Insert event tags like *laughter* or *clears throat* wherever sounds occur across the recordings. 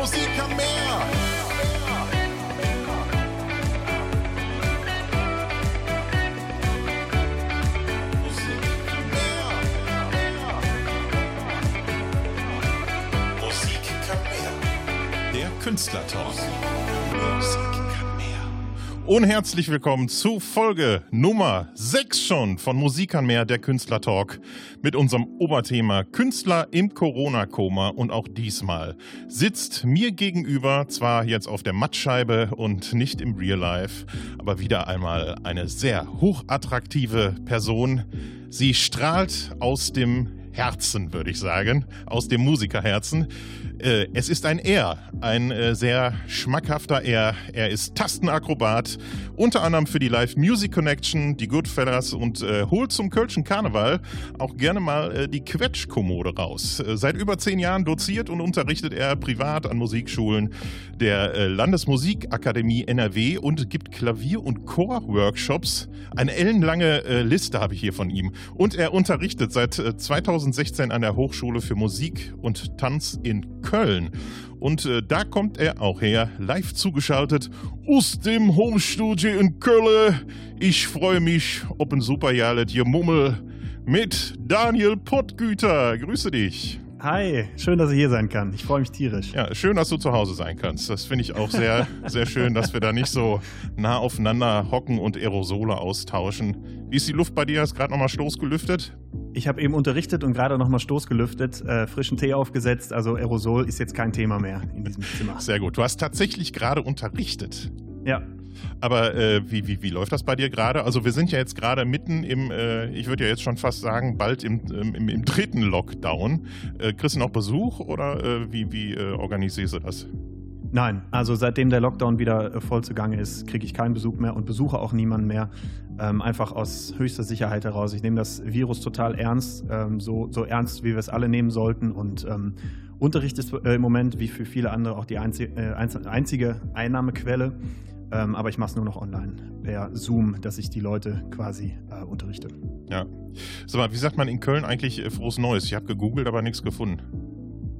Musik kann mehr. Musik kann mehr. Der Künstlertalk. Und herzlich willkommen zu Folge Nummer 6 schon von Musik kann mehr, der Künstlertalk mit unserem Oberthema Künstler im Corona-Koma. Und auch diesmal sitzt mir gegenüber, zwar jetzt auf der Mattscheibe und nicht im Real Life, aber wieder einmal eine sehr hochattraktive Person. Sie strahlt aus dem Herzen, würde ich sagen, aus dem Musikerherzen. Äh, es ist ein Er, ein äh, sehr schmackhafter Er. Er ist Tastenakrobat, unter anderem für die Live Music Connection, die Goodfellas und äh, holt zum Kölschen Karneval auch gerne mal äh, die Quetschkommode raus. Äh, seit über zehn Jahren doziert und unterrichtet er privat an Musikschulen der Landesmusikakademie NRW und gibt Klavier- und Chor-Workshops. Eine ellenlange Liste habe ich hier von ihm. Und er unterrichtet seit äh, 2016 an der Hochschule für Musik und Tanz in Köln. Und äh, da kommt er auch her, live zugeschaltet aus dem Homestudio in Köln. Ich freue mich ob ein super Jahr Mummel mit Daniel Pottgüter. Grüße dich. Hi, schön, dass ich hier sein kann. Ich freue mich tierisch. Ja, schön, dass du zu Hause sein kannst. Das finde ich auch sehr, *laughs* sehr schön, dass wir da nicht so nah aufeinander hocken und Aerosole austauschen. Wie ist die Luft bei dir? Hast gerade nochmal Stoß gelüftet? Ich habe eben unterrichtet und gerade nochmal Stoß gelüftet, äh, frischen Tee aufgesetzt. Also Aerosol ist jetzt kein Thema mehr in diesem Zimmer. Sehr gut. Du hast tatsächlich gerade unterrichtet. Ja, Aber äh, wie, wie, wie läuft das bei dir gerade? Also wir sind ja jetzt gerade mitten im, äh, ich würde ja jetzt schon fast sagen, bald im, im, im, im dritten Lockdown. Äh, kriegst du noch Besuch oder äh, wie, wie äh, organisierst du das? Nein. Also seitdem der Lockdown wieder äh, voll zugange ist, kriege ich keinen Besuch mehr und besuche auch niemanden mehr. Ähm, einfach aus höchster Sicherheit heraus. Ich nehme das Virus total ernst, ähm, so, so ernst, wie wir es alle nehmen sollten. Und ähm, Unterricht ist äh, im Moment, wie für viele andere, auch die einzi äh, einz- einzige Einnahmequelle. Ähm, aber ich mache es nur noch online, per Zoom, dass ich die Leute quasi äh, unterrichte. Ja. Sag mal, wie sagt man in Köln eigentlich äh, frohes Neues? Ich habe gegoogelt, aber nichts gefunden.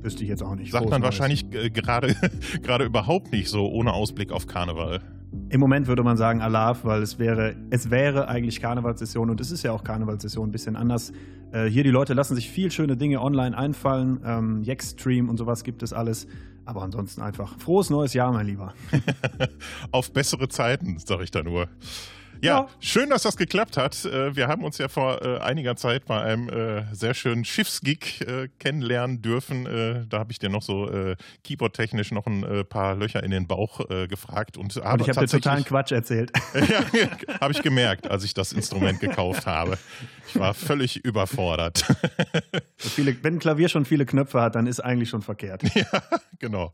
Wüsste ich jetzt auch nicht. Sagt Frohes man Neues. wahrscheinlich äh, gerade *laughs* gerade überhaupt nicht so ohne Ausblick auf Karneval. Im Moment würde man sagen Alarv, weil es wäre, es wäre eigentlich Karnevalssession und es ist ja auch Karnevalssession ein bisschen anders. Äh, hier die Leute lassen sich viel schöne Dinge online einfallen. Ähm, Jackstream und sowas gibt es alles. Aber ansonsten einfach frohes neues Jahr, mein Lieber. *laughs* auf bessere Zeiten, sag ich da nur. Ja, Ja. schön, dass das geklappt hat. Äh, Wir haben uns ja vor äh, einiger Zeit bei einem äh, sehr schönen Schiffsgig kennenlernen dürfen. Da habe ich dir noch so keyboardtechnisch noch ein paar Löcher in den Bauch gefragt und, Und ich habe dir totalen Quatsch erzählt. *laughs* ja, habe ich gemerkt, als ich das Instrument gekauft habe. Ich war völlig überfordert. *laughs* viele, wenn ein Klavier schon viele Knöpfe hat, dann ist eigentlich schon verkehrt. *laughs* ja, genau.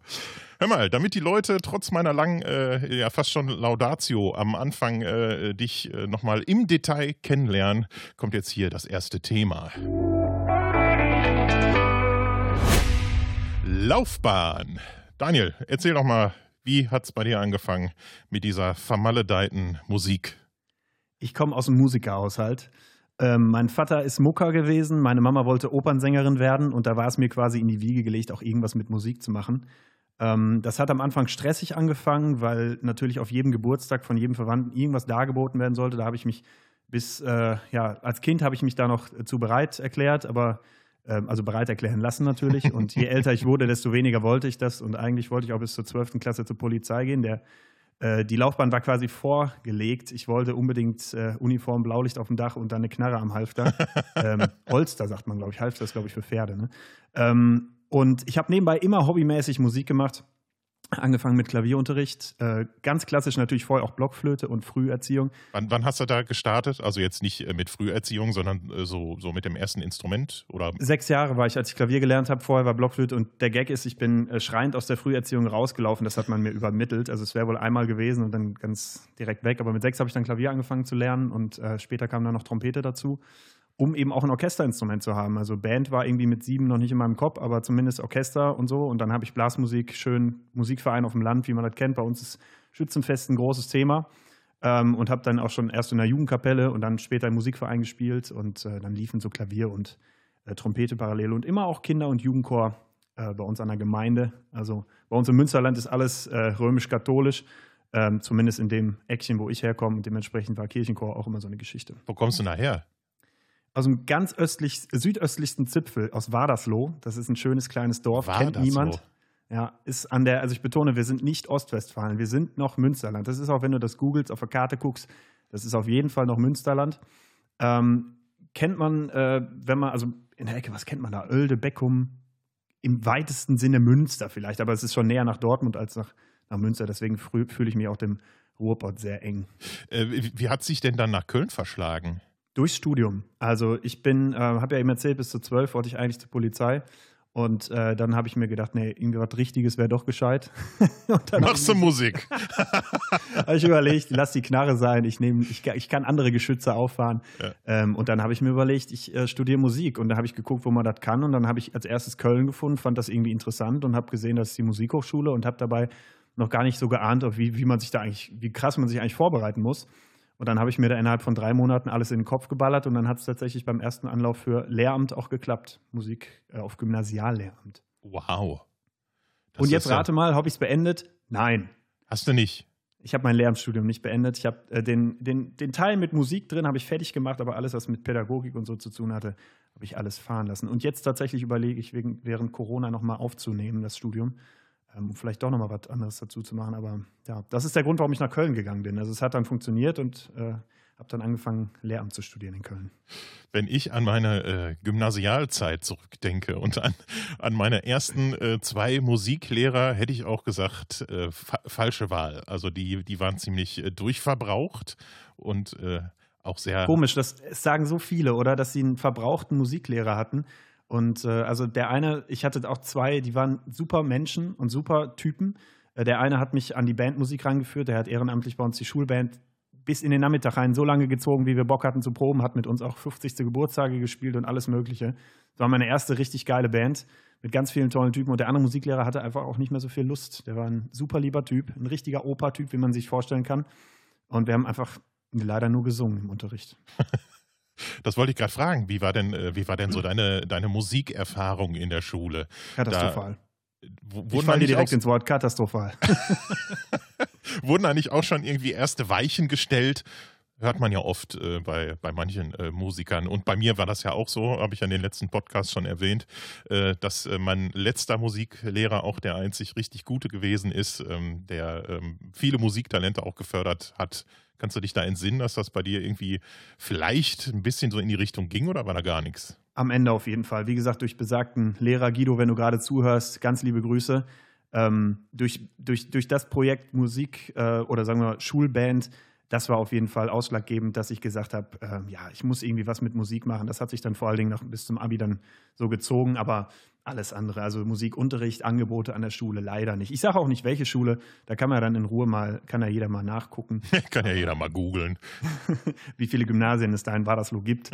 Hör mal, damit die Leute trotz meiner langen, ja fast schon Laudatio am Anfang dich äh, nochmal im Detail kennenlernen, kommt jetzt hier das erste Thema. Laufbahn. Daniel, erzähl doch mal, wie hat's bei dir angefangen mit dieser vermaledeiten Musik? Ich komme aus einem Musikerhaushalt. Ähm, mein Vater ist Mucker gewesen, meine Mama wollte Opernsängerin werden und da war es mir quasi in die Wiege gelegt, auch irgendwas mit Musik zu machen. Ähm, das hat am Anfang stressig angefangen, weil natürlich auf jedem Geburtstag von jedem Verwandten irgendwas dargeboten werden sollte. Da habe ich mich bis, äh, ja, als Kind habe ich mich da noch zu bereit erklärt, aber ähm, also bereit erklären lassen natürlich. *laughs* Und je älter ich wurde, desto weniger wollte ich das. Und eigentlich wollte ich auch bis zur 12. Klasse zur Polizei gehen. Der äh, die Laufbahn war quasi vorgelegt. Ich wollte unbedingt äh, Uniform, Blaulicht auf dem Dach und dann eine Knarre am Halfter. *laughs* ähm, Holster sagt man, glaube ich. Halfter ist, glaube ich, für Pferde. Ne? Ähm, und ich habe nebenbei immer hobbymäßig Musik gemacht. Angefangen mit Klavierunterricht. Äh, ganz klassisch natürlich vorher auch Blockflöte und Früherziehung. Wann, wann hast du da gestartet? Also jetzt nicht äh, mit Früherziehung, sondern äh, so, so mit dem ersten Instrument? Oder? Sechs Jahre war ich, als ich Klavier gelernt habe. Vorher war Blockflöte und der Gag ist, ich bin äh, schreiend aus der Früherziehung rausgelaufen. Das hat man mir übermittelt. Also es wäre wohl einmal gewesen und dann ganz direkt weg. Aber mit sechs habe ich dann Klavier angefangen zu lernen und äh, später kam dann noch Trompete dazu, um eben auch ein Orchesterinstrument zu haben. Also Band war irgendwie mit sieben noch nicht in meinem Kopf, aber zumindest Orchester und so. Und dann habe ich Blasmusik, schön Musikverein auf dem Land, wie man das kennt. Bei uns ist Schützenfest ein großes Thema. Ähm, und habe dann auch schon erst in der Jugendkapelle und dann später im Musikverein gespielt und äh, dann liefen so Klavier und äh, Trompete parallel und immer auch Kinder- und Jugendchor äh, bei uns an der Gemeinde. Also bei uns im Münsterland ist alles äh, römisch-katholisch, ähm, zumindest in dem Eckchen, wo ich herkomme. Und dementsprechend war Kirchenchor auch immer so eine Geschichte. Wo kommst du nachher? Aus dem ganz östlich, südöstlichsten Zipfel aus Wadersloh. Das ist ein schönes kleines Dorf, Wadersloh. kennt niemand. Ja, ist an der, also ich betone, wir sind nicht Ostwestfalen, wir sind noch Münsterland. Das ist auch, wenn du das googelst, auf der Karte guckst, das ist auf jeden Fall noch Münsterland. Ähm, kennt man, äh, wenn man, also in der Ecke, was kennt man da? Oelde, Beckum, im weitesten Sinne Münster vielleicht, aber es ist schon näher nach Dortmund als nach, nach Münster, deswegen fühle ich mich auch dem Ruhrpott sehr eng. Äh, wie, wie hat sich denn dann nach Köln verschlagen? Durchs Studium. Also ich bin, äh, habe ja eben erzählt, bis zu zwölf wollte ich eigentlich zur Polizei. Und äh, dann habe ich mir gedacht, nee, irgendwas Richtiges wäre doch gescheit. *laughs* Machst du Musik? *laughs* habe ich überlegt, lass die Knarre sein, ich, nehm, ich, ich kann andere Geschütze auffahren. Ja. Ähm, und dann habe ich mir überlegt, ich äh, studiere Musik. Und da habe ich geguckt, wo man das kann. Und dann habe ich als erstes Köln gefunden, fand das irgendwie interessant und habe gesehen, das ist die Musikhochschule und habe dabei noch gar nicht so geahnt, wie, wie man sich da eigentlich, wie krass man sich eigentlich vorbereiten muss. Und dann habe ich mir da innerhalb von drei Monaten alles in den Kopf geballert und dann hat es tatsächlich beim ersten Anlauf für Lehramt auch geklappt. Musik äh, auf Gymnasiallehramt. Wow. Das und jetzt rate ja mal, habe ich es beendet? Nein. Hast du nicht? Ich habe mein Lehramtsstudium nicht beendet. Ich habe äh, den, den, den Teil mit Musik drin, habe ich fertig gemacht, aber alles, was mit Pädagogik und so zu tun hatte, habe ich alles fahren lassen. Und jetzt tatsächlich überlege ich, wegen, während Corona nochmal aufzunehmen, das Studium ähm, vielleicht doch nochmal was anderes dazu zu machen. Aber ja, das ist der Grund, warum ich nach Köln gegangen bin. Also es hat dann funktioniert und äh, habe dann angefangen, Lehramt zu studieren in Köln. Wenn ich an meine äh, Gymnasialzeit zurückdenke und an, an meine ersten äh, zwei Musiklehrer, hätte ich auch gesagt, äh, fa falsche Wahl. Also die, die waren ziemlich äh, durchverbraucht und äh, auch sehr. Komisch, das sagen so viele, oder? Dass sie einen verbrauchten Musiklehrer hatten. Und äh, also der eine, ich hatte auch zwei, die waren super Menschen und super Typen. Äh, der eine hat mich an die Bandmusik rangeführt, der hat ehrenamtlich bei uns die Schulband bis in den Nachmittag rein so lange gezogen, wie wir Bock hatten zu proben, hat mit uns auch 50. Geburtstage gespielt und alles Mögliche. Das war meine erste richtig geile Band mit ganz vielen tollen Typen. Und der andere Musiklehrer hatte einfach auch nicht mehr so viel Lust. Der war ein super lieber Typ, ein richtiger Opa-Typ, wie man sich vorstellen kann. Und wir haben einfach leider nur gesungen im Unterricht. *laughs* Das wollte ich gerade fragen. Wie war denn, äh, wie war denn so deine, deine Musikerfahrung in der Schule? Katastrophal. Da, ich falle dir direkt ins Wort katastrophal. *laughs* wurden da nicht auch schon irgendwie erste Weichen gestellt? Hört man ja oft äh, bei, bei manchen äh, Musikern. Und bei mir war das ja auch so, habe ich ja in den letzten Podcasts schon erwähnt, äh, dass äh, mein letzter Musiklehrer auch der einzig richtig gute gewesen ist, ähm, der ähm, viele Musiktalente auch gefördert hat Kannst du dich da entsinnen, dass das bei dir irgendwie vielleicht ein bisschen so in die Richtung ging oder war da gar nichts? Am Ende auf jeden Fall. Wie gesagt, durch besagten Lehrer Guido, wenn du gerade zuhörst, ganz liebe Grüße. Ähm, durch, durch, durch das Projekt Musik äh, oder sagen wir Schulband, das war auf jeden Fall ausschlaggebend, dass ich gesagt habe, äh, ja, ich muss irgendwie was mit Musik machen. Das hat sich dann vor allen Dingen noch bis zum Abi dann so gezogen. Aber alles andere. Also Musikunterricht, Angebote an der Schule leider nicht. Ich sage auch nicht, welche Schule. Da kann man dann in Ruhe mal, kann ja jeder mal nachgucken. *laughs* kann ja jeder mal googeln. *laughs* Wie viele Gymnasien es da in Wadersloh gibt.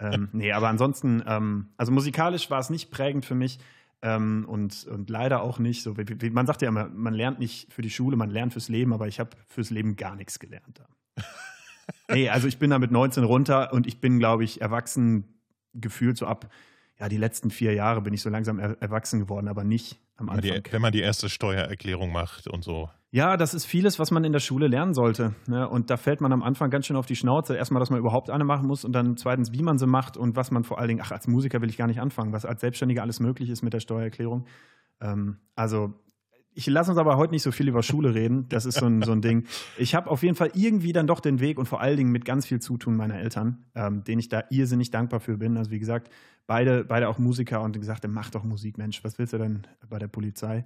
ähm, nee, aber ansonsten, ähm, also musikalisch war es nicht prägend für mich. Ähm, und, und leider auch nicht so. Wie, wie, man sagt ja immer, man lernt nicht für die Schule, man lernt fürs Leben, aber ich habe fürs Leben gar nichts gelernt. *laughs* nee, also ich bin da mit 19 runter und ich bin, glaube ich, erwachsen gefühlt so ab ja, die letzten vier Jahre bin ich so langsam er erwachsen geworden, aber nicht am Anfang. Die, wenn man die erste Steuererklärung macht und so. Ja, das ist vieles, was man in der Schule lernen sollte. Ne? Und da fällt man am Anfang ganz schön auf die Schnauze. Erstmal, dass man überhaupt eine machen muss und dann zweitens, wie man sie macht und was man vor allen Dingen, ach, als Musiker will ich gar nicht anfangen, was als Selbstständiger alles möglich ist mit der Steuererklärung. Ähm, also ich lasse uns aber heute nicht so viel über Schule reden. Das ist so ein, so ein Ding. Ich habe auf jeden Fall irgendwie dann doch den Weg und vor allen Dingen mit ganz viel Zutun meiner Eltern, ähm, denen ich da irrsinnig dankbar für bin. Also wie gesagt, beide, beide auch Musiker und gesagt, mach doch Musik, Mensch, was willst du denn bei der Polizei?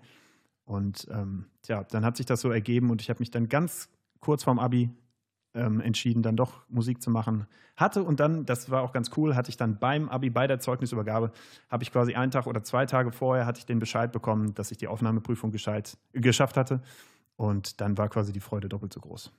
Und ähm, tja, dann hat sich das so ergeben und ich habe mich dann ganz kurz vorm Abi ähm, entschieden, dann doch Musik zu machen. Hatte und dann, das war auch ganz cool, hatte ich dann beim Abi, bei der Zeugnisübergabe, habe ich quasi einen Tag oder zwei Tage vorher, hatte ich den Bescheid bekommen, dass ich die Aufnahmeprüfung gescheit, geschafft hatte. Und dann war quasi die Freude doppelt so groß.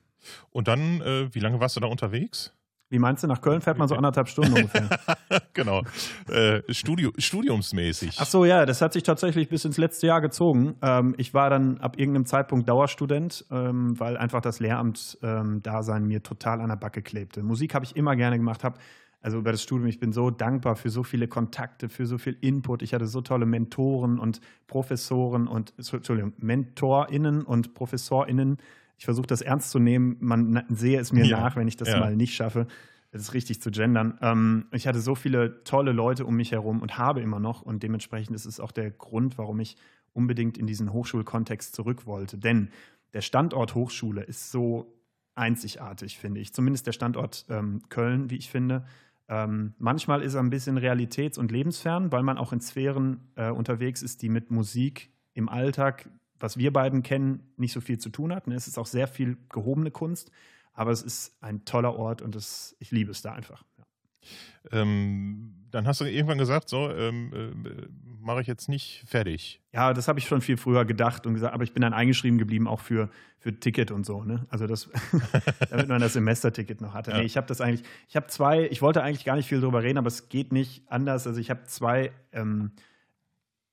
Und dann, äh, wie lange warst du da unterwegs? Wie meinst du, nach Köln fährt man so anderthalb Stunden ungefähr? *laughs* genau. Äh, Studio, studiumsmäßig. Ach so, ja, das hat sich tatsächlich bis ins letzte Jahr gezogen. Ähm, ich war dann ab irgendeinem Zeitpunkt Dauerstudent, ähm, weil einfach das Lehramt-Dasein ähm, mir total an der Backe klebte. Musik habe ich immer gerne gemacht, habe also über das Studium. Ich bin so dankbar für so viele Kontakte, für so viel Input. Ich hatte so tolle Mentoren und Professoren und, Entschuldigung, MentorInnen und ProfessorInnen. Ich versuche das ernst zu nehmen. Man sehe es mir ja. nach, wenn ich das ja. mal nicht schaffe. Ist richtig zu gendern. Ähm, ich hatte so viele tolle Leute um mich herum und habe immer noch. Und dementsprechend ist es auch der Grund, warum ich unbedingt in diesen Hochschulkontext zurück wollte. Denn der Standort Hochschule ist so einzigartig, finde ich. Zumindest der Standort ähm, Köln, wie ich finde. Ähm, manchmal ist er ein bisschen realitäts- und lebensfern, weil man auch in Sphären äh, unterwegs ist, die mit Musik im Alltag, was wir beiden kennen, nicht so viel zu tun hat. Es ist auch sehr viel gehobene Kunst, aber es ist ein toller Ort und es, ich liebe es da einfach. Ähm, dann hast du irgendwann gesagt, so, ähm, äh, mache ich jetzt nicht fertig. Ja, das habe ich schon viel früher gedacht und gesagt, aber ich bin dann eingeschrieben geblieben, auch für, für Ticket und so, ne? Also das, *laughs* damit man das Semesterticket noch hatte. Ja. Nee, ich habe das eigentlich, ich habe zwei, ich wollte eigentlich gar nicht viel drüber reden, aber es geht nicht anders. Also ich habe zwei ähm,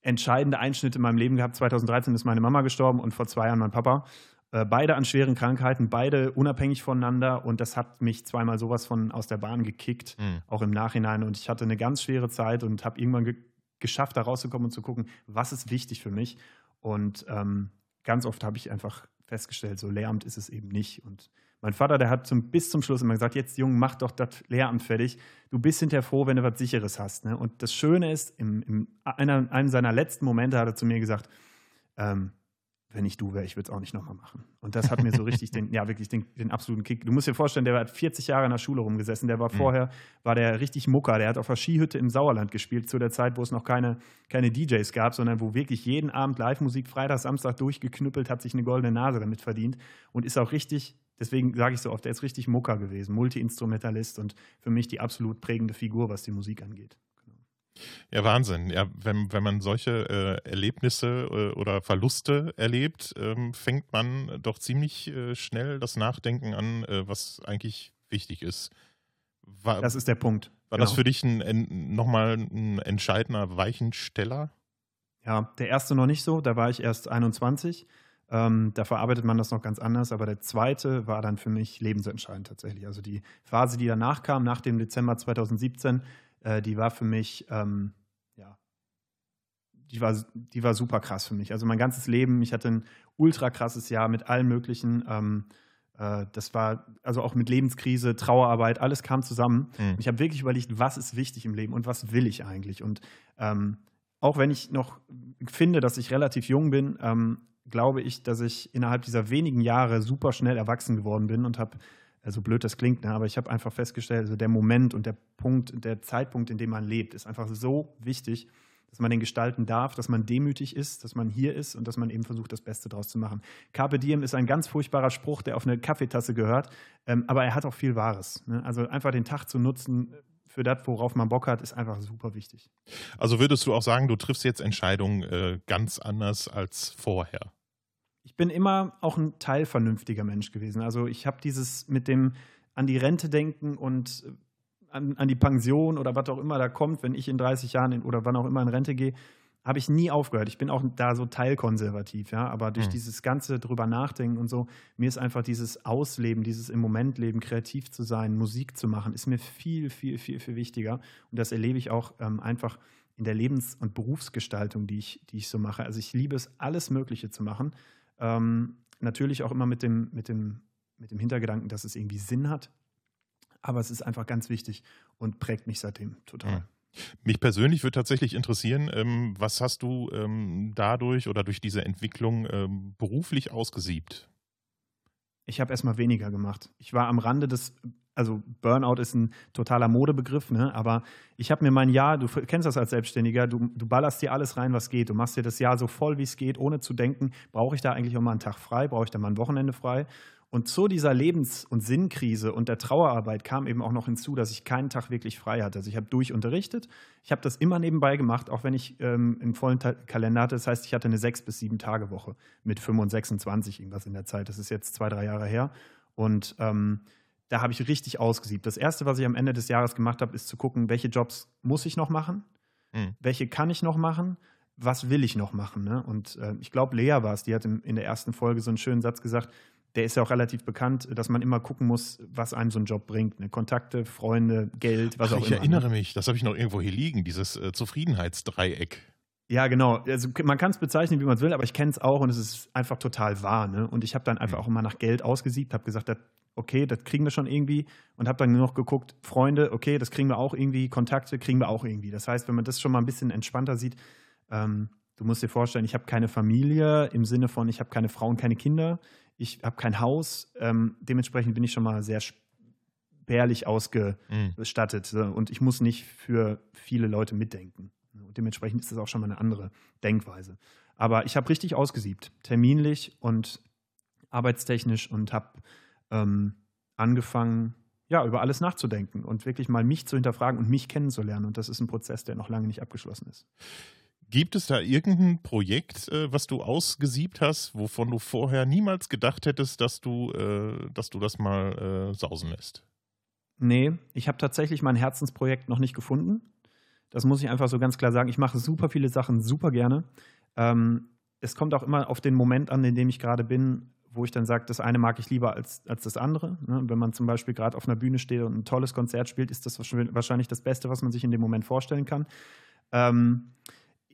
entscheidende Einschnitte in meinem Leben gehabt. 2013 ist meine Mama gestorben und vor zwei Jahren mein Papa. Äh, beide an schweren Krankheiten, beide unabhängig voneinander und das hat mich zweimal sowas von aus der Bahn gekickt, mhm. auch im Nachhinein. Und ich hatte eine ganz schwere Zeit und habe irgendwann ge geschafft, da rauszukommen und zu gucken, was ist wichtig für mich. Und ähm, ganz oft habe ich einfach festgestellt, so Lehramt ist es eben nicht. Und mein Vater, der hat zum, bis zum Schluss immer gesagt, jetzt Junge, mach doch das Lehramt fertig. Du bist hinterher froh, wenn du was Sicheres hast. Ne? Und das Schöne ist, im, im einer, einem seiner letzten Momente hat er zu mir gesagt, ähm, wenn ich du wäre, ich würde es auch nicht nochmal machen. Und das hat mir so richtig *laughs* den, ja, wirklich den, den, absoluten Kick. Du musst dir vorstellen, der hat 40 Jahre in der Schule rumgesessen. Der war mhm. vorher, war der richtig Mucker. Der hat auf der Skihütte im Sauerland gespielt, zu der Zeit, wo es noch keine, keine DJs gab, sondern wo wirklich jeden Abend Live-Musik, Freitag, Samstag durchgeknüppelt, hat sich eine goldene Nase damit verdient und ist auch richtig, deswegen sage ich so oft, der ist richtig Mucker gewesen, Multi-Instrumentalist und für mich die absolut prägende Figur, was die Musik angeht. Ja, Wahnsinn. Ja, wenn, wenn man solche äh, Erlebnisse äh, oder Verluste erlebt, ähm, fängt man doch ziemlich äh, schnell das Nachdenken an, äh, was eigentlich wichtig ist. War, das ist der Punkt. War genau. das für dich ein, ein, nochmal ein entscheidender Weichensteller? Ja, der erste noch nicht so. Da war ich erst 21. Ähm, da verarbeitet man das noch ganz anders. Aber der zweite war dann für mich lebensentscheidend tatsächlich. Also die Phase, die danach kam, nach dem Dezember 2017, äh, die war für mich, ähm, ja, die war, die war super krass für mich. Also mein ganzes Leben, ich hatte ein ultra krasses Jahr mit allen möglichen. Ähm, äh, das war also auch mit Lebenskrise, Trauerarbeit, alles kam zusammen. Mhm. Ich habe wirklich überlegt, was ist wichtig im Leben und was will ich eigentlich. Und ähm, auch wenn ich noch finde, dass ich relativ jung bin, ähm, glaube ich, dass ich innerhalb dieser wenigen Jahre super schnell erwachsen geworden bin und habe so blöd das klingt, ne, aber ich habe einfach festgestellt, also der Moment und der Punkt, der Zeitpunkt, in dem man lebt, ist einfach so wichtig, dass man den gestalten darf, dass man demütig ist, dass man hier ist und dass man eben versucht, das Beste draus zu machen. Carpe Diem ist ein ganz furchtbarer Spruch, der auf eine Kaffeetasse gehört, ähm, aber er hat auch viel Wahres. Ne? Also einfach den Tag zu nutzen für das, worauf man Bock hat, ist einfach super wichtig. Also würdest du auch sagen, du triffst jetzt Entscheidungen äh, ganz anders als vorher? Ich bin immer auch ein teilvernünftiger Mensch gewesen. Also ich habe dieses mit dem an die Rente denken und äh, an, an, die Pension oder was auch immer da kommt, wenn ich in 30 Jahren in, oder wann auch immer in Rente gehe, habe ich nie aufgehört. Ich bin auch da so teilkonservativ, ja. Aber durch mhm. dieses ganze drüber nachdenken und so, mir ist einfach dieses Ausleben, dieses im Moment leben, kreativ zu sein, Musik zu machen, ist mir viel, viel, viel, viel wichtiger. Und das erlebe ich auch ähm, einfach in der Lebens- und Berufsgestaltung, die ich, die ich so mache. Also ich liebe es, alles Mögliche zu machen. Ähm, natürlich auch immer mit dem, mit, dem, mit dem Hintergedanken, dass es irgendwie Sinn hat. Aber es ist einfach ganz wichtig und prägt mich seitdem total. Mhm. Mich persönlich würde tatsächlich interessieren, ähm, was hast du ähm, dadurch oder durch diese Entwicklung ähm, beruflich ausgesiebt? Ich habe erstmal weniger gemacht. Ich war am Rande des also Burnout ist ein totaler Modebegriff, ne? aber ich habe mir mein Jahr, du kennst das als Selbstständiger, du, du ballerst dir alles rein, was geht. Du machst dir das Jahr so voll, wie es geht, ohne zu denken, brauche ich da eigentlich auch mal einen Tag frei, brauche ich da mal ein Wochenende frei. Und zu dieser Lebens- und Sinnkrise und der Trauerarbeit kam eben auch noch hinzu, dass ich keinen Tag wirklich frei hatte. Also ich habe durchunterrichtet. Ich habe das immer nebenbei gemacht, auch wenn ich ähm, einen vollen Ta Kalender hatte. Das heißt, ich hatte eine sechs bis sieben Tage Woche mit 25, 26 irgendwas in der Zeit. Das ist jetzt zwei, drei Jahre her. Und ähm, da habe ich richtig ausgesiebt. Das erste, was ich am Ende des Jahres gemacht habe, ist zu gucken, welche Jobs muss ich noch machen, mhm. welche kann ich noch machen, was will ich noch machen. Ne? Und äh, ich glaube, Lea war es, die hat in, in der ersten Folge so einen schönen Satz gesagt, der ist ja auch relativ bekannt, dass man immer gucken muss, was einem so ein Job bringt. Ne? Kontakte, Freunde, Geld, was Ach, auch ich immer. erinnere ne? mich, das habe ich noch irgendwo hier liegen, dieses äh, Zufriedenheitsdreieck. Ja, genau. Also man kann es bezeichnen, wie man es will, aber ich kenne es auch und es ist einfach total wahr. Ne? Und ich habe dann einfach Mhm. auch immer nach Geld ausgesiebt, habe gesagt, das, okay, das kriegen wir schon irgendwie und habe dann nur noch geguckt, Freunde, okay, das kriegen wir auch irgendwie, Kontakte kriegen wir auch irgendwie. Das heißt, wenn man das schon mal ein bisschen entspannter sieht, ähm, du musst dir vorstellen, ich habe keine Familie im Sinne von, ich habe keine Frauen, keine Kinder, ich habe kein Haus. Ähm, dementsprechend bin ich schon mal sehr spärlich Mhm. ausgestattet so, und ich muss nicht für viele Leute mitdenken. Und dementsprechend ist das auch schon mal eine andere Denkweise. Aber ich habe richtig ausgesiebt, terminlich und arbeitstechnisch und habe ähm, angefangen, ja, über alles nachzudenken und wirklich mal mich zu hinterfragen und mich kennenzulernen. Und das ist ein Prozess, der noch lange nicht abgeschlossen ist. Gibt es da irgendein Projekt, äh, was du ausgesiebt hast, wovon du vorher niemals gedacht hättest, dass du, äh, dass du das mal äh, sausen lässt? Nee, ich habe tatsächlich mein Herzensprojekt noch nicht gefunden. Das muss ich einfach so ganz klar sagen. Ich mache super viele Sachen super gerne. Ähm, es kommt auch immer auf den Moment an, in dem ich gerade bin, wo ich dann sage, das eine mag ich lieber als, als das andere. Ne? Wenn man zum Beispiel gerade auf einer Bühne steht und ein tolles Konzert spielt, ist das wahrscheinlich das Beste, was man sich in dem Moment vorstellen kann. Ähm,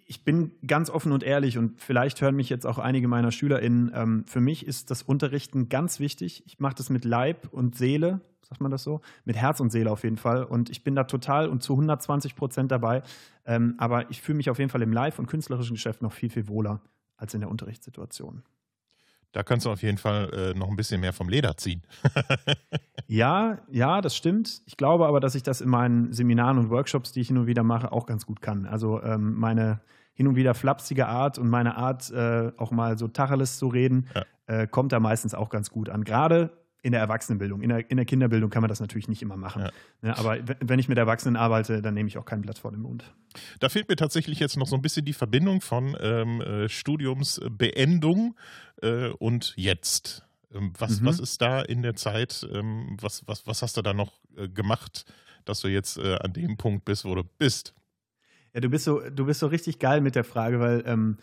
ich bin ganz offen und ehrlich und vielleicht hören mich jetzt auch einige meiner SchülerInnen. Ähm, für mich ist das Unterrichten ganz wichtig. Ich mache das mit Leib und Seele, sagt man das so? Mit Herz und Seele auf jeden Fall. Und ich bin da total und zu 120 Prozent dabei. Ähm, aber ich fühle mich auf jeden Fall im Live- und künstlerischen Geschäft noch viel, viel wohler als in der Unterrichtssituation. Da kannst du auf jeden Fall äh, noch ein bisschen mehr vom Leder ziehen. *laughs* Ja, ja, das stimmt. Ich glaube aber, dass ich das in meinen Seminaren und Workshops, die ich hin und wieder mache, auch ganz gut kann. Also ähm, meine hin und wieder flapsige Art und meine Art, äh, auch mal so Tacheles zu reden, Ja. äh, kommt da meistens auch ganz gut an. Gerade in der Erwachsenenbildung. In der, in der Kinderbildung kann man das natürlich nicht immer machen. Ja. Ne, aber wenn ich mit Erwachsenen arbeite, dann nehme ich auch kein Blatt vor den Mund. Da fehlt mir tatsächlich jetzt noch so ein bisschen die Verbindung von ähm, äh, Studiumsbeendung äh, und jetzt. Ähm, was, Mhm. was ist da in der Zeit, ähm, was, was, was hast du da noch äh, gemacht, dass du jetzt äh, an dem Punkt bist, wo du bist? Ja, du bist so, du bist so richtig geil mit der Frage, weil ähm,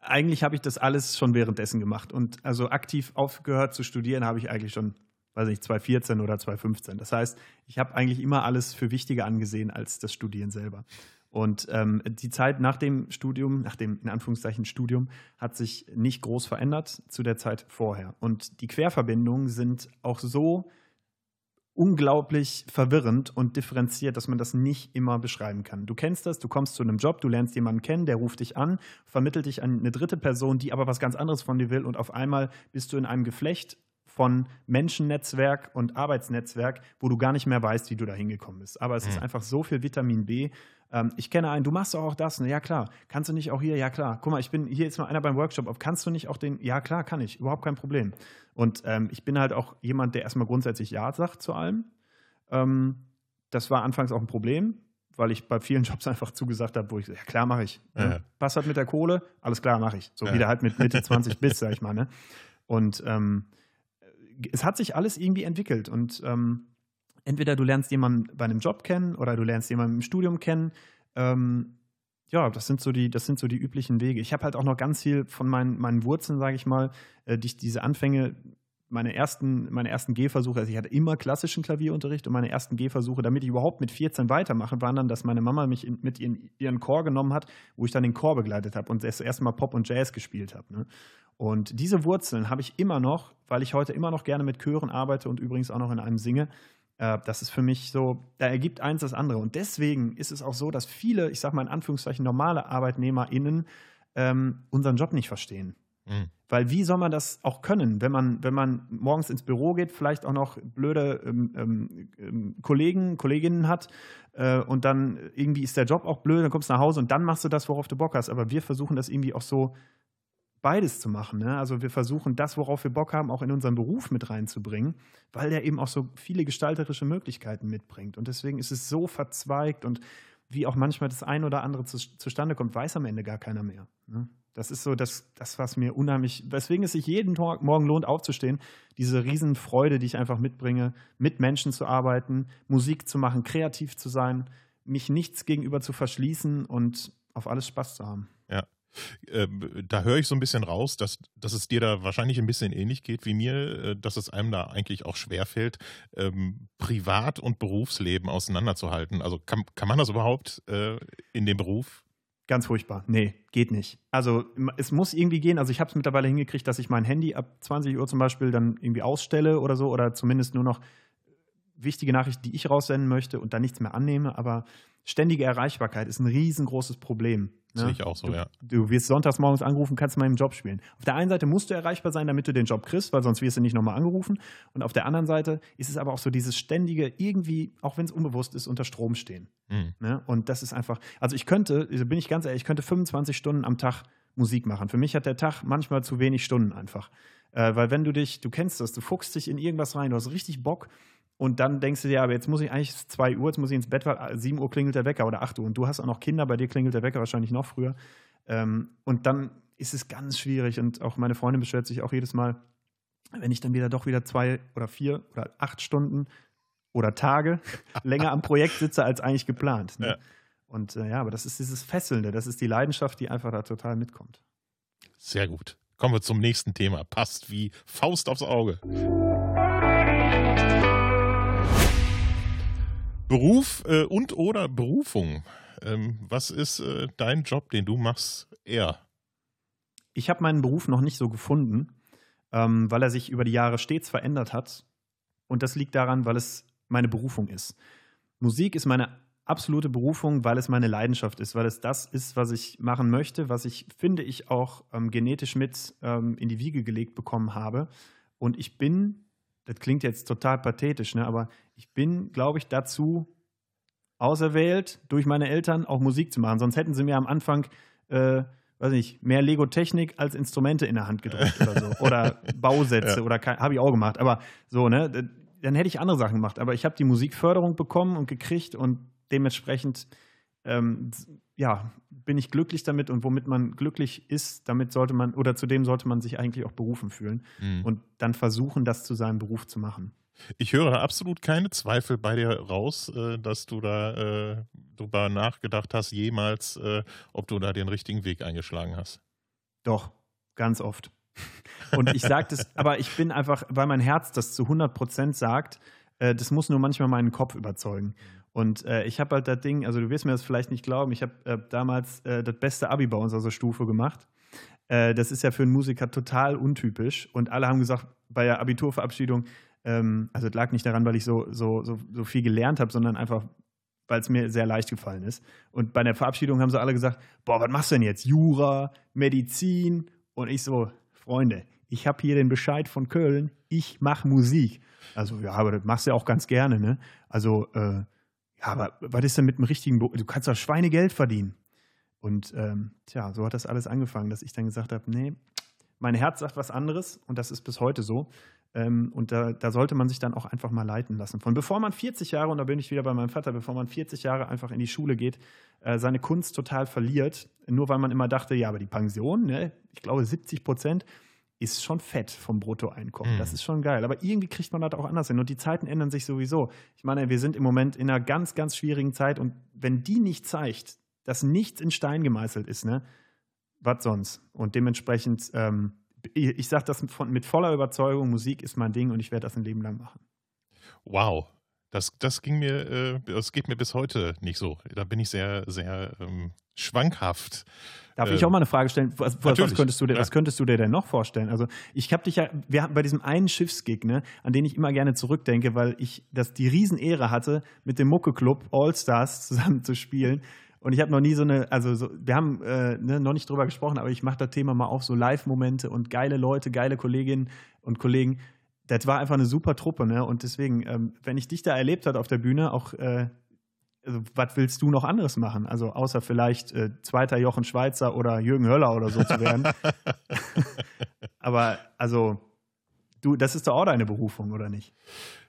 eigentlich habe ich das alles schon währenddessen gemacht. Und also aktiv aufgehört zu studieren habe ich eigentlich schon, weiß nicht, 2014 oder 2015. Das heißt, ich habe eigentlich immer alles für wichtiger angesehen als das Studieren selber. Und ähm, die Zeit nach dem Studium, nach dem in Anführungszeichen Studium, hat sich nicht groß verändert zu der Zeit vorher. Und die Querverbindungen sind auch so unglaublich verwirrend und differenziert, dass man das nicht immer beschreiben kann. Du kennst das, du kommst zu einem Job, du lernst jemanden kennen, der ruft dich an, vermittelt dich an eine dritte Person, die aber was ganz anderes von dir will und auf einmal bist du in einem Geflecht von Menschennetzwerk und Arbeitsnetzwerk, wo du gar nicht mehr weißt, wie du da hingekommen bist. Aber es ist Mhm. einfach so viel Vitamin B. Ähm, ich kenne einen, du machst auch das. Ne? Ja, klar. Kannst du nicht auch hier? Ja, klar. Guck mal, ich bin hier jetzt mal einer beim Workshop. Kannst du nicht auch den? Ja, klar, kann ich. Überhaupt kein Problem. Und ähm, ich bin halt auch jemand, der erstmal grundsätzlich Ja sagt zu allem. Ähm, das war anfangs auch ein Problem, weil ich bei vielen *laughs* Jobs einfach zugesagt habe, wo ich so, ja klar, mache ich. Ja. Ne? Was hat mit der Kohle? Alles klar, mache ich. So Ja. wieder halt mit Mitte *laughs* 20 bis, sag ich mal. Ne? Und ähm, es hat sich alles irgendwie entwickelt. Und ähm, entweder du lernst jemanden bei einem Job kennen oder du lernst jemanden im Studium kennen. Ähm, ja, das sind so die, das sind so die üblichen Wege. Ich habe halt auch noch ganz viel von meinen, meinen Wurzeln, sage ich mal, äh, die, diese Anfänge, meine ersten, meine ersten Gehversuche, also ich hatte immer klassischen Klavierunterricht und meine ersten Gehversuche, damit ich überhaupt mit 14 weitermache, waren dann, dass meine Mama mich in, mit ihren, ihren Chor genommen hat, wo ich dann den Chor begleitet habe und das erste Mal Pop und Jazz gespielt habe. Ne? Und diese Wurzeln habe ich immer noch, weil ich heute immer noch gerne mit Chören arbeite und übrigens auch noch in einem singe. Äh, das ist für mich so, da ergibt eins das andere. Und deswegen ist es auch so, dass viele, ich sage mal in Anführungszeichen, normale ArbeitnehmerInnen ähm, unseren Job nicht verstehen. Mhm. Weil wie soll man das auch können, wenn man, wenn man morgens ins Büro geht, vielleicht auch noch blöde ähm, ähm, ähm, Kollegen, Kolleginnen hat äh, und dann irgendwie ist der Job auch blöd, dann kommst du nach Hause und dann machst du das, worauf du Bock hast. Aber wir versuchen das irgendwie auch so beides zu machen. Ne? Also wir versuchen das, worauf wir Bock haben, auch in unseren Beruf mit reinzubringen, weil der eben auch so viele gestalterische Möglichkeiten mitbringt. Und deswegen ist es so verzweigt und wie auch manchmal das ein oder andere zu, zustande kommt, weiß am Ende gar keiner mehr. Ne? Das ist so das, das, was mir unheimlich, weswegen es sich jeden Morgen lohnt, aufzustehen. Diese Riesenfreude, die ich einfach mitbringe, mit Menschen zu arbeiten, Musik zu machen, kreativ zu sein, mich nichts gegenüber zu verschließen und auf alles Spaß zu haben. Ähm, da höre ich so ein bisschen raus, dass, dass es dir da wahrscheinlich ein bisschen ähnlich geht wie mir, äh, dass es einem da eigentlich auch schwerfällt, ähm, Privat- und Berufsleben auseinanderzuhalten. Also kann, kann man das überhaupt äh, in dem Beruf? Ganz furchtbar. Nee, geht nicht. Also es muss irgendwie gehen. Also ich habe es mittlerweile hingekriegt, dass ich mein Handy ab 20 Uhr zum Beispiel dann irgendwie ausstelle oder so oder zumindest nur noch wichtige Nachrichten, die ich raussenden möchte und dann nichts mehr annehme. Aber ständige Erreichbarkeit ist ein riesengroßes Problem. Ne? Sehe ich auch so, du, ja. Du wirst sonntags morgens angerufen, kannst mal im Job spielen. Auf der einen Seite musst du erreichbar sein, damit du den Job kriegst, weil sonst wirst du nicht nochmal angerufen. Und auf der anderen Seite ist es aber auch so dieses ständige, irgendwie, auch wenn es unbewusst ist, unter Strom stehen. Mhm. Ne? Und das ist einfach, also ich könnte, also bin ich ganz ehrlich, ich könnte 25 Stunden am Tag Musik machen. Für mich hat der Tag manchmal zu wenig Stunden einfach. Äh, weil wenn du dich, du kennst das, du fuchst dich in irgendwas rein, du hast richtig Bock und dann denkst du dir, aber jetzt muss ich eigentlich 2 Uhr, jetzt muss ich ins Bett, weil 7 Uhr klingelt der Wecker oder 8 Uhr. Und du hast auch noch Kinder, bei dir klingelt der Wecker wahrscheinlich noch früher. Ähm, und dann ist es ganz schwierig. Und auch meine Freundin beschwert sich auch jedes Mal, wenn ich dann wieder doch wieder zwei oder vier oder acht Stunden oder Tage *laughs* länger am Projekt sitze als eigentlich geplant. Ne? Ja. Und äh, ja, aber das ist dieses Fesselnde, das ist die Leidenschaft, die einfach da total mitkommt. Sehr gut. Kommen wir zum nächsten Thema. Passt wie Faust aufs Auge. Beruf äh, und oder Berufung. Ähm, was ist äh, dein Job, den du machst, eher? Ich habe meinen Beruf noch nicht so gefunden, ähm, weil er sich über die Jahre stets verändert hat. Und das liegt daran, weil es meine Berufung ist. Musik ist meine absolute Berufung, weil es meine Leidenschaft ist, weil es das ist, was ich machen möchte, was ich, finde ich, auch ähm, genetisch mit ähm, in die Wiege gelegt bekommen habe. Und ich bin das klingt jetzt total pathetisch, ne? aber ich bin, glaube ich, dazu auserwählt, durch meine Eltern auch Musik zu machen. Sonst hätten sie mir am Anfang, äh, weiß nicht, mehr Lego-Technik als Instrumente in der Hand gedrückt oder so. Oder *laughs* Bausätze ja. oder habe ich auch gemacht. Aber so, ne? Dann hätte ich andere Sachen gemacht. Aber ich habe die Musikförderung bekommen und gekriegt und dementsprechend ähm, ja, bin ich glücklich damit und womit man glücklich ist, damit sollte man oder zu dem sollte man sich eigentlich auch berufen fühlen mhm. und dann versuchen, das zu seinem Beruf zu machen. Ich höre absolut keine Zweifel bei dir raus, äh, dass du da äh, darüber nachgedacht hast, jemals, äh, ob du da den richtigen Weg eingeschlagen hast. Doch, ganz oft. Und ich sage das, *laughs* aber ich bin einfach, weil mein Herz das zu 100 Prozent sagt, äh, das muss nur manchmal meinen Kopf überzeugen. Und äh, ich habe halt das Ding, also du wirst mir das vielleicht nicht glauben, ich habe äh, damals das beste Abi bei unserer Stufe gemacht. Das ist ja für einen Musiker total untypisch. Und alle haben gesagt, bei der Abiturverabschiedung, ähm, also es lag nicht daran, weil ich so, so, so, so viel gelernt habe, sondern einfach, weil es mir sehr leicht gefallen ist. Und bei der Verabschiedung haben sie alle gesagt, boah, was machst du denn jetzt? Jura, Medizin? Und ich so, Freunde, ich habe hier den Bescheid von Köln, ich mache Musik. Also ja, aber das machst du ja auch ganz gerne, ne? Also äh, ja, aber was ist denn mit dem richtigen Beruf? Du kannst doch Schweinegeld verdienen. Und ähm, tja, so hat das alles angefangen, dass ich dann gesagt habe, nee, mein Herz sagt was anderes und das ist bis heute so. Ähm, und da, da, sollte man sich dann auch einfach mal leiten lassen. Von bevor man 40 Jahre, und da bin ich wieder bei meinem Vater, bevor man 40 Jahre einfach in die Schule geht, äh, seine Kunst total verliert, nur weil man immer dachte, ja, aber die Pension, ne, ich glaube 70 Prozent, ist schon fett vom Bruttoeinkommen. Mhm. Das ist schon geil. Aber irgendwie kriegt man das auch anders hin. Und die Zeiten ändern sich sowieso. Ich meine, wir sind im Moment in einer ganz, ganz schwierigen Zeit. Und wenn die nicht zeigt, dass nichts in Stein gemeißelt ist, ne, was sonst? Und dementsprechend, ähm, ich, ich sage das von, mit voller Überzeugung, Musik ist mein Ding und ich werde das ein Leben lang machen. Wow. Das, das ging mir, äh, das geht mir bis heute nicht so. Da bin ich sehr, sehr ähm, schwankhaft. Darf äh, ich auch mal eine Frage stellen? Was, was, könntest du dir, ja. was könntest du dir denn noch vorstellen? Also ich habe dich ja, wir hatten bei diesem einen Schiffsgig, ne, an den ich immer gerne zurückdenke, weil ich das die Riesenehre hatte, mit dem Mucke-Club All Stars zusammen zu spielen. Und ich habe noch nie so eine, also so, wir haben äh, ne, noch nicht drüber gesprochen, aber ich mache das Thema mal auf, so Live-Momente und geile Leute, geile Kolleginnen und Kollegen. Das war einfach eine super Truppe, ne? Und deswegen, ähm, wenn ich dich da erlebt habe auf der Bühne, auch äh, also, was willst du noch anderes machen? Also außer vielleicht äh, zweiter Jochen Schweizer oder Jürgen Höller oder so zu werden. *laughs* *laughs* Aber also, du, das ist doch auch deine Berufung, oder nicht?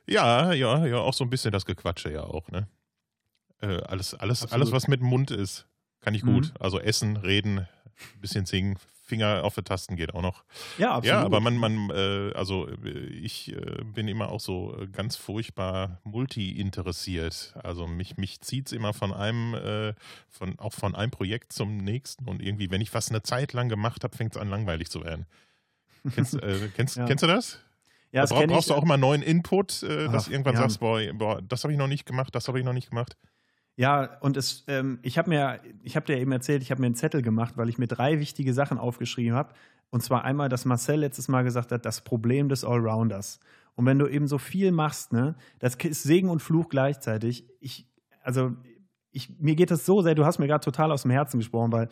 Ja, ja, ja, auch so ein bisschen das Gequatsche ja auch, ne? Äh, alles, alles, alles, was mit dem Mund ist, kann ich gut. Mhm. Also essen, reden, ein bisschen singen, Finger auf die Tasten geht auch noch. Ja, absolut. Ja, aber man, man, äh, also ich äh, bin immer auch so ganz furchtbar multi-interessiert. Also mich, mich zieht es immer von einem, äh, von, auch von einem Projekt zum nächsten und irgendwie, wenn ich was eine Zeit lang gemacht habe, fängt es an langweilig zu werden. Kennst, äh, *laughs* kennst, ja. kennst du das? Ja, da brauch, brauchst ich, du auch mal neuen Input, äh, dass Ach, du irgendwann ja. sagst, boah, boah das habe ich noch nicht gemacht, das habe ich noch nicht gemacht. Ja, und es, ähm, ich habe mir, ich habe dir eben erzählt, ich habe mir einen Zettel gemacht, weil ich mir drei wichtige Sachen aufgeschrieben habe. Und zwar einmal, dass Marcel letztes Mal gesagt hat, das Problem des Allrounders. Und wenn du eben so viel machst, ne, das ist Segen und Fluch gleichzeitig. Ich, also, ich, mir geht das so sehr, du hast mir gerade total aus dem Herzen gesprochen, weil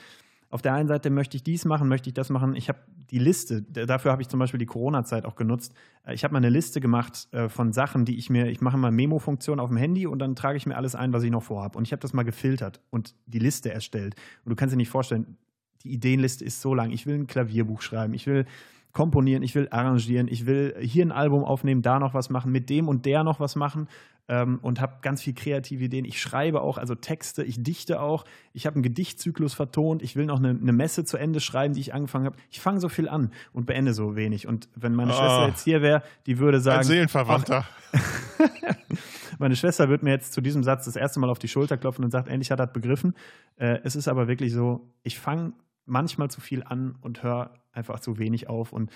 auf der einen Seite möchte ich dies machen, möchte ich das machen. Ich habe die Liste, dafür habe ich zum Beispiel die Corona-Zeit auch genutzt. Äh, Ich habe mal eine Liste gemacht äh, von Sachen, die ich mir, ich mache mal Memo-Funktion auf dem Handy und dann trage ich mir alles ein, was ich noch vorhabe. Und ich habe das mal gefiltert und die Liste erstellt. Und du kannst dir nicht vorstellen, die Ideenliste ist so lang. Ich will ein Klavierbuch schreiben, ich will komponieren, ich will arrangieren, ich will hier ein Album aufnehmen, da noch was machen, mit dem und der noch was machen ähm, und habe ganz viel kreative Ideen. Ich schreibe auch, also Texte, ich dichte auch. Ich habe einen Gedichtzyklus vertont. Ich will noch eine, eine Messe zu Ende schreiben, die ich angefangen habe. Ich fange so viel an und beende so wenig. Und wenn meine Ah. Schwester jetzt hier wäre, die würde Ein sagen, Seelenverwandter. *laughs* meine Schwester wird mir jetzt zu diesem Satz das erste Mal auf die Schulter klopfen und sagt, endlich hat er das begriffen. Äh, es ist aber wirklich so, ich fange manchmal zu viel an und höre einfach zu wenig auf. Und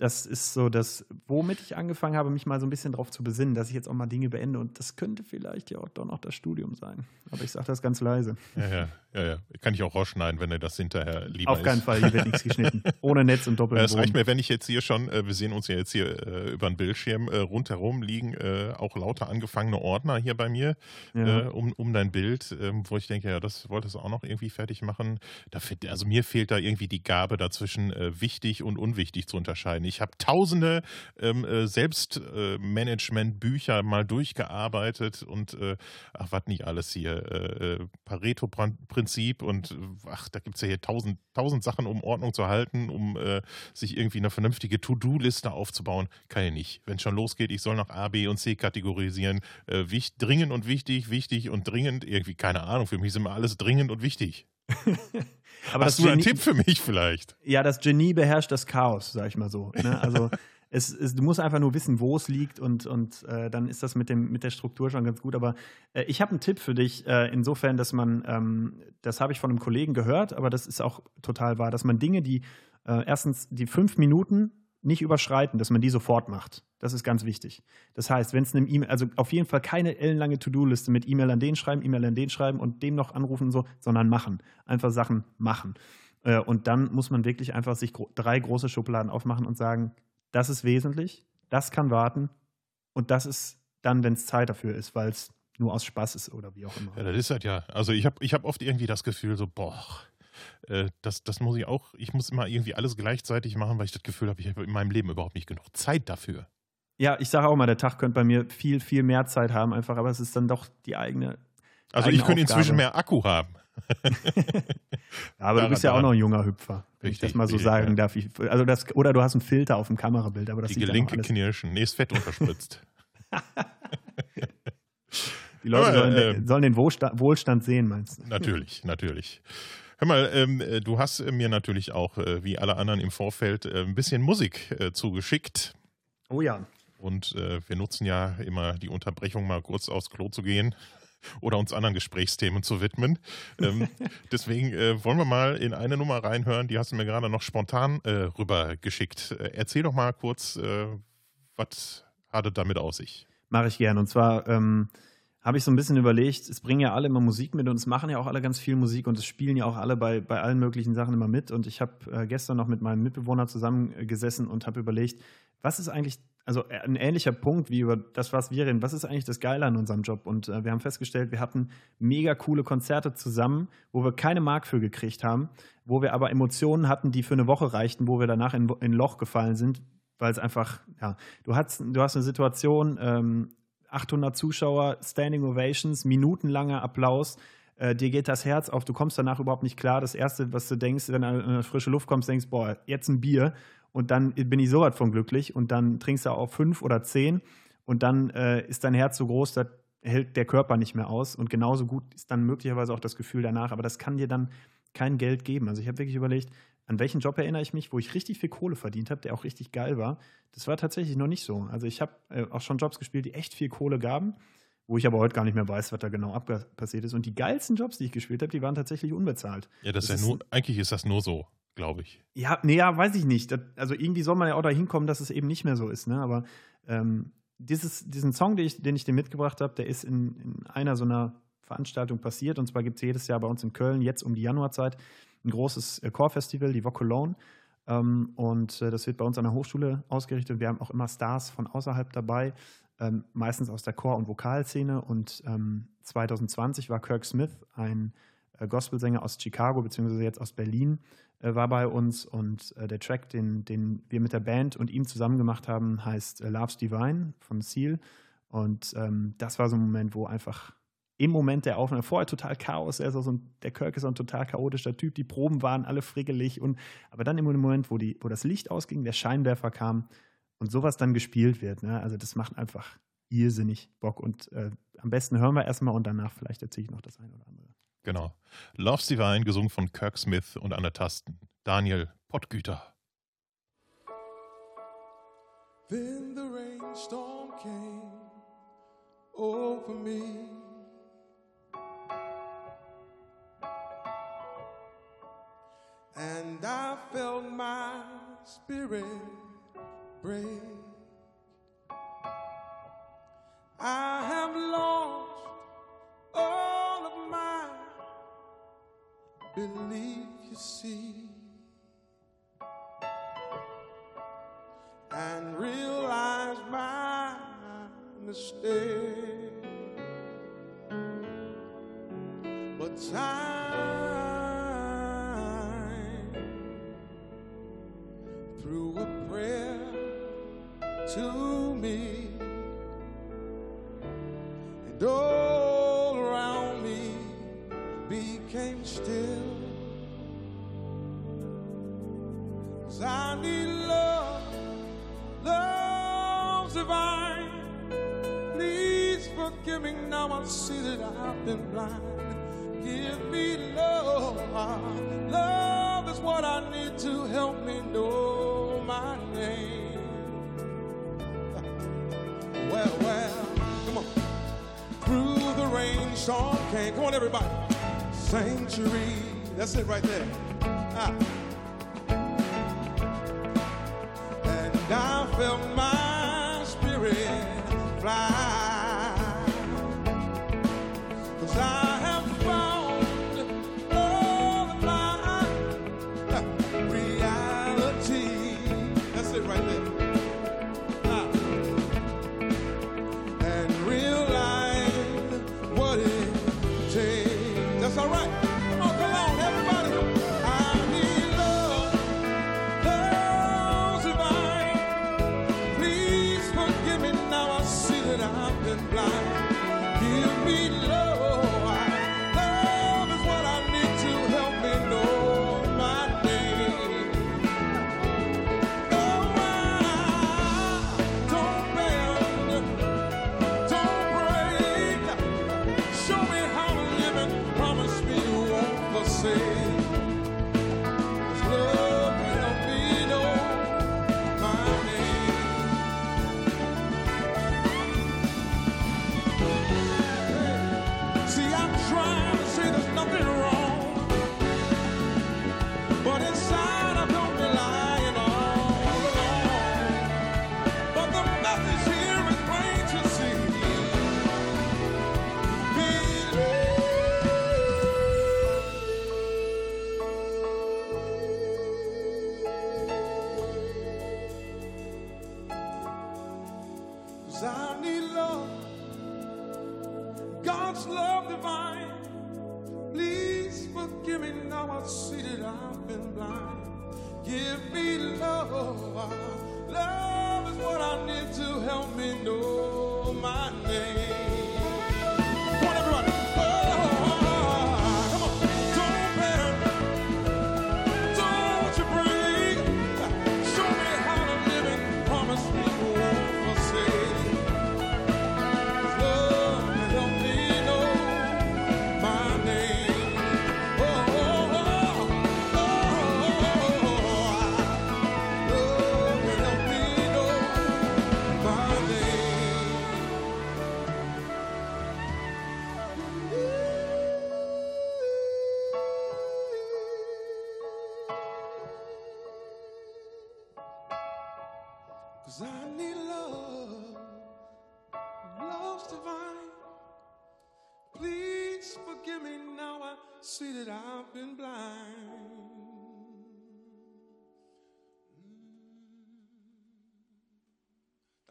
das ist so das, womit ich angefangen habe, mich mal so ein bisschen darauf zu besinnen, dass ich jetzt auch mal Dinge beende. Und das könnte vielleicht ja auch doch noch das Studium sein. Aber ich sage das ganz leise. Ja, ja, ja, ja. Kann ich auch rausschneiden, wenn er das hinterher lieber Auf ist. keinen Fall, hier wird nichts geschnitten. *laughs* Ohne Netz und Ja, doppelten Es reicht mir, wenn ich jetzt hier schon, äh, wir sehen uns ja jetzt hier äh, über den Bildschirm, äh, rundherum liegen auch lauter angefangene Ordner hier bei mir Ja. um, um dein Bild, ähm, wo ich denke, ja, das wolltest du auch noch irgendwie fertig machen. Also mir fehlt da irgendwie die Gabe dazwischen, wichtig und unwichtig zu unterscheiden. Ich habe tausende ähm, äh, Selbstmanagement-Bücher mal durchgearbeitet und äh, ach, was nicht alles hier, äh, äh, Pareto-Prinzip und äh, ach, da gibt es ja hier tausend, tausend Sachen, um Ordnung zu halten, um äh, sich irgendwie eine vernünftige To-Do-Liste aufzubauen. Kann ich nicht. Wenn es schon losgeht, ich soll nach A, B und C kategorisieren. Äh, wicht, dringend und wichtig, wichtig und dringend. Irgendwie, keine Ahnung, für mich ist immer alles dringend und wichtig. *laughs* Aber Hast das du einen Genie- Tipp für mich vielleicht? Ja, das Genie beherrscht das Chaos, sag ich mal so. Ne? Also *laughs* es, es, du musst einfach nur wissen, wo es liegt und, und äh, dann ist das mit, dem, mit der Struktur schon ganz gut. Aber äh, ich habe einen Tipp für dich, äh, insofern, dass man, ähm, das habe ich von einem Kollegen gehört, aber das ist auch total wahr, dass man Dinge, die äh, erstens die fünf Minuten nicht überschreiten, dass man die sofort macht. Das ist ganz wichtig. Das heißt, wenn es einem E-Mail, also auf jeden Fall keine ellenlange To-Do-Liste mit E-Mail an den schreiben, E-Mail an den schreiben und dem noch anrufen und so, sondern machen. Einfach Sachen machen. Äh, Und dann muss man wirklich einfach sich drei große Schubladen aufmachen und sagen, das ist wesentlich, das kann warten und das ist dann, wenn es Zeit dafür ist, weil es nur aus Spaß ist oder wie auch immer. Ja, das ist halt ja. Also ich habe ich hab oft irgendwie das Gefühl, so, boah, äh, das, das muss ich auch, ich muss immer irgendwie alles gleichzeitig machen, weil ich das Gefühl habe, ich habe in meinem Leben überhaupt nicht genug Zeit dafür. Ja, ich sage auch mal, der Tag könnte bei mir viel, viel mehr Zeit haben, einfach, aber es ist dann doch die eigene. Also eigene ich könnte Aufgabe. inzwischen mehr Akku haben. *laughs* Aber du Daran- bist ja auch noch ein junger Hüpfer, wenn ich Richtig, das mal so richtig, sagen ja. darf. Ich, also das, oder du hast einen Filter auf dem Kamerabild, aber das Die Gelenke auch alles. knirschen. Nee, ist Fett unterspritzt. *laughs* *laughs* Die Leute Aber, sollen, ähm, sollen den Wohlstand, Wohlstand sehen, meinst du? natürlich, natürlich. Hör mal, ähm, äh, du hast äh, mir natürlich auch, äh, wie alle anderen im Vorfeld, äh, ein bisschen Musik äh, zugeschickt. Oh ja. Und äh, wir nutzen ja immer die Unterbrechung, mal kurz aufs Klo zu gehen oder uns anderen Gesprächsthemen zu widmen. Ähm, *laughs* deswegen wollen wir mal in eine Nummer reinhören, die hast du mir gerade noch spontan rübergeschickt. Äh, erzähl doch mal kurz, was hat es damit aus sich? Mache ich gern. Und zwar ähm, habe ich so ein bisschen überlegt, es bringen ja alle immer Musik mit und es machen ja auch alle ganz viel Musik und es spielen ja auch alle bei, bei allen möglichen Sachen immer mit. Und ich habe äh, gestern noch mit meinem Mitbewohner zusammengesessen und habe überlegt, was ist eigentlich, also äh, ein ähnlicher Punkt wie über das, was wir reden, was ist eigentlich das Geile an unserem Job? Und äh, wir haben festgestellt, wir hatten mega coole Konzerte zusammen, wo wir keine Mark für gekriegt haben, wo wir aber Emotionen hatten, die für eine Woche reichten, wo wir danach in, in Loch gefallen sind, weil es einfach, ja, du hast, du hast eine Situation, ähm, 800 Zuschauer, Standing Ovations, minutenlanger Applaus. Äh, dir geht das Herz auf, du kommst danach überhaupt nicht klar. Das Erste, was du denkst, wenn du in eine frische Luft kommst, denkst, boah, jetzt ein Bier. Und dann bin ich sowas von glücklich. Und dann trinkst du auch fünf oder zehn. Und dann äh, ist dein Herz so groß, das hält der Körper nicht mehr aus. Und genauso gut ist dann möglicherweise auch das Gefühl danach. Aber das kann dir dann kein Geld geben. Also ich habe wirklich überlegt, an welchen Job erinnere ich mich, wo ich richtig viel Kohle verdient habe, der auch richtig geil war? Das war tatsächlich noch nicht so. Also ich habe äh, auch schon Jobs gespielt, die echt viel Kohle gaben, wo ich aber heute gar nicht mehr weiß, was da genau passiert ist. Und die geilsten Jobs, die ich gespielt habe, die waren tatsächlich unbezahlt. Ja, das, das ist ja nur, eigentlich ist das nur so, glaube ich. Ja, nee, ja, weiß ich nicht. Das, also irgendwie soll man ja auch dahin kommen, dass es eben nicht mehr so ist. Ne? Aber ähm, dieses, diesen Song, den ich, den ich dir mitgebracht habe, der ist in, in einer so einer Veranstaltung passiert. Und zwar gibt es jedes Jahr bei uns in Köln, jetzt um die Januarzeit, ein großes äh, Chorfestival, die Cologne. Ähm, und äh, das wird bei uns an der Hochschule ausgerichtet. Wir haben auch immer Stars von außerhalb dabei, ähm, meistens aus der Chor- und Vokalszene. Und ähm, 2020 war Kirk Smith, ein äh, Gospelsänger aus Chicago, beziehungsweise jetzt aus Berlin, war bei uns. Und der Track, den, den wir mit der Band und ihm zusammen gemacht haben, heißt Love's Divine von Seal. Und ähm, das war so ein Moment, wo einfach im Moment der Aufnahme, vorher total Chaos, er ist so ein, der Kirk ist so ein total chaotischer Typ, die Proben waren alle friggelig und aber dann im Moment, wo, die, wo das Licht ausging, der Scheinwerfer kam und sowas dann gespielt wird, ne? also das macht einfach irrsinnig Bock und äh, am besten hören wir erstmal und danach vielleicht erzähle ich noch das eine oder andere. Genau. Love's Divine, gesungen von Kirk Smith und an der Tasten Daniel Pottgüter. Then the rainstorm came over me and I felt my spirit break. I have lost all of my belief, you see, and realize my mistake. But time to me. And all around me became still. Cause I need love, love's divine. Please forgive me now, I see that I've been blind. Give me love, love is what I need to help me know my name. Well, well, come on. Through the rain, storm came. Come on, everybody. Sanctuary. That's it right there. Ah.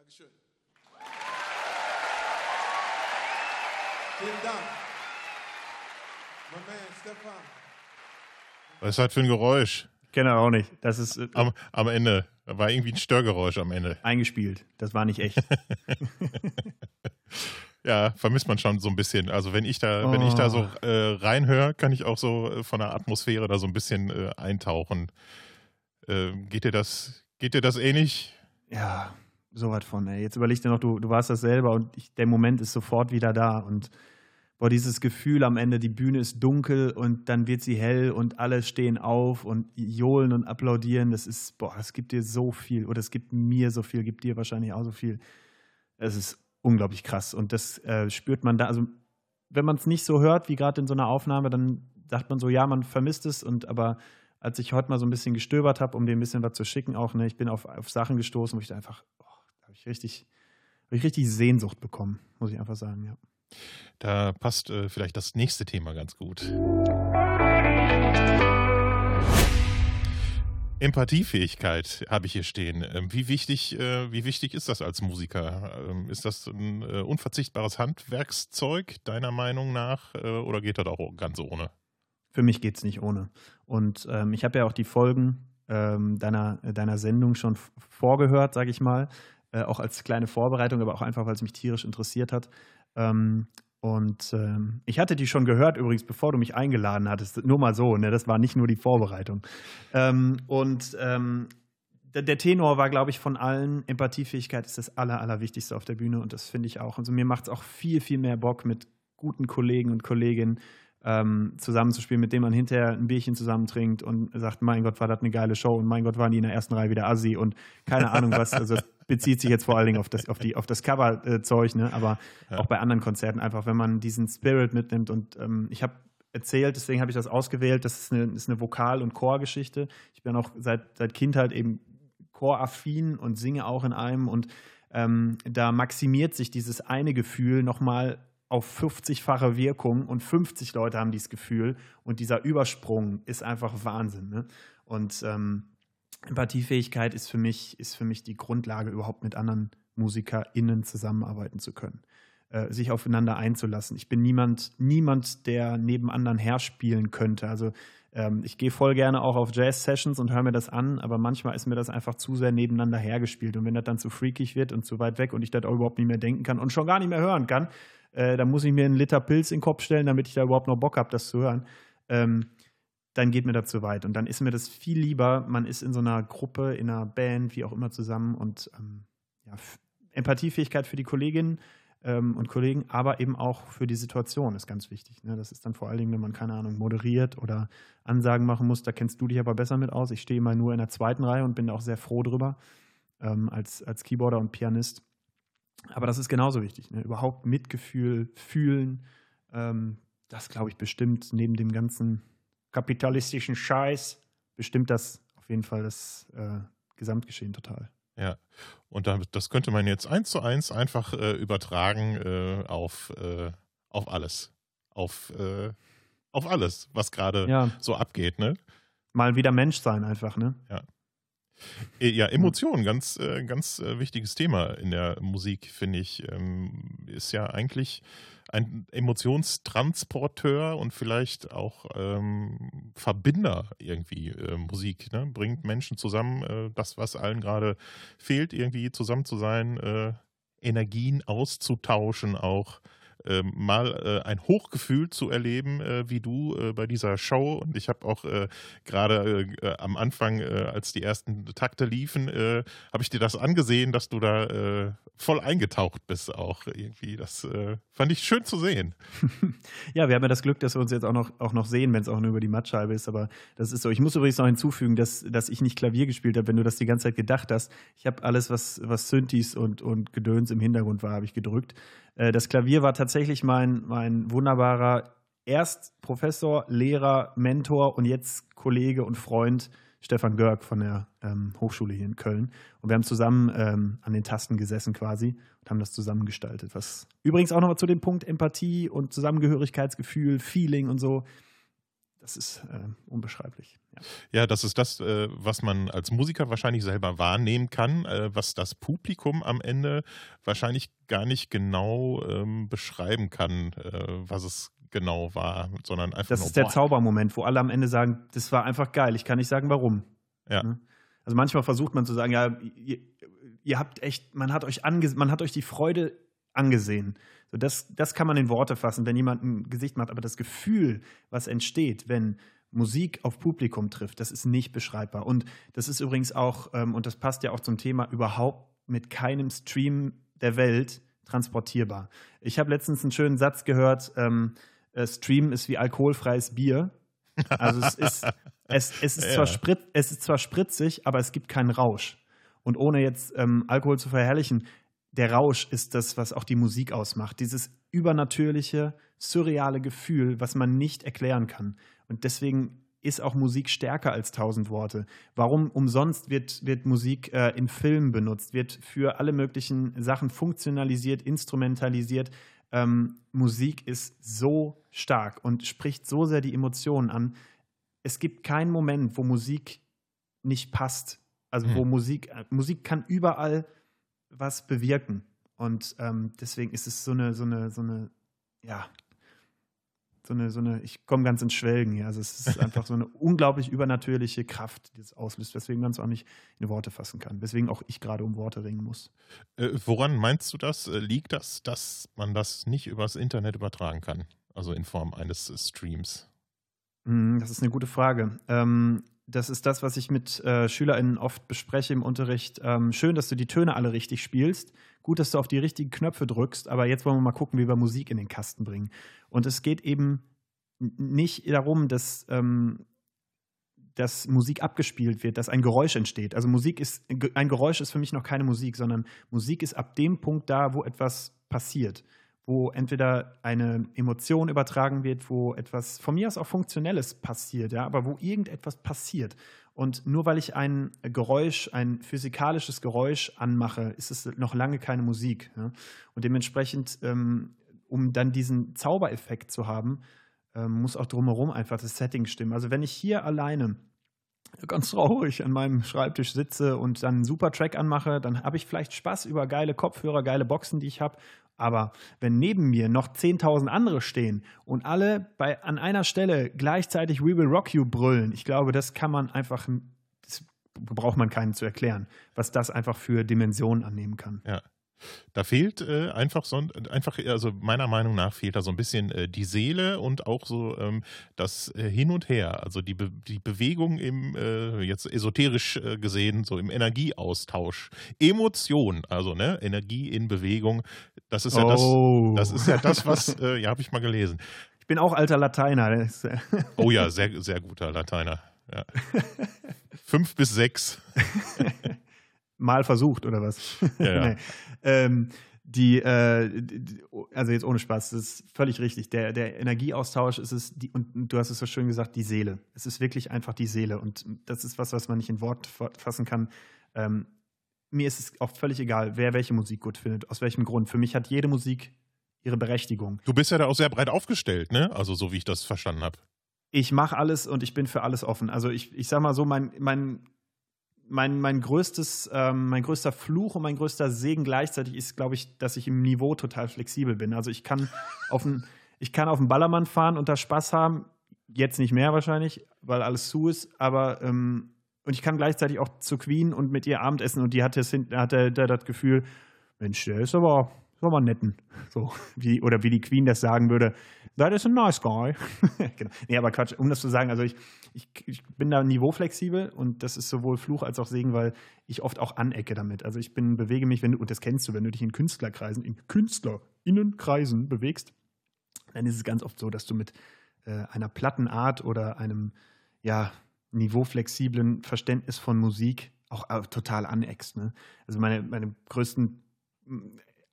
Dankeschön. Vielen Dank. Stefan. Was ist das für ein Geräusch? Kenne auch nicht. Das ist äh, Am, am Ende. War irgendwie ein Störgeräusch am Ende. eingespielt. Das war nicht echt. *laughs* Ja, vermisst man schon so ein bisschen. Also wenn ich da, wenn ich da so äh, reinhöre, kann ich auch so äh, von der Atmosphäre da so ein bisschen äh, eintauchen. Äh, geht dir das, geht dir das ähnlich? Ja, so was von, ey. Jetzt überleg dir noch, du, du warst das selber und ich, der Moment ist sofort wieder da. Und boah, dieses Gefühl am Ende, die Bühne ist dunkel und dann wird sie hell und alle stehen auf und johlen und applaudieren. Das ist, boah, es gibt dir so viel. Oder es gibt mir so viel, gibt dir wahrscheinlich auch so viel. Es ist unglaublich krass. Und das äh, spürt man da. Also, wenn man es nicht so hört, wie gerade in so einer Aufnahme, dann sagt man so, ja, man vermisst es. Und aber als ich heute mal so ein bisschen gestöbert habe, um dir ein bisschen was zu schicken, auch, ne, ich bin auf, auf Sachen gestoßen, wo ich da einfach, oh, habe ich richtig, hab ich richtig Sehnsucht bekommen, muss ich einfach sagen, ja. Da passt äh, vielleicht das nächste Thema ganz gut. Empathiefähigkeit habe ich hier stehen. Ähm, Wie wichtig, äh, wie wichtig ist das als Musiker? Ähm, Ist das ein äh, unverzichtbares Handwerkszeug, deiner Meinung nach, äh, oder geht das auch ganz ohne? Für mich geht es nicht ohne. Und ähm, ich habe ja auch die Folgen ähm, deiner, deiner Sendung schon vorgehört, sage ich mal. Äh, auch als kleine Vorbereitung, aber auch einfach, weil es mich tierisch interessiert hat. Ähm, und ähm, ich hatte die schon gehört, übrigens, bevor du mich eingeladen hattest. Nur mal so, ne? Das war nicht nur die Vorbereitung. Ähm, und ähm, der, Tenor war, glaube ich, von allen, Empathiefähigkeit ist das Aller, Allerwichtigste auf der Bühne und das finde ich auch. Also mir macht es auch viel, viel mehr Bock, mit guten Kollegen und Kolleginnen ähm, zusammenzuspielen, mit denen man hinterher ein Bierchen zusammen trinkt und sagt, mein Gott, war das eine geile Show und mein Gott, waren die in der ersten Reihe wieder Assi und keine Ahnung was. Also *laughs* bezieht sich jetzt vor allen Dingen auf das, auf die, auf das Cover-Zeug, ne? aber auch bei anderen Konzerten einfach, wenn man diesen Spirit mitnimmt und ähm, ich habe erzählt, deswegen habe ich das ausgewählt, das ist eine, ist eine Vokal- und Chorgeschichte. Ich bin auch seit, seit Kindheit eben choraffin und singe auch in einem und ähm, da maximiert sich dieses eine Gefühl nochmal auf 50-fache Wirkung und 50 Leute haben dieses Gefühl und dieser Übersprung ist einfach Wahnsinn. Ne? Und ähm, Empathiefähigkeit ist für mich, ist für mich die Grundlage, überhaupt mit anderen MusikerInnen zusammenarbeiten zu können. Äh, sich aufeinander einzulassen. Ich bin niemand, niemand, der neben anderen herspielen könnte. Also ähm, ich gehe voll gerne auch auf Jazz-Sessions und höre mir das an, aber manchmal ist mir das einfach zu sehr nebeneinander hergespielt. Und wenn das dann zu freakig wird und zu weit weg und ich das auch überhaupt nicht mehr denken kann und schon gar nicht mehr hören kann, äh, dann muss ich mir einen Liter Pilz in den Kopf stellen, damit ich da überhaupt noch Bock habe, das zu hören. Ähm, dann geht mir das zu weit. Und dann ist mir das viel lieber, man ist in so einer Gruppe, in einer Band, wie auch immer zusammen und ähm, ja, Empathiefähigkeit für die Kolleginnen ähm, und Kollegen, aber eben auch für die Situation ist ganz wichtig. Ne? Das ist dann vor allen Dingen, wenn man, keine Ahnung, moderiert oder Ansagen machen muss, da kennst du dich aber besser mit aus. Ich stehe mal nur in der zweiten Reihe und bin da auch sehr froh drüber, ähm, als, als Keyboarder und Pianist. Aber das ist genauso wichtig. Ne? Überhaupt Mitgefühl, fühlen, ähm, das glaube ich bestimmt neben dem ganzen kapitalistischen Scheiß, bestimmt das auf jeden Fall das äh, Gesamtgeschehen total. Ja, und da, das könnte man jetzt eins zu eins einfach äh, übertragen äh, auf, äh, auf alles. Auf, äh, auf alles, was gerade Ja, so abgeht, ne? mal wieder Mensch sein einfach, ne? Äh, Ja, Emotionen, ganz, äh, ganz äh, wichtiges Thema in der Musik, finde ich. Ähm, Ist ja eigentlich ein Emotionstransporteur und vielleicht auch ähm, Verbinder irgendwie äh, Musik. Ne? Bringt Menschen zusammen, äh, das, was allen gerade fehlt, irgendwie zusammen zu sein, äh, Energien auszutauschen auch. Ähm, mal äh, ein Hochgefühl zu erleben, äh, wie du äh, bei dieser Show. Und ich habe auch äh, gerade äh, äh, am Anfang, äh, als die ersten Takte liefen, äh, habe ich dir das angesehen, dass du da äh, voll eingetaucht bist auch irgendwie. Das äh, fand ich schön zu sehen. *laughs* Ja, wir haben ja das Glück, dass wir uns jetzt auch noch, auch noch sehen, wenn es auch nur über die Mattscheibe ist. Aber das ist so. Ich muss übrigens noch hinzufügen, dass, dass ich nicht Klavier gespielt habe, wenn du das die ganze Zeit gedacht hast. Ich habe alles, was, was Synthes und, und Gedöns im Hintergrund war, habe ich gedrückt. Äh, das Klavier war tatsächlich mein, mein wunderbarer erst Professor, Lehrer, Mentor und jetzt Kollege und Freund Stefan Görg von der ähm, Hochschule hier in Köln. Und wir haben zusammen ähm, an den Tasten gesessen quasi und haben das zusammengestaltet. Was übrigens auch nochmal zu dem Punkt Empathie und Zusammengehörigkeitsgefühl, Feeling und so, das ist äh, unbeschreiblich. Ja. ja. das ist das, äh, was man als Musiker wahrscheinlich selber wahrnehmen kann, äh, was das Publikum am Ende wahrscheinlich gar nicht genau ähm, beschreiben kann, äh, was es genau war, sondern einfach Das nur, ist der boah. Zaubermoment, wo alle am Ende sagen, das war einfach geil. Ich kann nicht sagen, warum. Ja. Ne? Also manchmal versucht man zu sagen, ja, ihr, ihr habt echt, man hat euch ange man hat euch die Freude angesehen. So das, das kann man in Worte fassen, wenn jemand ein Gesicht macht. Aber das Gefühl, was entsteht, wenn Musik auf Publikum trifft, das ist nicht beschreibbar. Und das ist übrigens auch, ähm, und das passt ja auch zum Thema, überhaupt mit keinem Stream der Welt transportierbar. Ich habe letztens einen schönen Satz gehört, ähm, äh, Stream ist wie alkoholfreies Bier. Also es ist, *laughs* es, es, ist Ja. zwar sprit, es ist zwar spritzig, aber es gibt keinen Rausch. Und ohne jetzt ähm, Alkohol zu verherrlichen, der Rausch ist das, was auch die Musik ausmacht. Dieses übernatürliche, surreale Gefühl, was man nicht erklären kann. Und deswegen ist auch Musik stärker als tausend Worte. Warum umsonst wird, wird Musik äh, in Filmen benutzt, wird für alle möglichen Sachen funktionalisiert, instrumentalisiert. Ähm, Musik ist so stark und spricht so sehr die Emotionen an. Es gibt keinen Moment, wo Musik nicht passt. Also wo Hm. Musik, äh, Musik kann überall was bewirken. Und ähm, deswegen ist es so eine, so eine, so eine, ja, so eine, so eine, ich komme ganz ins Schwelgen hier. Also es ist *laughs* einfach so eine unglaublich übernatürliche Kraft, die es auslöst, weswegen man es auch nicht in Worte fassen kann. Weswegen auch ich gerade um Worte ringen muss. Äh, woran meinst du das? Äh, Liegt das, dass man das nicht übers Internet übertragen kann? Also in Form eines Streams? Mm, Das ist eine gute Frage. Ähm, das ist das, was ich mit äh, SchülerInnen oft bespreche im Unterricht. Ähm, schön, dass du die Töne alle richtig spielst. Gut, dass du auf die richtigen Knöpfe drückst. Aber jetzt wollen wir mal gucken, wie wir Musik in den Kasten bringen. Und es geht eben nicht darum, dass, ähm, dass Musik abgespielt wird, dass ein Geräusch entsteht. Also Musik ist, ein Geräusch ist für mich noch keine Musik, sondern Musik ist ab dem Punkt da, wo etwas passiert wo entweder eine Emotion übertragen wird, wo etwas von mir aus auch Funktionelles passiert, ja, aber wo irgendetwas passiert. Und nur weil ich ein Geräusch, ein physikalisches Geräusch anmache, ist es noch lange keine Musik. Ja? Und dementsprechend, ähm, um dann diesen Zaubereffekt zu haben, ähm, muss auch drumherum einfach das Setting stimmen. Also wenn ich hier alleine ganz traurig an meinem Schreibtisch sitze und dann einen super Track anmache, dann habe ich vielleicht Spaß über geile Kopfhörer, geile Boxen, die ich habe. Aber wenn neben mir noch 10.000 andere stehen und alle bei, an einer Stelle gleichzeitig We Will Rock You brüllen, ich glaube, das kann man einfach, das braucht man keinen zu erklären, was das einfach für Dimensionen annehmen kann. Ja. Da fehlt äh, einfach so ein- einfach, also meiner Meinung nach fehlt da so ein bisschen äh, die Seele und auch so ähm, das äh, Hin und Her, also die, Be die Bewegung im, äh, jetzt esoterisch äh, gesehen, so im Energieaustausch. Emotion, also ne, Energie in Bewegung, das ist ja Oh. das, das ist ja das, *laughs* was, äh, ja, habe ich mal gelesen. Ich bin auch alter Lateiner. Oh ja, *laughs* sehr, sehr guter Lateiner. Ja. Fünf bis sechs. *laughs* mal versucht oder was? Ja, *laughs* nee. ähm, die, äh, die- also jetzt ohne Spaß, das ist völlig richtig. Der, der Energieaustausch ist es, die, und du hast es so schön gesagt, die Seele. Es ist wirklich einfach die Seele. Und das ist was, was man nicht in Wort fa- fassen kann. Ähm, mir ist es auch völlig egal, wer welche Musik gut findet, aus welchem Grund. Für mich hat jede Musik ihre Berechtigung. Du bist ja da auch sehr breit aufgestellt, ne? Also so wie ich das verstanden habe. ich mache alles und ich bin für alles offen. Also ich, ich sag mal so, mein, mein, mein, mein größtes, ähm, mein größter Fluch und mein größter Segen gleichzeitig ist, glaube ich, dass ich im Niveau total flexibel bin. Also ich kann *laughs* auf den, ich kann auf den Ballermann fahren und da Spaß haben. Jetzt nicht mehr wahrscheinlich, weil alles zu ist, aber ähm, und ich kann gleichzeitig auch zu Queen und mit ihr Abendessen und die hat das, hat der, der das Gefühl, Mensch, der ist aber, ist aber netten. So, wie, oder wie die Queen das sagen würde, that is a nice guy. *laughs* genau. Nee, aber Quatsch, um das zu sagen, also ich, ich, ich bin da niveauflexibel und das ist sowohl Fluch als auch Segen, weil ich oft auch anecke damit. Also ich bin, bewege mich, wenn du, und das kennst du, wenn du dich in Künstlerkreisen, in KünstlerInnenkreisen bewegst, dann ist es ganz oft so, dass du mit äh, einer Plattenart oder einem, ja, niveauflexiblen Verständnis von Musik auch äh, total aneckst. Ne? Also meine, meine größten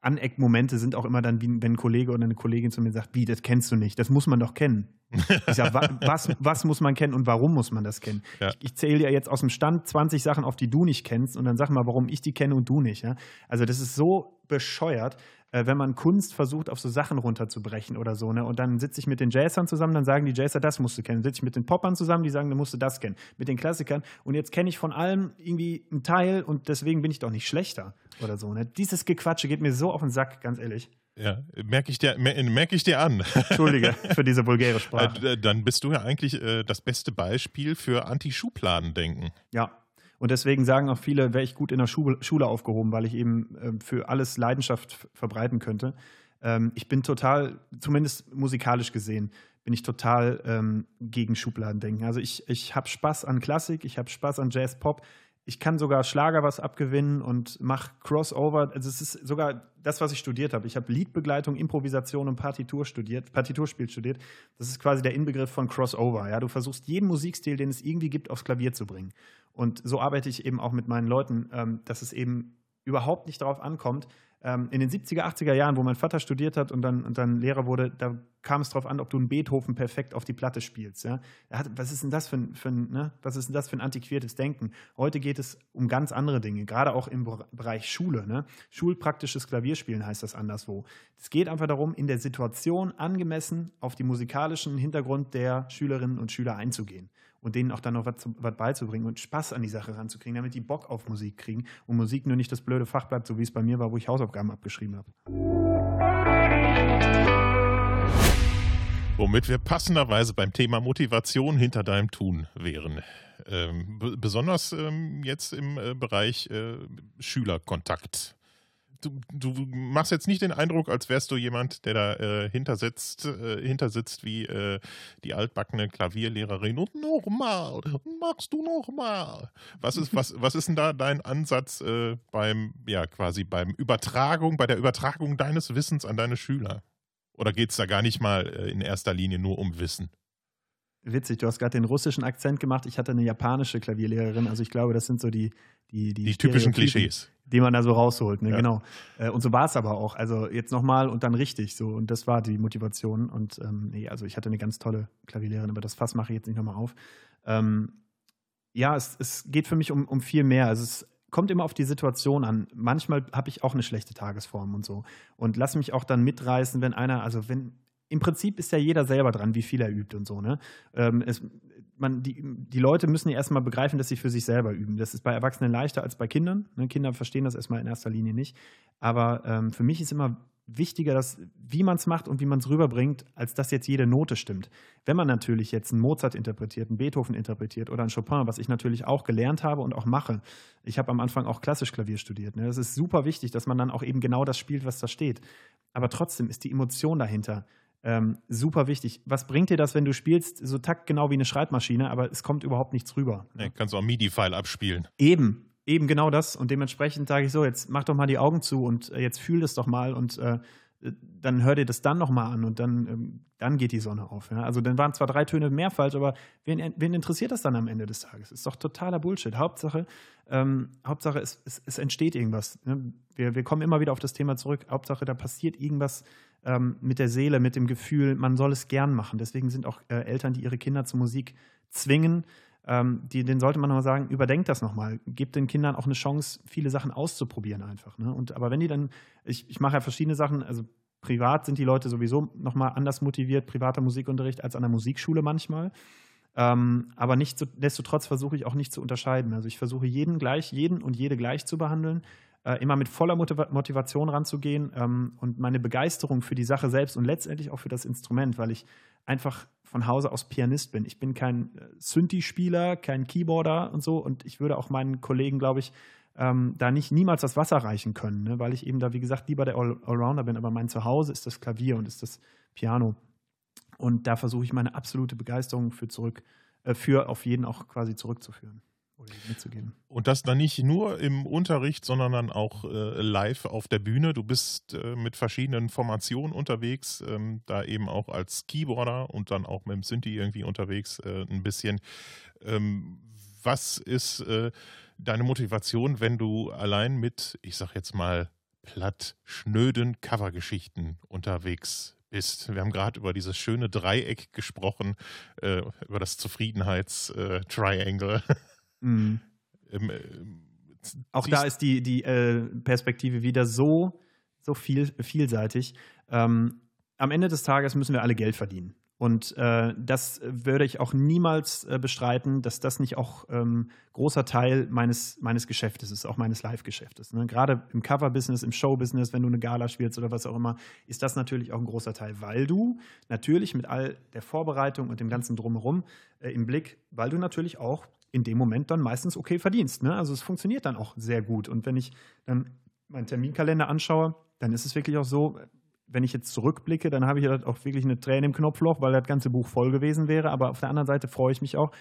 Aneckmomente sind auch immer dann, wie, wenn ein Kollege oder eine Kollegin zu mir sagt, wie, das kennst du nicht, das muss man doch kennen. Ich sage, wa *laughs* was, was muss man kennen und warum muss man das kennen? Ja. Ich, ich zähle dir jetzt aus dem Stand 20 Sachen auf, die du nicht kennst und dann sag mal, warum ich die kenne und du nicht. Ja? Also das ist so bescheuert, äh, wenn man Kunst versucht, auf so Sachen runterzubrechen oder so. Ne? Und dann sitze ich mit den Jazzern zusammen, dann sagen die Jazzer, das musst du kennen. Sitze ich mit den Poppern zusammen, die sagen, dann musst du das kennen. Mit den Klassikern. Und jetzt kenne ich von allem irgendwie einen Teil und deswegen bin ich doch nicht schlechter oder so. Ne? Dieses Gequatsche geht mir so auf den Sack, ganz ehrlich. Ja, merke ich, dir- mer- merk ich dir an. Entschuldige *laughs* für diese vulgäre Sprache. Äh, Dann bist du ja eigentlich äh, das beste Beispiel für Anti-Schubladen-Denken. Ja. Und deswegen sagen auch viele, wäre ich gut in der Schule, aufgehoben, weil ich eben ähm, für alles Leidenschaft verbreiten könnte. Ähm, ich bin total, zumindest musikalisch gesehen, bin ich total ähm, gegen Schubladendenken. Also ich, ich habe Spaß an Klassik, ich habe Spaß an Jazz, Pop. Ich kann sogar Schlager was abgewinnen und mache Crossover. Also es ist sogar das, was ich studiert habe. Ich habe Liedbegleitung, Improvisation und Partitur studiert, Partiturspiel studiert. Das ist quasi der Inbegriff von Crossover. Ja, du versuchst jeden Musikstil, den es irgendwie gibt, aufs Klavier zu bringen. Und so arbeite ich eben auch mit meinen Leuten, ähm, dass es eben überhaupt nicht darauf ankommt. Ähm, in den 70er, 80er Jahren, wo mein Vater studiert hat und dann, und dann Lehrer wurde, da kam es darauf an, ob du einen Beethoven perfekt auf die Platte spielst. Ja? Hat, was ist denn das für ein, für ne? was ist denn das für ein antiquiertes Denken? Heute geht es um ganz andere Dinge, gerade auch im Bere- Bereich Schule. Ne? Schulpraktisches Klavierspielen heißt das anderswo. Es geht einfach darum, in der Situation angemessen auf die musikalischen Hintergrund der Schülerinnen und Schüler einzugehen und denen auch dann noch was, zu- was beizubringen und Spaß an die Sache ranzukriegen, damit die Bock auf Musik kriegen und Musik nur nicht das blöde Fach bleibt, so wie es bei mir war, wo ich Hausaufgaben abgeschrieben habe. Womit wir passenderweise beim Thema Motivation hinter deinem Tun wären. Ähm, besonders ähm, jetzt im äh, Bereich äh, Schülerkontakt. Du, du machst jetzt nicht den Eindruck, als wärst du jemand, der da äh, hintersitzt, äh, hintersitzt wie äh, die altbackene Klavierlehrerin und nochmal, machst du nochmal. Was ist, was, was ist denn da dein Ansatz äh, beim, ja, quasi beim Übertragung, bei der Übertragung deines Wissens an deine Schüler? Oder geht es da gar nicht mal äh, in erster Linie nur um Wissen? Witzig, du hast gerade den russischen Akzent gemacht. Ich hatte eine japanische Klavierlehrerin. Also ich glaube, das sind so die die, Die typischen Stereotypen, Klischees. Die man da so rausholt. Ne? Ja. Genau. Äh, Und so war es aber auch. Also jetzt nochmal und dann richtig so. Und das war die Motivation. Und ähm, nee, also ich hatte eine ganz tolle Klavierlehrerin, aber das Fass mache ich jetzt nicht nochmal auf. Ähm, ja, es, es geht für mich um, um viel mehr. Also es kommt immer auf die Situation an. Manchmal habe ich auch eine schlechte Tagesform und so. Und lass mich auch dann mitreißen, wenn einer, also wenn, im Prinzip ist ja jeder selber dran, wie viel er übt und so, ne? Ähm, es, man, die, die Leute müssen ja erstmal begreifen, dass sie für sich selber üben. Das ist bei Erwachsenen leichter als bei Kindern. Ne? Kinder verstehen das erstmal in erster Linie nicht. Aber ähm, für mich ist immer wichtiger, dass, wie man es macht und wie man es rüberbringt, als dass jetzt jede Note stimmt. Wenn man natürlich jetzt einen Mozart interpretiert, einen Beethoven interpretiert oder einen Chopin, was ich natürlich auch gelernt habe und auch mache. Ich habe am Anfang auch klassisch Klavier studiert. Ne? Das ist super wichtig, dass man dann auch eben genau das spielt, was da steht. Aber trotzdem ist die Emotion dahinter ähm, super wichtig. Was bringt dir das, wenn du spielst, so taktgenau wie eine Schreibmaschine, aber es kommt überhaupt nichts rüber? Nee, kannst du auch MIDI-File abspielen. Eben, eben genau das. Und dementsprechend sage ich so, jetzt mach doch mal die Augen zu und äh, jetzt fühl das doch mal und äh, dann hör dir das dann noch mal an und dann, ähm, dann geht die Sonne auf. Ja? Also dann waren zwar drei Töne mehr falsch, aber wen, wen interessiert das dann am Ende des Tages? Ist doch totaler Bullshit. Hauptsache, ähm, Hauptsache es, es, es entsteht irgendwas. Ne? Wir, wir kommen immer wieder auf das Thema zurück. Hauptsache, da passiert irgendwas ähm, mit der Seele, mit dem Gefühl, man soll es gern machen. Deswegen sind auch äh, Eltern, die ihre Kinder zur Musik zwingen, ähm, die, denen sollte man nochmal sagen, überdenkt das nochmal. Gebt den Kindern auch eine Chance, viele Sachen auszuprobieren einfach. Ne? Und, aber wenn die dann, ich, ich mache ja verschiedene Sachen, also privat sind die Leute sowieso nochmal anders motiviert, privater Musikunterricht als an der Musikschule manchmal. Ähm, aber nicht so, destotrotz versuche ich auch nicht zu unterscheiden. Also ich versuche jeden gleich, jeden und jede gleich zu behandeln, äh, immer mit voller Motiva Motivation ranzugehen ähm, und meine Begeisterung für die Sache selbst und letztendlich auch für das Instrument, weil ich einfach von Hause aus Pianist bin. Ich bin kein äh, Synthi-Spieler, kein Keyboarder und so und ich würde auch meinen Kollegen, glaube ich, ähm, da nicht niemals das Wasser reichen können, ne? weil ich eben da, wie gesagt, lieber der All Allrounder bin. Aber mein Zuhause ist das Klavier und ist das Piano. Und da versuche ich meine absolute Begeisterung für zurück, äh, für auf jeden auch quasi zurückzuführen mitzugeben. Und das dann nicht nur im Unterricht, sondern dann auch äh, live auf der Bühne. Du bist äh, mit verschiedenen Formationen unterwegs, ähm, da eben auch als Keyboarder und dann auch mit dem Synthi irgendwie unterwegs äh, ein bisschen. Ähm, was ist äh, deine Motivation, wenn du allein mit, ich sag jetzt mal, platt schnöden Covergeschichten unterwegs bist. Wir haben gerade über dieses schöne Dreieck gesprochen, äh, über das Zufriedenheits-Triangle. Äh, *laughs* mm. ähm, äh, Auch da ist die, die äh, Perspektive wieder so, so viel, vielseitig. Ähm, am Ende des Tages müssen wir alle Geld verdienen. Und äh, das würde ich auch niemals äh, bestreiten, dass das nicht auch ähm, großer Teil meines, meines Geschäftes ist, auch meines Live-Geschäftes. Ne? Gerade im Cover-Business, im Show-Business, wenn du eine Gala spielst oder was auch immer, ist das natürlich auch ein großer Teil, weil du natürlich mit all der Vorbereitung und dem ganzen Drumherum äh, im Blick, weil du natürlich auch in dem Moment dann meistens okay verdienst. Ne? Also es funktioniert dann auch sehr gut. Und wenn ich dann meinen Terminkalender anschaue, dann ist es wirklich auch so, wenn ich jetzt zurückblicke, dann habe ich halt auch wirklich eine Träne im Knopfloch, weil das ganze Buch voll gewesen wäre. Aber auf der anderen Seite freue ich mich auch,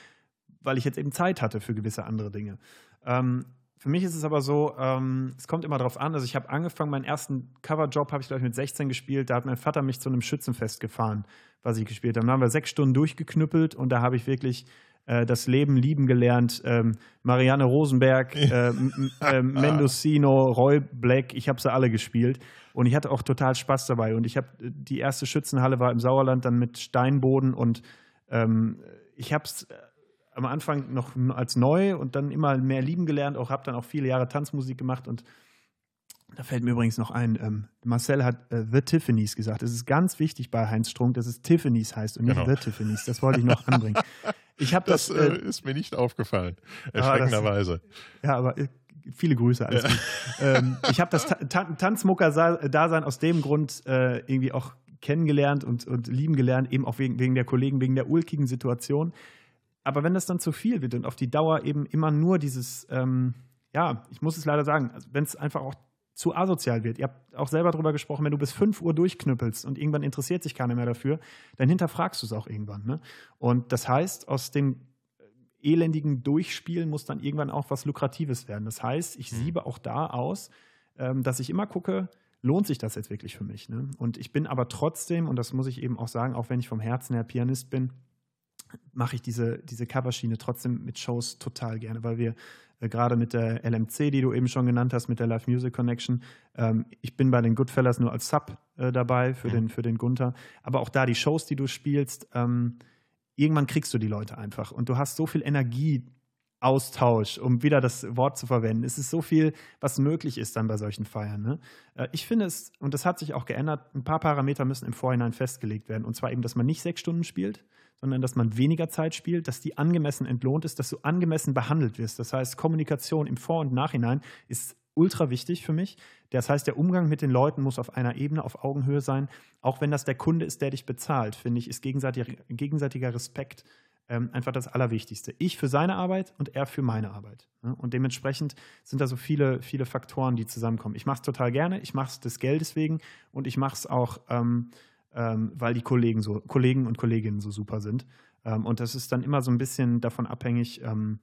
weil ich jetzt eben Zeit hatte für gewisse andere Dinge. Ähm, für mich ist es aber so, ähm, es kommt immer darauf an. Also ich habe angefangen, meinen ersten Coverjob habe ich glaube ich mit 16 gespielt. Da hat mein Vater mich zu einem Schützenfest gefahren, was ich gespielt habe. Da haben wir sechs Stunden durchgeknüppelt und da habe ich wirklich äh, das Leben lieben gelernt. Ähm, Marianne Rosenberg, äh, *laughs* äh, Mendocino, Roy Black, ich habe sie alle gespielt. Und ich hatte auch total Spaß dabei. Und ich habe die erste Schützenhalle war im Sauerland dann mit Steinboden und ähm, ich habe es äh, am Anfang noch als neu und dann immer mehr lieben gelernt. Auch habe dann auch viele Jahre Tanzmusik gemacht und da fällt mir übrigens noch ein, ähm, Marcel hat äh, The Tiffany's gesagt. Es ist ganz wichtig bei Heinz Strunk, dass es Tiffany's heißt und nicht genau. The Tiffany's. Das wollte ich noch anbringen. Ich habe das, das äh, ist mir nicht aufgefallen, erschreckenderweise. ja, aber äh, viele Grüße. Alles ja. ähm, ich habe das Ta Tanzmucker-Dasein aus dem Grund äh, irgendwie auch kennengelernt und, und lieben gelernt, eben auch wegen, wegen der Kollegen, wegen der ulkigen Situation. Aber wenn das dann zu viel wird und auf die Dauer eben immer nur dieses, ähm, ja, ich muss es leider sagen, also wenn es einfach auch zu asozial wird. Ihr habt auch selber darüber gesprochen, wenn du bis 5 Uhr durchknüppelst und irgendwann interessiert sich keiner mehr dafür, dann hinterfragst du es auch irgendwann. Ne? Und das heißt, aus dem elendigen Durchspielen muss dann irgendwann auch was Lukratives werden. Das heißt, ich mhm. siebe auch da aus, ähm, dass ich immer gucke, lohnt sich das jetzt wirklich für mich? Ne? Und ich bin aber trotzdem, und das muss ich eben auch sagen, auch wenn ich vom Herzen her Pianist bin, mache ich diese, diese Coverschiene trotzdem mit Shows total gerne, weil wir äh, gerade mit der LMC, die du eben schon genannt hast, mit der Live Music Connection. Ähm, ich bin bei den Goodfellas nur als Sub äh, dabei für, mhm. den, für den Gunther. Aber auch da die Shows, die du spielst, ähm, irgendwann kriegst du die Leute einfach. Und du hast so viel Energie. Austausch, um wieder das Wort zu verwenden. Es ist so viel, was möglich ist dann bei solchen Feiern. Ne? Äh, ich finde es, und das hat sich auch geändert, ein paar Parameter müssen im Vorhinein festgelegt werden. Und zwar eben, dass man nicht sechs Stunden spielt, sondern dass man weniger Zeit spielt, dass die angemessen entlohnt ist, dass du angemessen behandelt wirst. Das heißt, Kommunikation im Vor- und Nachhinein ist ultra wichtig für mich. Das heißt, der Umgang mit den Leuten muss auf einer Ebene, auf Augenhöhe sein. Auch wenn das der Kunde ist, der dich bezahlt, finde ich, ist gegenseitiger, gegenseitiger Respekt ähm, einfach das Allerwichtigste. Ich für seine Arbeit und er für meine Arbeit. Ne? Und dementsprechend sind da so viele, viele Faktoren, die zusammenkommen. Ich mache es total gerne, ich mache es des Geldes wegen und ich mache es auch ähm, ähm, weil die Kollegen, so, Kollegen und Kolleginnen so super sind. Ähm, und das ist dann immer so ein bisschen davon abhängig, ähm,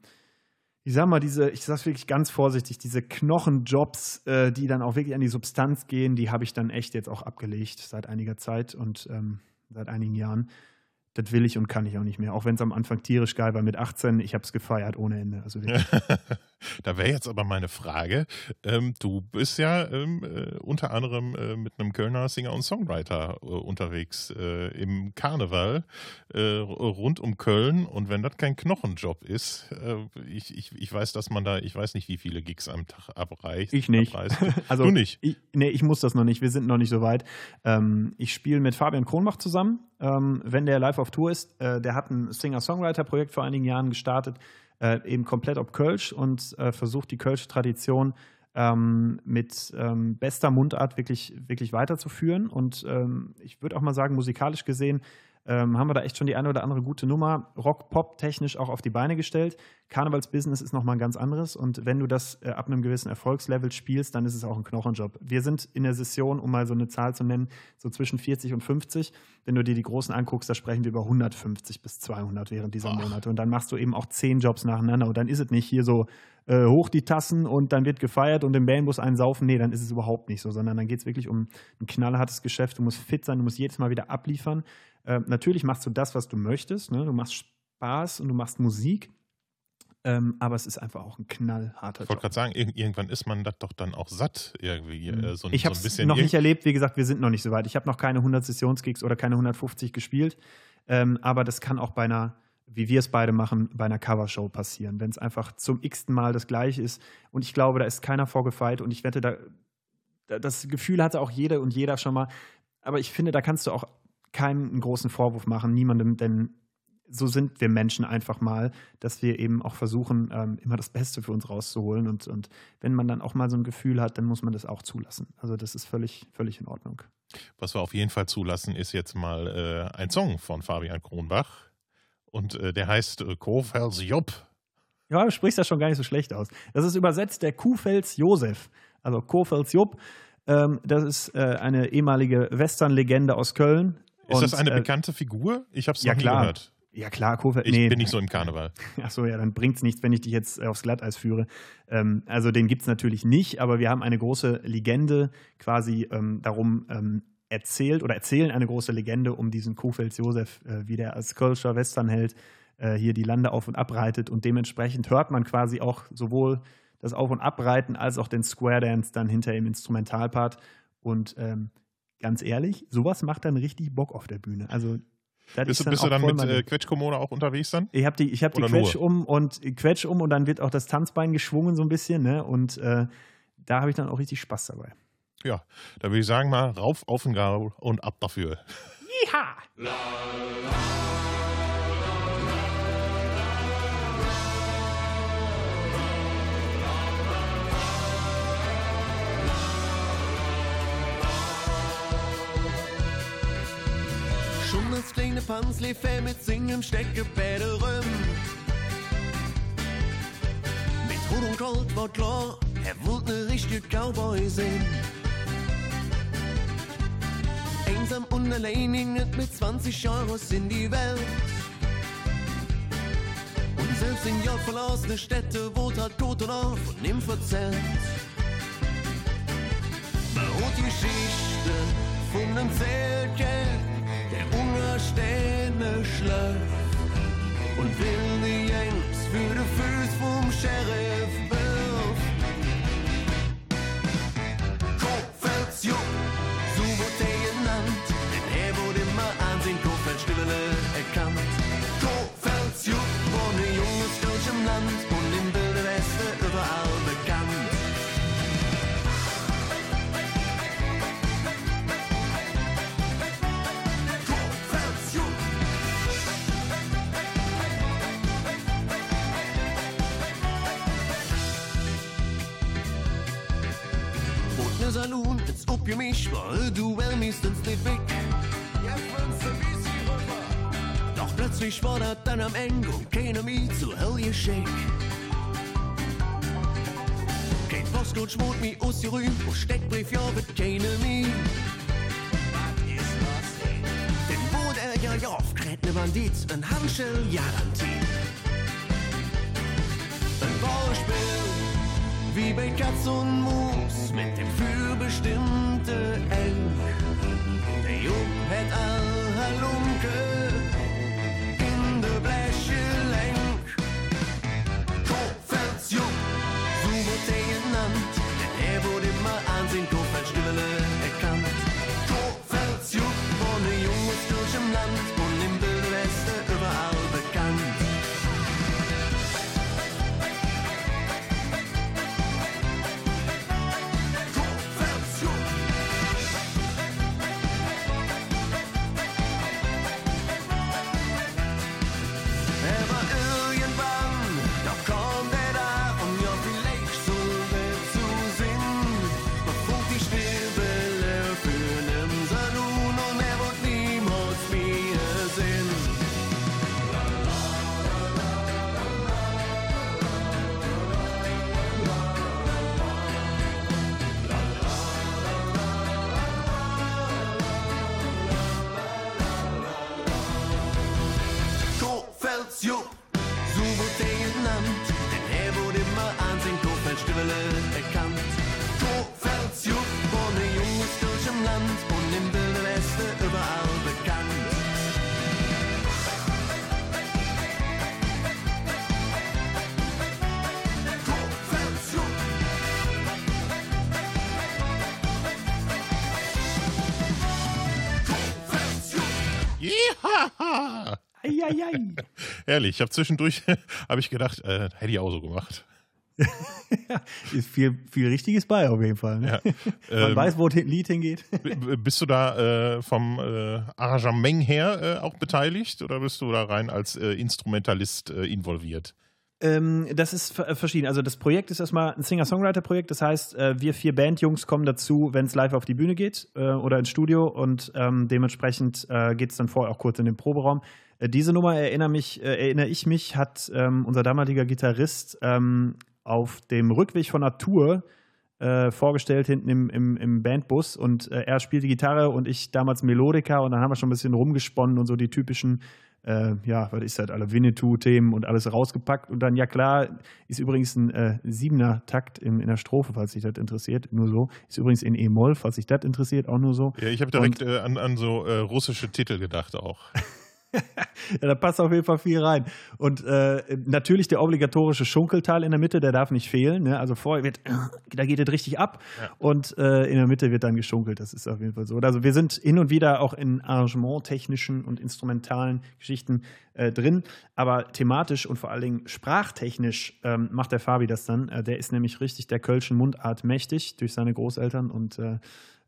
ich sag mal, diese, ich sag's wirklich ganz vorsichtig, diese Knochenjobs, äh, die dann auch wirklich an die Substanz gehen, die habe ich dann echt jetzt auch abgelegt seit einiger Zeit und ähm, seit einigen Jahren das will ich und kann ich auch nicht mehr. Auch wenn es am Anfang tierisch geil war mit 18, ich habe es gefeiert ohne Ende. Also *laughs* da wäre jetzt aber meine Frage. Ähm, du bist ja ähm, äh, unter anderem äh, mit einem Kölner Singer und Songwriter äh, unterwegs äh, im Karneval äh, rund um Köln. Und wenn das kein Knochenjob ist, äh, ich, ich, ich weiß, dass man da, ich weiß nicht, wie viele Gigs am Tag abreicht. Ich nicht. *laughs* also, du nicht? Ich, nee, ich muss das noch nicht. Wir sind noch nicht so weit. Ähm, ich spiele mit Fabian Kronbach zusammen ähm, wenn der live auf Tour ist. Äh, der hat ein Singer-Songwriter-Projekt vor einigen Jahren gestartet, äh, eben komplett auf Kölsch und äh, versucht die Kölsche Tradition ähm, mit ähm, bester Mundart wirklich, wirklich weiterzuführen. Und ähm, ich würde auch mal sagen, musikalisch gesehen ähm, haben wir da echt schon die eine oder andere gute Nummer Rock-Pop-technisch auch auf die Beine gestellt. Karnevalsbusiness ist nochmal ein ganz anderes und wenn du das äh, ab einem gewissen Erfolgslevel spielst, dann ist es auch ein Knochenjob. Wir sind in der Session, um mal so eine Zahl zu nennen, so zwischen 40 und 50. Wenn du dir die großen anguckst, da sprechen wir über 150 bis 200 während dieser Ach. Monate und dann machst du eben auch zehn Jobs nacheinander und dann ist es nicht hier so äh, hoch die Tassen und dann wird gefeiert und im Bandbus einen saufen. Nee, dann ist es überhaupt nicht so, sondern dann geht es wirklich um ein knallhartes Geschäft. Du musst fit sein, du musst jedes Mal wieder abliefern. Äh, natürlich machst du das, was du möchtest. Ne? Du machst Spaß und du machst Musik. Ähm, aber es ist einfach auch ein knallharter Ich wollte gerade sagen, ir- irgendwann ist man das doch dann auch satt irgendwie. Äh, so, ein- ich so habe es bisschen noch nicht erlebt. Wie gesagt, wir sind noch nicht so weit. Ich habe noch keine 100 Sessionsgigs oder keine 150 gespielt. Ähm, aber das kann auch bei einer, wie wir es beide machen, bei einer Covershow passieren, wenn es einfach zum x-ten Mal das gleiche ist. Und ich glaube, da ist keiner vorgefeit. Und ich wette, da, da, das Gefühl hatte auch jeder und jeder schon mal. Aber ich finde, da kannst du auch keinen großen Vorwurf machen, niemandem, denn so sind wir Menschen einfach mal, dass wir eben auch versuchen, ähm, immer das Beste für uns rauszuholen. Und, und wenn man dann auch mal so ein Gefühl hat, dann muss man das auch zulassen. Also das ist völlig, völlig in Ordnung. Was wir auf jeden Fall zulassen, ist jetzt mal äh, ein Song von Fabian Kronbach. Und äh, der heißt äh, Kofels Job. Ja, du sprichst das schon gar nicht so schlecht aus. Das ist übersetzt der Kuhfels Josef, also Kofels Jupp. Ähm, das ist äh, eine ehemalige Western-Legende aus Köln. Ist Und, das eine äh, bekannte Figur? Ich habe es ja, noch nie klar. gehört. Ja, klar, Kofels. Ich nee. bin nicht so im Karneval. *laughs* Achso, ja, dann bringt es nichts, wenn ich dich jetzt äh, aufs Glatteis führe. Ähm, also den gibt es natürlich nicht, aber wir haben eine große Legende quasi ähm, darum ähm, erzählt oder erzählen eine große Legende um diesen Kofels Josef, äh, wie der als Kölscher Westernheld äh, hier die Lande auf und abreitet und dementsprechend hört man quasi auch sowohl das Auf- und Abreiten als auch den Square Dance dann hinter im Instrumentalpart und ähm, ganz ehrlich, sowas macht dann richtig Bock auf der Bühne. Also das Bist, ist du- bist du dann mit äh, Quetschkommode auch unterwegs dann? ich habe die, ich hab die Quetsch nur? um und Quetsch um und dann wird auch das Tanzbein geschwungen so ein bisschen, ne? Und äh, da habe ich dann auch richtig Spaß dabei. Ja, da würde ich sagen mal rauf auf den Gaul und ab dafür. Jiha! Schon das kleine Panzli fäll mit Singen stecke Bäder rum. Mit Hut und Gold war klar, er wollte ne richtige Cowboy sein. Einsam und allein hinget mit 20 Euros in die Welt. Und selbst in Jod verlassene Städte wohnt halt tot und auf und nimm verzerrt. Und die Geschichte von einem Zeltchen, der ungerstehne schläft und will die Jangs für die Füße vom Sheriff wirft. Kofels Stimme erkannt. Kofels Jupp, ein junges Deutsch im Land und im Wilde Westen überall bekannt. Kofels Jupp. Und ne Saloon, ins Opium ich war du well meistens nicht weg. War das dann am Ende und keiner mehr zu hell geschickt. Kein Postcode schmort mich aus die Rühm, und Steckbrief ja wird keiner mehr. Denn wo der ja ja aufkräht ne Bandit, ein Handschell Garantie. Ein Bauspiel, wie bei Katz und Mus, mit dem fürbestimmte Eng. Der Jupp hat all Halunke denn er wurde immer ansehen, Kofels Stimme Eieiei. Herrlich. *laughs* Ich habe zwischendurch *laughs* habe ich gedacht, äh, hätte ich auch so gemacht. *laughs* Ist viel, viel Richtiges bei auf jeden Fall. Ne? Ja. Man Ähm, weiß, wo das Lied hingeht. bist du da äh, vom äh, Arrangement her äh, auch beteiligt oder bist du da rein als äh, Instrumentalist äh, involviert? Ähm, das ist ver- verschieden. Also das Projekt ist erstmal ein Singer-Songwriter-Projekt. Das heißt, äh, wir vier Bandjungs kommen dazu, wenn es live auf die Bühne geht äh, oder ins Studio und ähm, dementsprechend äh, geht es dann vorher auch kurz in den Proberaum. Äh, diese Nummer erinnere, mich, äh, erinnere ich mich, hat ähm, unser damaliger Gitarrist ähm, auf dem Rückweg von einer Tour äh, vorgestellt hinten im, im, im Bandbus und äh, er spielte Gitarre und ich damals Melodika und dann haben wir schon ein bisschen rumgesponnen und so die typischen, äh, ja, was ist das, alle Winnetou-Themen und alles rausgepackt und dann, ja klar, ist übrigens ein äh, siebener Takt in, in der Strophe, falls sich das interessiert, nur so. Ist übrigens in E-Moll, falls sich das interessiert, auch nur so. Ja, ich habe direkt äh, an, an so russische Titel gedacht auch. *laughs* *laughs* Ja, da passt auf jeden Fall viel rein. Und äh, natürlich der obligatorische Schunkelteil in der Mitte, der darf nicht fehlen. Ne? Also vorher wird, *clears throat* da geht es richtig ab und äh, in der Mitte wird dann geschunkelt. Das ist auf jeden Fall so. Also wir sind hin und wieder auch in arrangementtechnischen und instrumentalen Geschichten äh, drin, aber thematisch und vor allen Dingen sprachtechnisch ähm, macht der Fabi das dann. Äh, der ist nämlich richtig der kölschen Mundart mächtig durch seine Großeltern und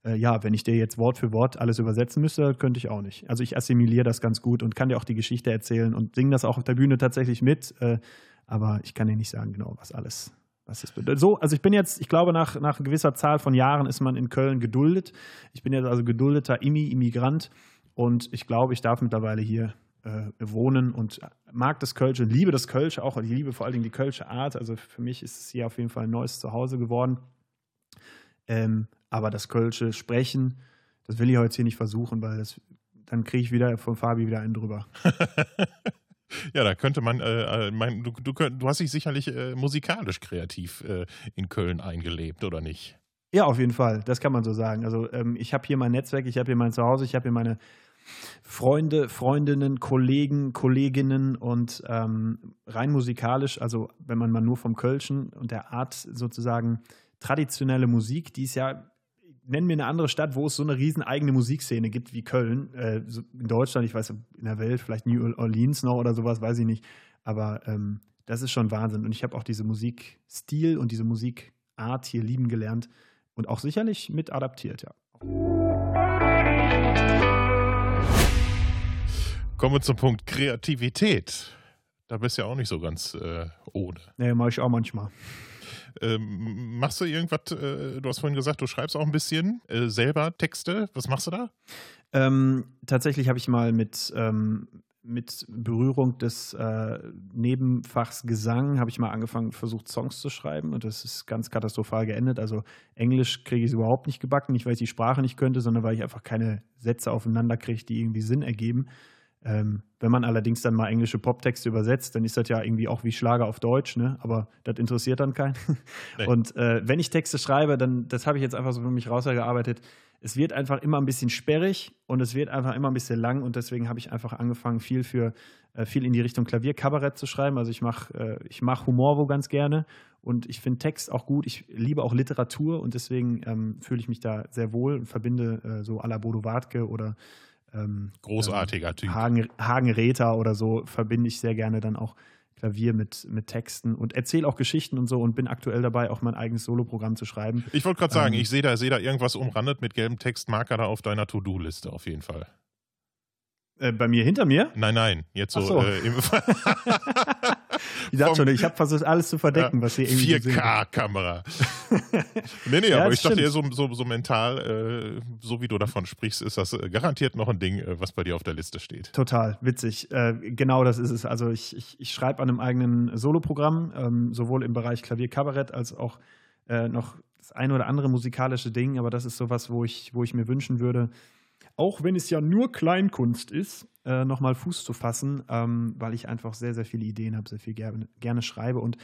äh, ja, wenn ich dir jetzt Wort für Wort alles übersetzen müsste, könnte ich auch nicht. Also ich assimiliere das ganz gut und kann dir auch die Geschichte erzählen und singe das auch auf der Bühne tatsächlich mit. Äh, aber ich kann dir nicht sagen genau, was alles, was das bedeutet. So, also ich bin jetzt, ich glaube, nach, nach gewisser Zahl von Jahren ist man in Köln geduldet. Ich bin jetzt also geduldeter Immi, Immigrant und ich glaube, ich darf mittlerweile hier äh, wohnen und mag das Kölsche und liebe das Kölsche auch. Und ich liebe vor allen Dingen die Kölsche Art. Also für mich ist es hier auf jeden Fall ein neues Zuhause geworden. Ähm, aber das Kölsche Sprechen, das will ich heute hier nicht versuchen, weil das, dann kriege ich wieder von Fabi wieder einen drüber. *laughs* Ja, da könnte man, äh, äh, mein, du, du, du hast dich sicherlich äh, musikalisch kreativ äh, in Köln eingelebt, oder nicht? Ja, auf jeden Fall. Das kann man so sagen. Also ähm, ich habe hier mein Netzwerk, ich habe hier mein Zuhause, ich habe hier meine Freunde, Freundinnen, Kollegen, Kolleginnen und ähm, rein musikalisch, also wenn man mal nur vom Kölschen und der Art sozusagen traditionelle Musik, die ist ja, nennen wir eine andere Stadt, wo es so eine riesen eigene Musikszene gibt wie Köln. Äh, so in Deutschland, ich weiß in der Welt, vielleicht New Orleans noch oder sowas, weiß ich nicht. Aber ähm, das ist schon Wahnsinn. Und ich habe auch diese Musikstil und diese Musikart hier lieben gelernt und auch sicherlich mit adaptiert, ja. Kommen wir zum Punkt Kreativität. Da bist du ja auch nicht so ganz äh, ohne. Nee, mache ich auch manchmal. Ähm, machst du irgendwas, äh, du hast vorhin gesagt, du schreibst auch ein bisschen äh, selber Texte. Was machst du da? Ähm, tatsächlich habe ich mal mit, ähm, mit Berührung des äh, Nebenfachs Gesang, habe ich mal angefangen, versucht, Songs zu schreiben und das ist ganz katastrophal geendet. Also Englisch kriege ich es überhaupt nicht gebacken, nicht weil ich die Sprache nicht könnte, sondern weil ich einfach keine Sätze aufeinander kriege, die irgendwie Sinn ergeben. Ähm, wenn man allerdings dann mal englische Poptexte übersetzt, dann ist das ja irgendwie auch wie Schlager auf Deutsch, ne? aber das interessiert dann keinen. *laughs* Nee. Und äh, wenn ich Texte schreibe, dann, das habe ich jetzt einfach so für mich rausgearbeitet, es wird einfach immer ein bisschen sperrig und es wird einfach immer ein bisschen lang und deswegen habe ich einfach angefangen, viel für äh, viel in die Richtung Klavierkabarett zu schreiben. Also ich mache äh, ich mach Humor wo ganz gerne und ich finde Text auch gut. Ich liebe auch Literatur und deswegen ähm, fühle ich mich da sehr wohl und verbinde äh, so à la Bodo Wartke oder ähm, Großartiger Typ. Hagen, Hagen Räther oder so verbinde ich sehr gerne dann auch Klavier mit, mit Texten und erzähle auch Geschichten und so und bin aktuell dabei, auch mein eigenes Soloprogramm zu schreiben. Ich wollte gerade sagen, Ähm, ich sehe da, seh da irgendwas umrandet mit gelbem Textmarker da auf deiner To-Do-Liste auf jeden Fall. Äh, bei mir hinter mir? Nein, nein, jetzt so, so. Äh, *laughs* Ich dachte schon, ich habe versucht, alles zu verdecken, was hier irgendwie gesehen wird. 4K-Kamera. *laughs* nee, nee, Ja, aber ich dachte stimmt. eher so, so, so mental, äh, so wie du davon sprichst, ist das äh, garantiert noch ein Ding, äh, was bei dir auf der Liste steht. Total witzig. Genau das ist es. Also ich, ich, ich schreibe an einem eigenen Soloprogramm, ähm, sowohl im Bereich Klavier-Kabarett als auch noch das eine oder andere musikalische Ding, aber das ist sowas, wo ich, wo ich mir wünschen würde, auch wenn es ja nur Kleinkunst ist, äh, nochmal Fuß zu fassen, ähm, weil ich einfach sehr, sehr viele Ideen habe, sehr viel gerne, gerne schreibe und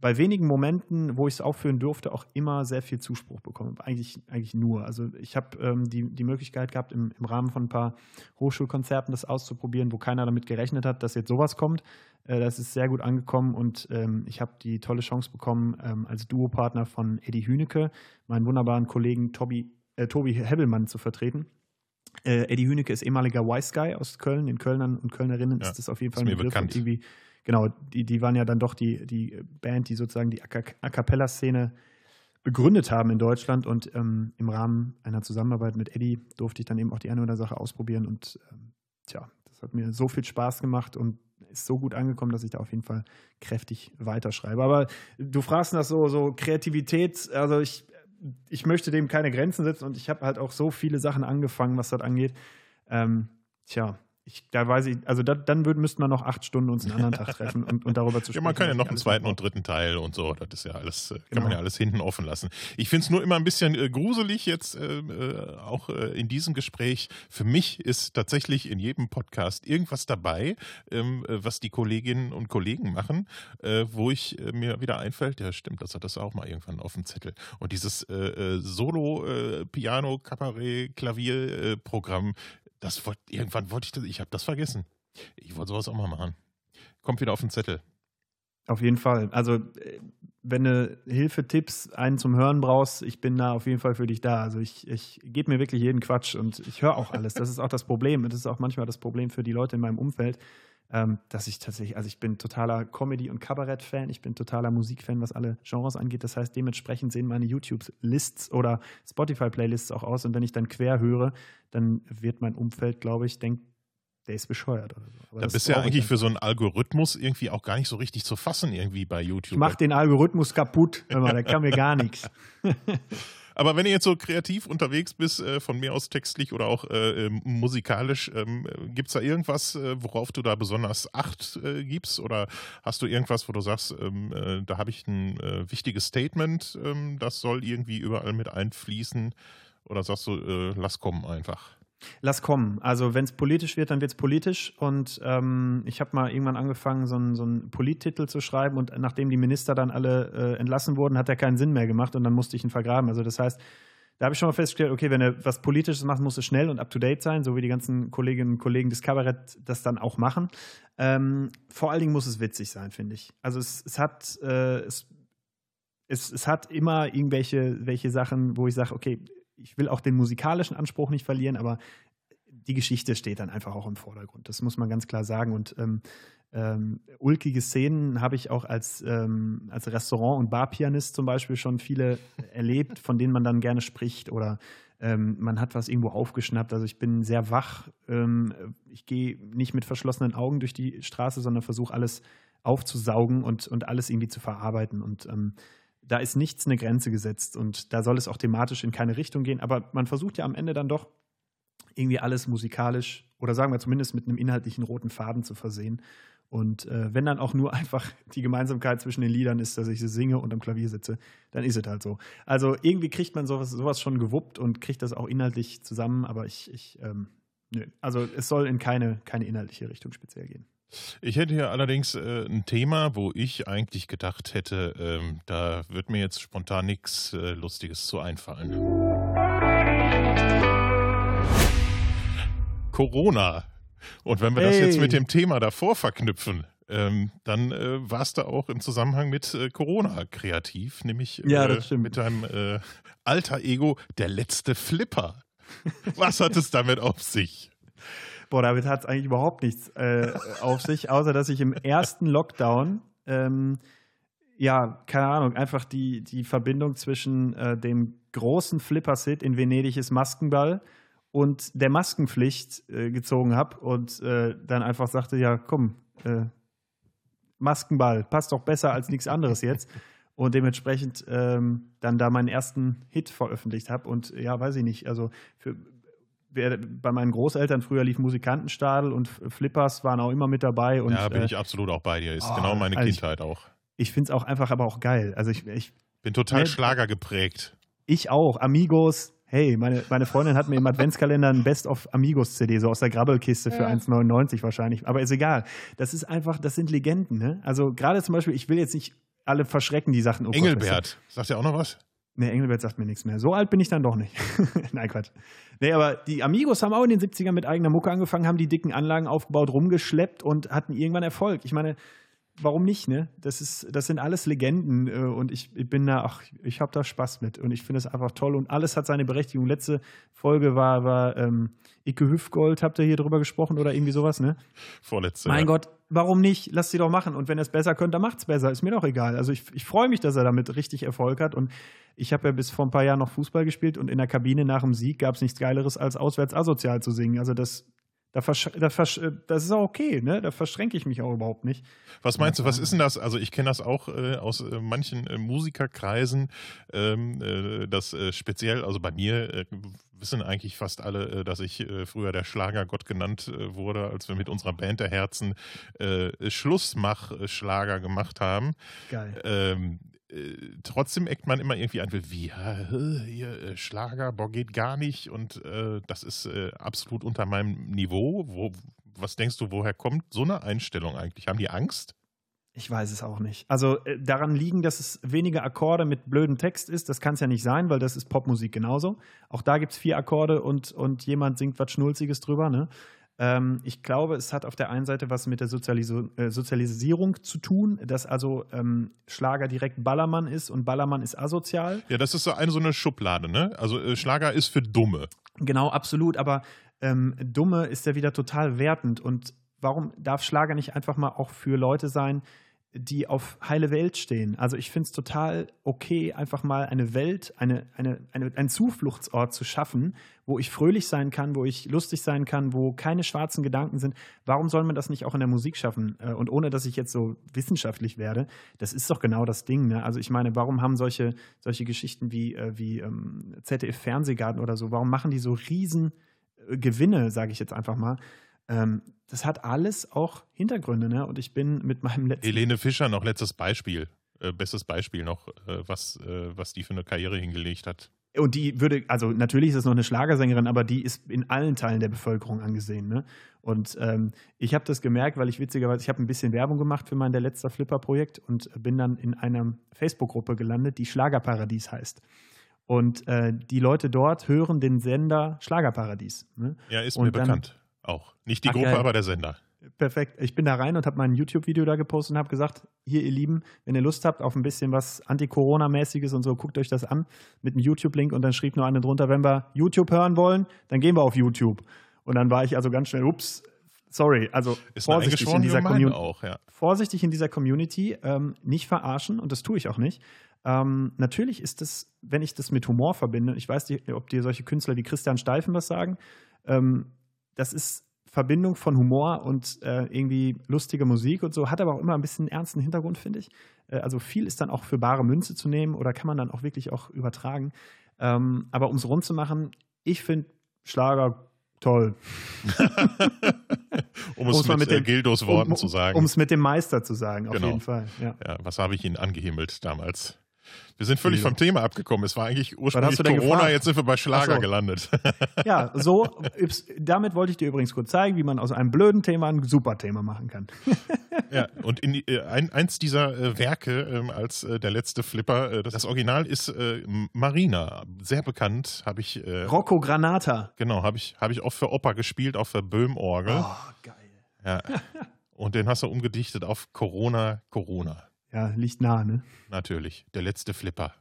bei wenigen Momenten, wo ich es aufführen durfte, auch immer sehr viel Zuspruch bekommen. Eigentlich, eigentlich nur. Also ich habe ähm, die, die Möglichkeit gehabt, im, im Rahmen von ein paar Hochschulkonzerten das auszuprobieren, wo keiner damit gerechnet hat, dass jetzt sowas kommt. Äh, das ist sehr gut angekommen und ähm, ich habe die tolle Chance bekommen, ähm, als Duopartner von Eddie Hünecke, meinen wunderbaren Kollegen Tobi, äh, Tobi Hebbelmann zu vertreten. Äh, Eddie Hünecke ist ehemaliger Wise Guy aus Köln. Den Kölnern und Kölnerinnen Ja, ist das auf jeden Fall ein Begriff. bekannt. Irgendwie, genau, die, die waren ja dann doch die, die Band, die sozusagen die A A Cappella-Szene begründet haben in Deutschland. Und ähm, im Rahmen einer Zusammenarbeit mit Eddie durfte ich dann eben auch die eine oder andere Sache ausprobieren. Und ähm, tja, das hat mir so viel Spaß gemacht und ist so gut angekommen, dass ich da auf jeden Fall kräftig weiterschreibe. Aber du fragst nach so, so Kreativität, also ich, ich möchte dem keine Grenzen setzen und ich habe halt auch so viele Sachen angefangen, was das angeht. Ähm, tja, ich, da weiß ich, also da, dann würden, müssten wir noch acht Stunden uns einen anderen Tag *laughs* treffen und, und darüber zu Ja, sprechen. man kann ja noch einen zweiten und dritten Teil und so. Das ist ja alles, äh, kann Genau. man ja alles hinten offen lassen. Ich finde es nur immer ein bisschen äh, gruselig jetzt äh, äh, auch äh, in diesem Gespräch. Für mich ist tatsächlich in jedem Podcast irgendwas dabei, ähm, äh, was die Kolleginnen und Kollegen machen, wo ich mir wieder einfällt, ja stimmt, das hat das auch mal irgendwann auf dem Zettel. Und dieses äh, das wollt, irgendwann wollte ich das, ich habe das vergessen. Ich wollte sowas auch mal machen. Kommt wieder auf den Zettel. Auf jeden Fall. Also, äh, wenn du Hilfe, Tipps, einen zum Hören brauchst, ich bin da auf jeden Fall für dich da. Also, ich, ich gebe mir wirklich jeden Quatsch und ich höre auch alles. Das ist auch das Problem. Das ist auch manchmal das Problem für die Leute in meinem Umfeld, ähm, dass ich tatsächlich, also ich bin totaler Comedy- und Kabarett-Fan, ich bin totaler Musikfan, was alle Genres angeht. Das heißt, dementsprechend sehen meine YouTube-Lists oder Spotify-Playlists auch aus. Und wenn ich dann quer höre, dann wird mein Umfeld, glaube ich, denkt, der ist bescheuert oder so. Aber Da das bist du ja eigentlich für so einen Algorithmus irgendwie auch gar nicht so richtig zu fassen, irgendwie bei YouTube. Ich mach den Algorithmus kaputt. Mal, der kann mir gar nichts. *laughs* Aber wenn du jetzt so kreativ unterwegs bist, äh, von mir aus textlich oder auch äh, ähm, musikalisch, ähm, gibt es da irgendwas, äh, worauf du da besonders Acht äh, gibst? Oder hast du irgendwas, wo du sagst, ähm, äh, da habe ich ein äh, wichtiges Statement, ähm, das soll irgendwie überall mit einfließen? Oder sagst du, lass kommen einfach? Lass kommen. Also wenn es politisch wird, dann wird es politisch. Und ähm, ich habe mal irgendwann angefangen, so einen so einen Polittitel zu schreiben. Und nachdem die Minister dann alle äh, entlassen wurden, hat er keinen Sinn mehr gemacht und dann musste ich ihn vergraben. Also das heißt, da habe ich schon mal festgestellt, okay, wenn du was Politisches machst, musst du schnell und up-to-date sein, so wie die ganzen Kolleginnen und Kollegen des Kabarett das dann auch machen. Ähm, vor allen Dingen muss es witzig sein, finde ich. Also es, es hat äh, es, es, es hat immer irgendwelche welche Sachen, wo ich sage, okay, ich will auch den musikalischen Anspruch nicht verlieren, aber die Geschichte steht dann einfach auch im Vordergrund. Das muss man ganz klar sagen. Und ähm, ähm, ulkige Szenen habe ich auch als, ähm, als Restaurant- und Barpianist zum Beispiel schon viele erlebt, von denen man dann gerne spricht oder ähm, man hat was irgendwo aufgeschnappt. Also ich bin sehr wach. Ähm, ich gehe nicht mit verschlossenen Augen durch die Straße, sondern versuche alles aufzusaugen und, und alles irgendwie zu verarbeiten. Und ähm, da ist nichts eine Grenze gesetzt und da soll es auch thematisch in keine Richtung gehen. Aber man versucht ja am Ende dann doch irgendwie alles musikalisch oder sagen wir zumindest mit einem inhaltlichen roten Faden zu versehen. Und äh, wenn dann auch nur *laughs* einfach die Gemeinsamkeit zwischen den Liedern ist, dass ich sie singe und am Klavier sitze, dann ist es halt so. Also irgendwie kriegt man sowas, sowas schon gewuppt und kriegt das auch inhaltlich zusammen, aber ich, ich ähm, nö. Also es soll in keine, keine inhaltliche Richtung speziell gehen. Ich hätte hier allerdings äh, ein Thema, wo ich eigentlich gedacht hätte, ähm, da wird mir jetzt spontan nichts äh, Lustiges zu einfallen. Corona. Und wenn wir das Hey. jetzt mit dem Thema davor verknüpfen, ähm, dann äh, warst du auch im Zusammenhang mit äh, Corona kreativ, nämlich Ja, äh, das mit deinem äh, alter Ego, der letzte Flipper. Was hat es damit auf sich? Boah, damit hat es eigentlich überhaupt nichts äh, *laughs* auf sich, außer dass ich im ersten Lockdown, ähm, ja, keine Ahnung, einfach die, die Verbindung zwischen äh, dem großen Flipper-Sit in Venedig ist Maskenball und der Maskenpflicht äh, gezogen habe und äh, dann einfach sagte, ja, komm, äh, Maskenball, passt doch besser als nichts anderes jetzt. Und dementsprechend ähm, dann da meinen ersten Hit veröffentlicht habe. Und ja, weiß ich nicht, also für, bei meinen Großeltern früher lief Musikantenstadel und Flippers waren auch immer mit dabei. Und ja, bin äh, ich absolut auch bei dir. Ist oh, genau meine also ich- Kindheit auch. ich finde es auch einfach aber auch geil. Also ich, ich, Bin total Nee. Schlager geprägt. ich auch. Amigos, hey, meine, meine Freundin hat mir im Adventskalender ein Best of Amigos CD, so aus der Grabbelkiste für 1,99 wahrscheinlich. Aber ist egal. Das ist einfach, das sind Legenden, ne? Also gerade zum Beispiel, ich will jetzt nicht alle verschrecken, die Sachen. Oh Gott, Engelbert. Sagt ja auch noch was? Nee, Engelbert sagt mir nichts mehr. So alt bin ich dann doch nicht. *laughs* Nein, Quatsch. Nee, aber die Amigos haben auch in den 70ern mit eigener Mucke angefangen, haben die dicken Anlagen aufgebaut, rumgeschleppt und hatten irgendwann Erfolg. Ich meine, warum nicht, ne? Das ist, das sind alles Legenden äh, und ich, ich bin da, ach, ich habe da Spaß mit und ich finde es einfach toll und alles hat seine Berechtigung. Letzte Folge war, war ähm, Icke Hüfgold, habt ihr hier drüber gesprochen oder irgendwie sowas, ne? Vorletzte. Mein ja. Gott, warum nicht? Lasst sie doch machen. Und wenn er es besser könnt, dann macht's besser. Ist mir doch egal. Also ich, ich freue mich, dass er damit richtig Erfolg hat. Und ich habe ja bis vor ein paar Jahren noch Fußball gespielt und in der Kabine nach dem Sieg gab es nichts Geileres, als auswärts asozial zu singen. Also das, da versch da versch das ist auch okay, ne? Da verschränke ich mich auch überhaupt nicht. Was meinst du, was ist denn das? Also ich kenne das auch äh, aus äh, manchen äh, Musikerkreisen, ähm, äh, dass äh, speziell, also bei mir äh, wissen eigentlich fast alle, äh, dass ich äh, früher der Schlagergott genannt äh, wurde, als wir mit unserer Band der Herzen äh, Schlussmach-Schlager gemacht haben. Geil. Ähm, äh, trotzdem eckt man immer irgendwie an, wie, äh, hier, Schlager, boah, geht gar nicht und äh, das ist äh, absolut unter meinem Niveau. Wo, was denkst du, woher kommt so eine Einstellung eigentlich? Haben die Angst? Ich weiß es auch nicht. Also äh, daran liegen, dass es wenige Akkorde mit blödem Text ist, das kann es ja nicht sein, weil das ist Popmusik genauso. Auch da gibt es vier Akkorde und, und jemand singt was Schnulziges drüber. Ne? Ähm, ich glaube, es hat auf der einen Seite was mit der Sozialis äh, Sozialisierung zu tun, dass also ähm, Schlager direkt Ballermann ist und Ballermann ist asozial. Ja, das ist so eine so eine Schublade, ne? Also äh, Schlager ist für Dumme. Genau, absolut. Aber ähm, Dumme ist ja wieder total wertend. Und warum darf Schlager nicht einfach mal auch für Leute sein, die auf heile Welt stehen? Also ich finde es total okay, einfach mal eine Welt, eine, eine, eine, einen Zufluchtsort zu schaffen, wo ich fröhlich sein kann, wo ich lustig sein kann, wo keine schwarzen Gedanken sind. Warum soll man das nicht auch in der Musik schaffen? Äh, Und ohne, dass ich jetzt so wissenschaftlich werde, das ist doch genau das Ding. Ne? Also ich meine, warum haben solche, solche Geschichten wie, äh, wie ähm, ZDF-Fernsehgarten oder so, warum machen die so riesen Gewinne, sage ich jetzt einfach mal? Ähm, das hat alles auch Hintergründe, ne? Und ich bin mit meinem letzten. Helene Fischer noch letztes Beispiel, äh, bestes Beispiel noch, äh, was, äh, was die für eine Karriere hingelegt hat. Und die würde, also natürlich ist es noch eine Schlagersängerin, aber die ist in allen Teilen der Bevölkerung angesehen. Ne? Und ähm, ich habe das gemerkt, weil ich witzigerweise, ich habe ein bisschen Werbung gemacht für mein Der letzter Flipper-Projekt und bin dann in einer Facebook-Gruppe gelandet, die Schlagerparadies heißt. Und äh, die Leute dort hören den Sender Schlagerparadies. Ne? Ja, ist Und mir dann- bekannt. Auch. Nicht die Ach, Gruppe, geil. aber der Sender. Perfekt. Ich bin da rein und habe mein YouTube-Video da gepostet und habe gesagt, hier ihr Lieben, wenn ihr Lust habt auf ein bisschen was Anti-Corona-mäßiges und so, guckt euch das an mit einem YouTube-Link und dann schrieb nur eine drunter, wenn wir YouTube hören wollen, dann gehen wir auf YouTube. Und dann war ich also ganz schnell, ups, sorry, also vorsichtig in dieser Community auch, ja. vorsichtig in dieser Community, ähm, nicht verarschen und das tue ich auch nicht. Ähm, natürlich ist es, wenn ich das mit Humor verbinde, ich weiß nicht, ob dir solche Künstler wie Christian Steifen was sagen, ähm, das ist Verbindung von Humor und äh, irgendwie lustiger Musik und so, hat aber auch immer ein bisschen einen ernsten Hintergrund, finde ich. Äh, also viel ist dann auch für bare Münze zu nehmen oder kann man dann auch wirklich auch übertragen. Ähm, aber um es rund zu machen, ich finde Schlager toll. *laughs* Um es mit, mit äh, dem- Gildos Worten zu sagen. Um es mit dem Meister zu sagen, auf Genau. jeden Fall. Ja. ja, was habe ich Ihnen angehimmelt damals? Wir sind völlig vom Thema abgekommen. Es war eigentlich ursprünglich Corona, gefragt? jetzt sind wir bei Schlager so. gelandet. *laughs* Ja, so, damit wollte ich dir übrigens kurz zeigen, wie man aus einem blöden Thema ein super Thema machen kann. *laughs* Ja, und in die, äh, ein, eins dieser äh, Werke ähm, als äh, der letzte Flipper, äh, das, das Original ist Marina, sehr bekannt, habe ich Rocco Granata. genau, habe ich habe ich auch für Opa gespielt auf der Böhm-Orgel. Oh, geil. Ja. *laughs* Und den hast du umgedichtet auf Corona, Corona. Ja, liegt nah, ne? Natürlich, der letzte Flipper.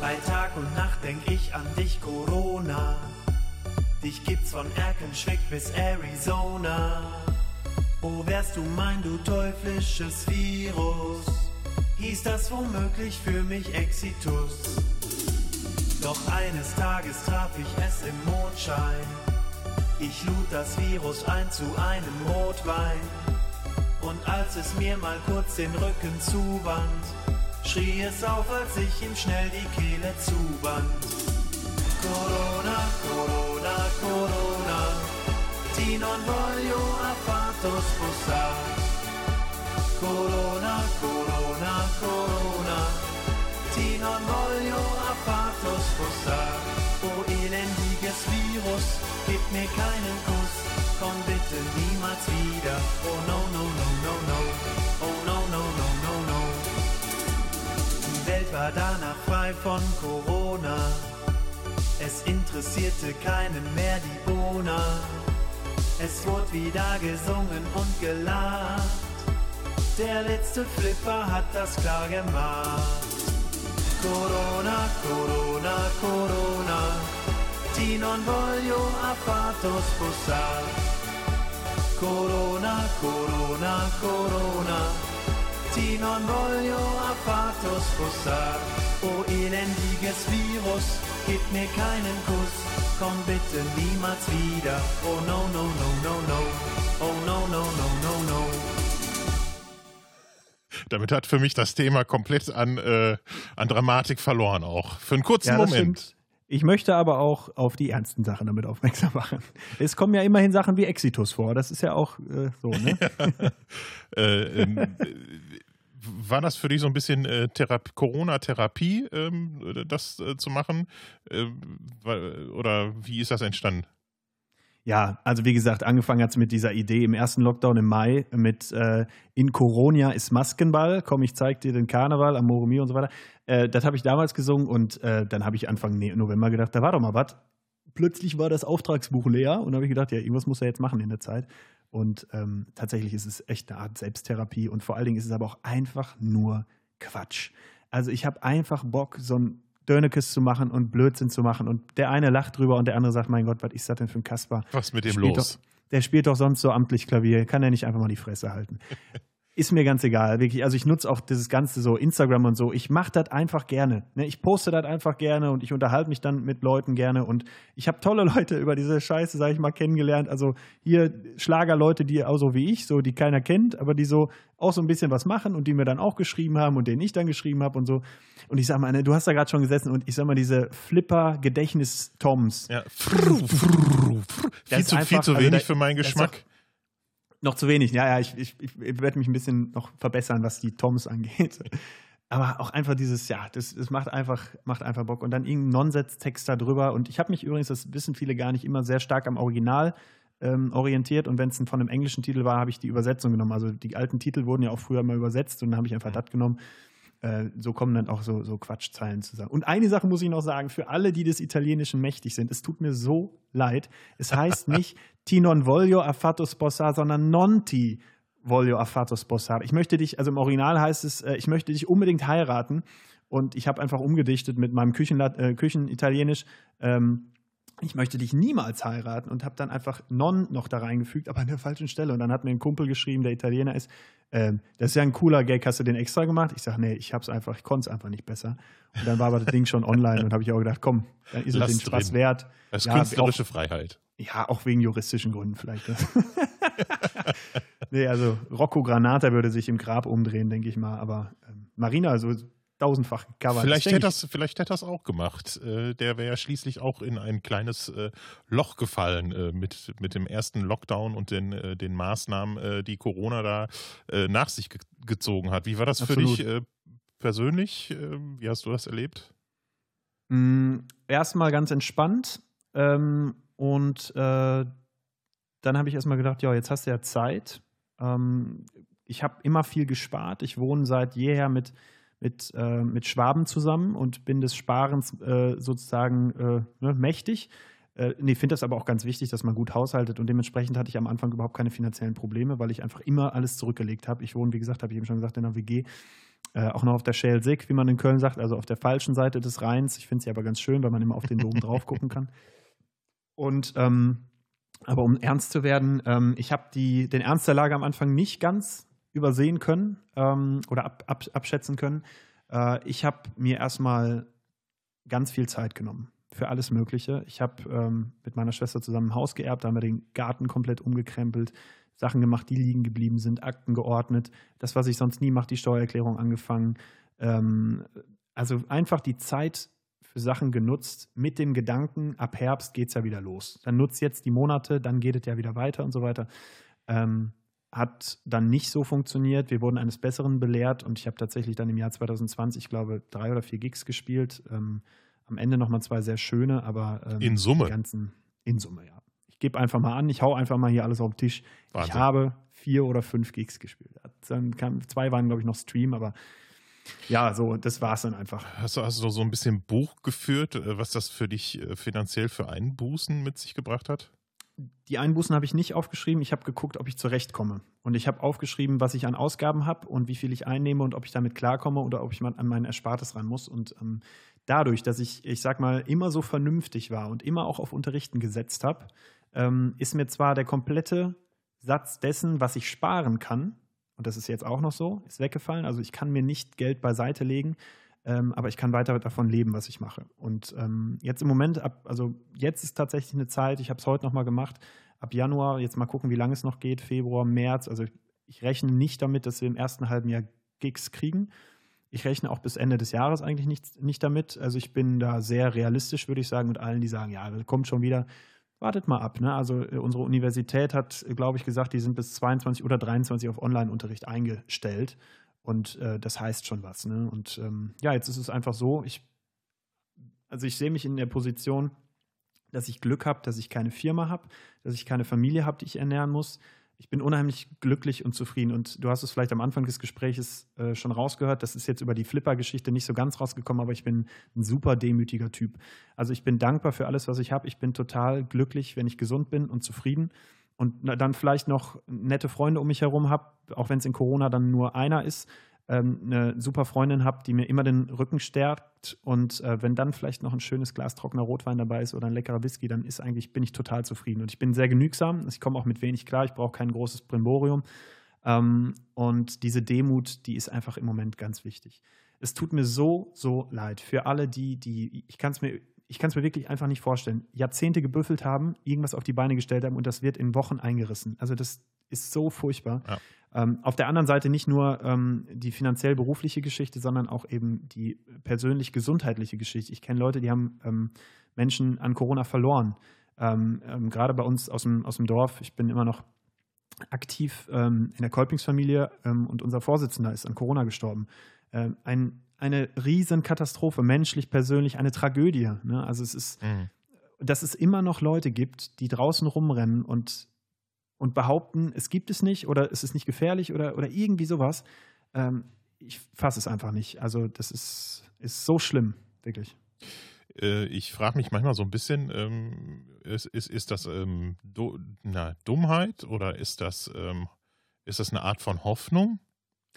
Bei Tag und Nacht denk ich an dich, Corona. Dich gibt's von Erkenschwick bis Arizona. Wo wärst du, mein du teuflisches Virus? Hieß das womöglich für mich Exitus? Doch eines Tages traf ich es im Mondschein. Ich lud das Virus ein zu einem Rotwein. Und als es mir mal kurz den Rücken zuwand, schrie es auf, als ich ihm schnell die Kehle zuband. Corona, Corona, Corona, ti non voglio affatto spostare. Corona, Corona, Corona, ti non voglio affatto spostare. Oh elendiges Virus, gib mir keinen Kuss, komm bitte niemals wieder. Oh no, no, no, no, no, oh no, no, no, no, no. Die Welt war danach frei von Corona. Es interessierte keinen mehr die Bona. Es wurde wieder gesungen und gelacht. Der letzte Flipper hat das klar gemacht. Corona, Corona, Corona. Ti non voglio affatto sposare. Corona, Corona, Corona. Ti non voglio affatto sposare. Oh elendiges Virus, gib mir keinen Kuss. Komm bitte niemals wieder. Oh no, no, no, no, no. Oh no, no, no, no, no. Damit hat für mich das Thema komplett an, äh, an Dramatik verloren auch. Für einen kurzen Ja, Moment. stimmt. Ich möchte aber auch auf die ernsten Sachen damit aufmerksam *laughs* machen. Es kommen ja immerhin Sachen wie Exitus vor. Das ist ja auch äh, so, ne? *laughs* Äh, ähm, äh, war das für dich so ein bisschen äh, Therapie, Corona-Therapie, ähm, das äh, zu machen? Ähm, oder wie ist das entstanden? Ja, also wie gesagt, angefangen hat es mit dieser Idee im ersten Lockdown im Mai mit äh, In Coronia ist Maskenball, komm, ich zeig dir den Karneval, Amore Mio und so weiter. Äh, das habe ich damals gesungen und äh, dann habe ich Anfang Ne- November gedacht, da war doch mal was. Plötzlich war das Auftragsbuch leer und habe ich gedacht, ja, irgendwas muss er jetzt machen in der Zeit. Und ähm, tatsächlich ist es echt eine Art Selbsttherapie und vor allen Dingen ist es aber auch einfach nur Quatsch. Also ich habe einfach Bock, so ein Dönekes zu machen und Blödsinn zu machen und der eine lacht drüber und der andere sagt, mein Gott, was ist das denn für ein Kasper? Was mit dem Spielt los? Doch, der spielt doch sonst so amtlich Klavier. Kann er nicht einfach mal die Fresse halten? *laughs* Ist mir ganz egal, wirklich. Also ich nutze auch dieses ganze so Instagram und so. Ich mache das einfach gerne. Ne? Ich poste das einfach gerne und ich unterhalte mich dann mit Leuten gerne. Und ich habe tolle *laughs* Leute über diese Scheiße, sage ich mal, kennengelernt. Also hier Schlagerleute, die auch so wie ich, so die keiner kennt, aber die so auch so ein bisschen was machen und die mir dann auch geschrieben haben und denen ich dann geschrieben habe und so. Und ich sag mal, ne, du hast da gerade schon gesessen und ich sag mal, diese Flipper-Gedächtnis-Toms. Ja. Frrr, frrr, frrr. Das Viel zu, viel zu also wenig da- für meinen Geschmack. Noch zu wenig. Ja, ja, ich, ich, ich werde mich ein bisschen noch verbessern, was die Toms angeht. Aber auch einfach dieses, ja, das, das macht, einfach, macht einfach Bock. Und dann irgendein Nonsens-Text da drüber. Und ich habe mich übrigens, das wissen viele gar nicht, immer sehr stark am Original ähm, orientiert. Und wenn es von einem englischen Titel war, habe ich die Übersetzung genommen. Also die alten Titel wurden ja auch früher mal übersetzt und dann habe ich einfach das genommen. Äh, so kommen dann auch so, so Quatschzeilen zusammen. Und eine Sache muss ich noch sagen, für alle, die des Italienischen mächtig sind, es tut mir so leid. Es heißt *laughs* nicht Ti non voglio affatto sposare, sondern non ti voglio affatto sposare. Ich möchte dich, also im Original heißt es, äh, ich möchte dich unbedingt heiraten. Und ich habe einfach umgedichtet mit meinem Küchenla äh, Küchenitalienisch. Ähm, ich möchte dich niemals heiraten und habe dann einfach non noch da reingefügt, aber an der falschen Stelle. Und dann hat mir ein Kumpel geschrieben, der Italiener ist, ähm, das ist ja ein cooler Gag, hast du den extra gemacht? Ich sage, nee, ich hab's einfach, ich konnte es einfach nicht besser. Und dann war aber das Ding schon online und habe ich auch gedacht, komm, dann ist es Lass den Spaß drin. wert. Das ist Ja, künstlerische Freiheit. Ja, auch wegen juristischen Gründen vielleicht. *laughs* nee, also Rocco Granata würde sich im Grab umdrehen, denke ich mal. Aber ähm, Marina, also tausendfach gecovert. Vielleicht hätte das, vielleicht hätte das auch gemacht. Äh, der wäre ja schließlich auch in ein kleines äh, Loch gefallen äh, mit, mit dem ersten Lockdown und den, den Maßnahmen, die Corona da nach sich ge gezogen hat. Wie war das Absolut. für dich persönlich? Äh, wie hast du das erlebt? Mm, Erstmal ganz entspannt. Ähm, und dann habe ich erstmal gedacht, ja, jetzt hast du ja Zeit. Ähm, ich habe immer viel gespart. Ich wohne seit jeher mit, mit, äh, mit Schwaben zusammen und bin des Sparens äh, sozusagen äh, ne, mächtig. Äh, nee, finde das aber auch ganz wichtig, dass man gut haushaltet und dementsprechend hatte ich am Anfang überhaupt keine finanziellen Probleme, weil ich einfach immer alles zurückgelegt habe. Ich wohne, wie gesagt, habe ich eben schon gesagt, in einer WG. Äh, auch noch auf der Schelsig, wie man in Köln sagt, also auf der falschen Seite des Rheins. Ich finde sie aber ganz schön, weil man immer auf den Dom drauf gucken kann. Und ähm, aber um ernst zu werden, ähm, ich habe den Ernst der Lage am Anfang nicht ganz übersehen können ähm, oder ab, ab, abschätzen können. Äh, ich habe mir erstmal ganz viel Zeit genommen für alles Mögliche. Ich habe ähm, mit meiner Schwester zusammen ein Haus geerbt, da haben wir den Garten komplett umgekrempelt, Sachen gemacht, die liegen geblieben sind, Akten geordnet, das, was ich sonst nie mache, die Steuererklärung angefangen. Ähm, also einfach die Zeit für Sachen genutzt mit dem Gedanken, ab Herbst geht es ja wieder los. Dann nutzt jetzt die Monate, dann geht es ja wieder weiter und so weiter. Ähm, hat dann nicht so funktioniert. Wir wurden eines Besseren belehrt und ich habe tatsächlich dann im Jahr 2020, ich glaube, drei oder vier Gigs gespielt. Ähm, am Ende nochmal zwei sehr schöne, aber ähm, In Summe? ganzen in Summe, ja. Ich gebe einfach mal an, ich hau einfach mal hier alles auf den Tisch. Ich Wahnsinn. habe vier oder fünf Gigs gespielt. Dann kam, zwei waren, glaube ich, noch Stream, aber ja, so, das war es dann einfach. Hast du, hast du so ein bisschen Buch geführt, äh, was das für dich äh, finanziell für Einbußen mit sich gebracht hat? Die Einbußen habe ich nicht aufgeschrieben. Ich habe geguckt, ob ich zurechtkomme. Und ich habe aufgeschrieben, was ich an Ausgaben habe und wie viel ich einnehme und ob ich damit klarkomme oder ob ich an mein Erspartes ran muss. Und ähm, dadurch, dass ich, ich sag mal, immer so vernünftig war und immer auch auf Unterrichten gesetzt habe, ähm, ist mir zwar der komplette Satz dessen, was ich sparen kann, und das ist jetzt auch noch so, ist weggefallen. Also ich kann mir nicht Geld beiseite legen, ähm, aber ich kann weiter davon leben, was ich mache. Und ähm, jetzt im Moment, ab, also jetzt ist tatsächlich eine Zeit, ich habe es heute nochmal gemacht, ab Januar, jetzt mal gucken, wie lange es noch geht, Februar, März. Also ich rechne nicht damit, dass wir im ersten halben Jahr Gigs kriegen. Ich rechne auch bis Ende des Jahres eigentlich nicht, nicht damit. Also ich bin da sehr realistisch, würde ich sagen, mit allen, die sagen, ja, kommt schon wieder wartet mal ab. Ne? Also äh, unsere Universität hat, glaube ich, gesagt, die sind bis 22 oder 23 auf Online-Unterricht eingestellt. Und äh, das heißt schon was. Ne? Und ähm, ja, jetzt ist es einfach so, ich, also ich sehe mich in der Position, dass ich Glück habe, dass ich keine Firma habe, dass ich keine Familie habe, die ich ernähren muss, ich bin unheimlich glücklich und zufrieden. Und du hast es vielleicht am Anfang des Gesprächs äh, schon rausgehört. Das ist jetzt über die Flipper-Geschichte nicht so ganz rausgekommen, aber ich bin ein super demütiger Typ. Also ich bin dankbar für alles, was ich habe. Ich bin total glücklich, wenn ich gesund bin und zufrieden. Und dann vielleicht noch nette Freunde um mich herum habe, auch wenn es in Corona dann nur einer ist ähm, eine super Freundin habe, die mir immer den Rücken stärkt und äh, wenn dann vielleicht noch ein schönes Glas trockener Rotwein dabei ist oder ein leckerer Whisky, dann ist eigentlich, bin ich total zufrieden. Und ich bin sehr genügsam, ich komme auch mit wenig klar, ich brauche kein großes Brimborium. Ähm, und diese Demut, die ist einfach im Moment ganz wichtig. Es tut mir so, so leid für alle, die, die, ich kann es mir ich kann es mir wirklich einfach nicht vorstellen, Jahrzehnte gebüffelt haben, irgendwas auf die Beine gestellt haben und das wird in Wochen eingerissen. Also das ist so furchtbar. Ja. Ähm, auf der anderen Seite nicht nur ähm, die finanziell berufliche Geschichte, sondern auch eben die persönlich gesundheitliche Geschichte. Ich kenne Leute, die haben ähm, Menschen an Corona verloren. Ähm, ähm, gerade bei uns aus dem, aus dem Dorf, ich bin immer noch aktiv ähm, in der Kolpingsfamilie und unser Vorsitzender ist an Corona gestorben. ein, eine Riesenkatastrophe, menschlich, persönlich, eine Tragödie. Ne? Also es ist, mhm. dass es immer noch Leute gibt, die draußen rumrennen und und behaupten, es gibt es nicht oder es ist nicht gefährlich oder, oder irgendwie sowas. Ähm, ich fasse es einfach nicht. Also das ist, ist so schlimm, wirklich. Äh, ich frage mich manchmal so ein bisschen, ähm, ist, ist, ist das ähm, do, na, Dummheit oder ist das, ähm, ist das eine Art von Hoffnung?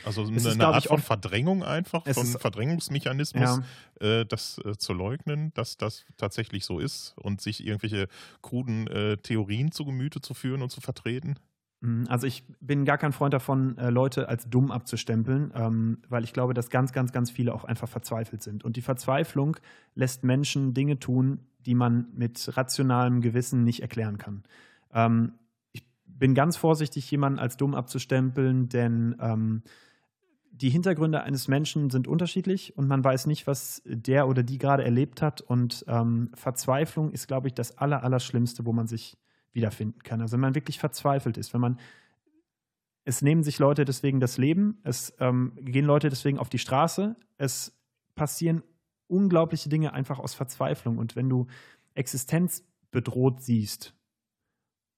Also eine, ist, eine Art von Verdrängung einfach, von ist, Verdrängungsmechanismus, ja. äh, das äh, zu leugnen, dass das tatsächlich so ist und sich irgendwelche kruden äh, Theorien zu Gemüte zu führen und zu vertreten? Mhm, also ich bin gar kein Freund davon, äh, Leute als dumm abzustempeln, ähm, weil ich glaube, dass ganz, ganz, ganz viele auch einfach verzweifelt sind. Und die Verzweiflung lässt Menschen Dinge tun, die man mit rationalem Gewissen nicht erklären kann. Ähm, ich bin ganz vorsichtig, jemanden als dumm abzustempeln, denn ähm, die Hintergründe eines Menschen sind unterschiedlich und man weiß nicht, was der oder die gerade erlebt hat. Und ähm, Verzweiflung ist, glaube ich, das Aller, Allerschlimmste, wo man sich wiederfinden kann. Also wenn man wirklich verzweifelt ist, wenn man es nehmen sich Leute deswegen das Leben, es ähm, gehen Leute deswegen auf die Straße, es passieren unglaubliche Dinge einfach aus Verzweiflung. Und wenn du Existenz bedroht siehst,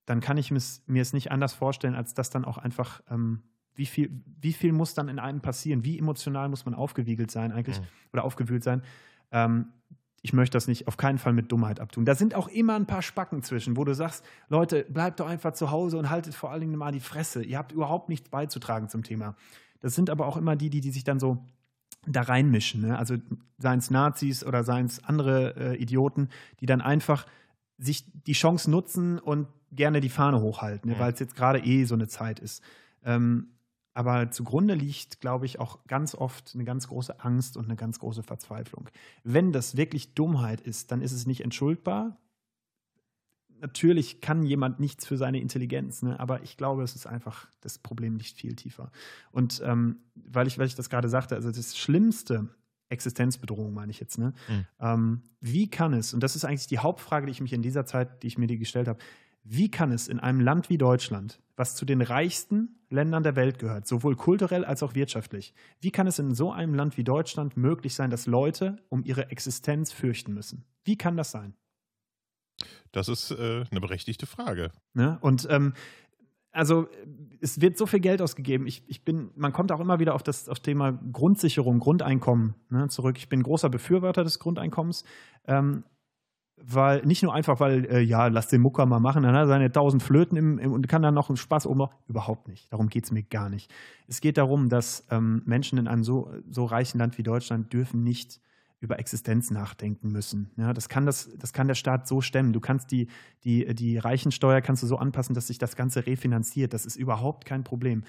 dann kann ich mir es nicht anders vorstellen, als dass dann auch einfach ähm, wie viel, wie viel muss dann in einem passieren? Wie emotional muss man aufgewiegelt sein eigentlich mhm. oder aufgewühlt sein? Ähm, ich möchte das nicht auf keinen Fall mit Dummheit abtun. Da sind auch immer ein paar Spacken zwischen, wo du sagst, Leute, bleibt doch einfach zu Hause und haltet vor allen Dingen mal die Fresse. Ihr habt überhaupt nichts beizutragen zum Thema. Das sind aber auch immer die, die, die sich dann so da reinmischen. Ne? Also seien es Nazis oder seien es andere äh, Idioten, die dann einfach sich die Chance nutzen und gerne die Fahne hochhalten, ne? mhm. weil es jetzt gerade eh so eine Zeit ist. Ähm, aber zugrunde liegt, glaube ich, auch ganz oft eine ganz große Angst und eine ganz große Verzweiflung. Wenn das wirklich Dummheit ist, dann ist es nicht entschuldbar. Natürlich kann jemand nichts für seine Intelligenz, ne? aber ich glaube, es ist einfach das Problem nicht viel tiefer. Und ähm, weil, ich, weil ich das gerade sagte, also das schlimmste Existenzbedrohung meine ich jetzt. Ne? Mhm. Ähm, wie kann es, und das ist eigentlich die Hauptfrage, die ich mich in dieser Zeit, die ich mir die gestellt habe, wie kann es in einem Land wie Deutschland, was zu den reichsten Ländern der Welt gehört, sowohl kulturell als auch wirtschaftlich, wie kann es in so einem Land wie Deutschland möglich sein, dass Leute um ihre Existenz fürchten müssen? Wie kann das sein? Das ist äh, eine berechtigte Frage. Ne? Und ähm, also es wird so viel Geld ausgegeben. Ich, ich bin, man kommt auch immer wieder auf das auf Thema Grundsicherung, Grundeinkommen ne, zurück. Ich bin großer Befürworter des Grundeinkommens. Ähm, weil nicht nur einfach, weil, äh, ja, lass den Mucker mal machen, dann hat er seine tausend Flöten im, im, und kann dann noch einen Spaß oben noch. Überhaupt nicht. Darum geht es mir gar nicht. Es geht darum, dass ähm, Menschen in einem so, so reichen Land wie Deutschland dürfen nicht über Existenz nachdenken müssen. Ja, das, kann das, das kann der Staat so stemmen. Du kannst die, die, die Reichensteuer kannst du so anpassen, dass sich das Ganze refinanziert. Das ist überhaupt kein Problem.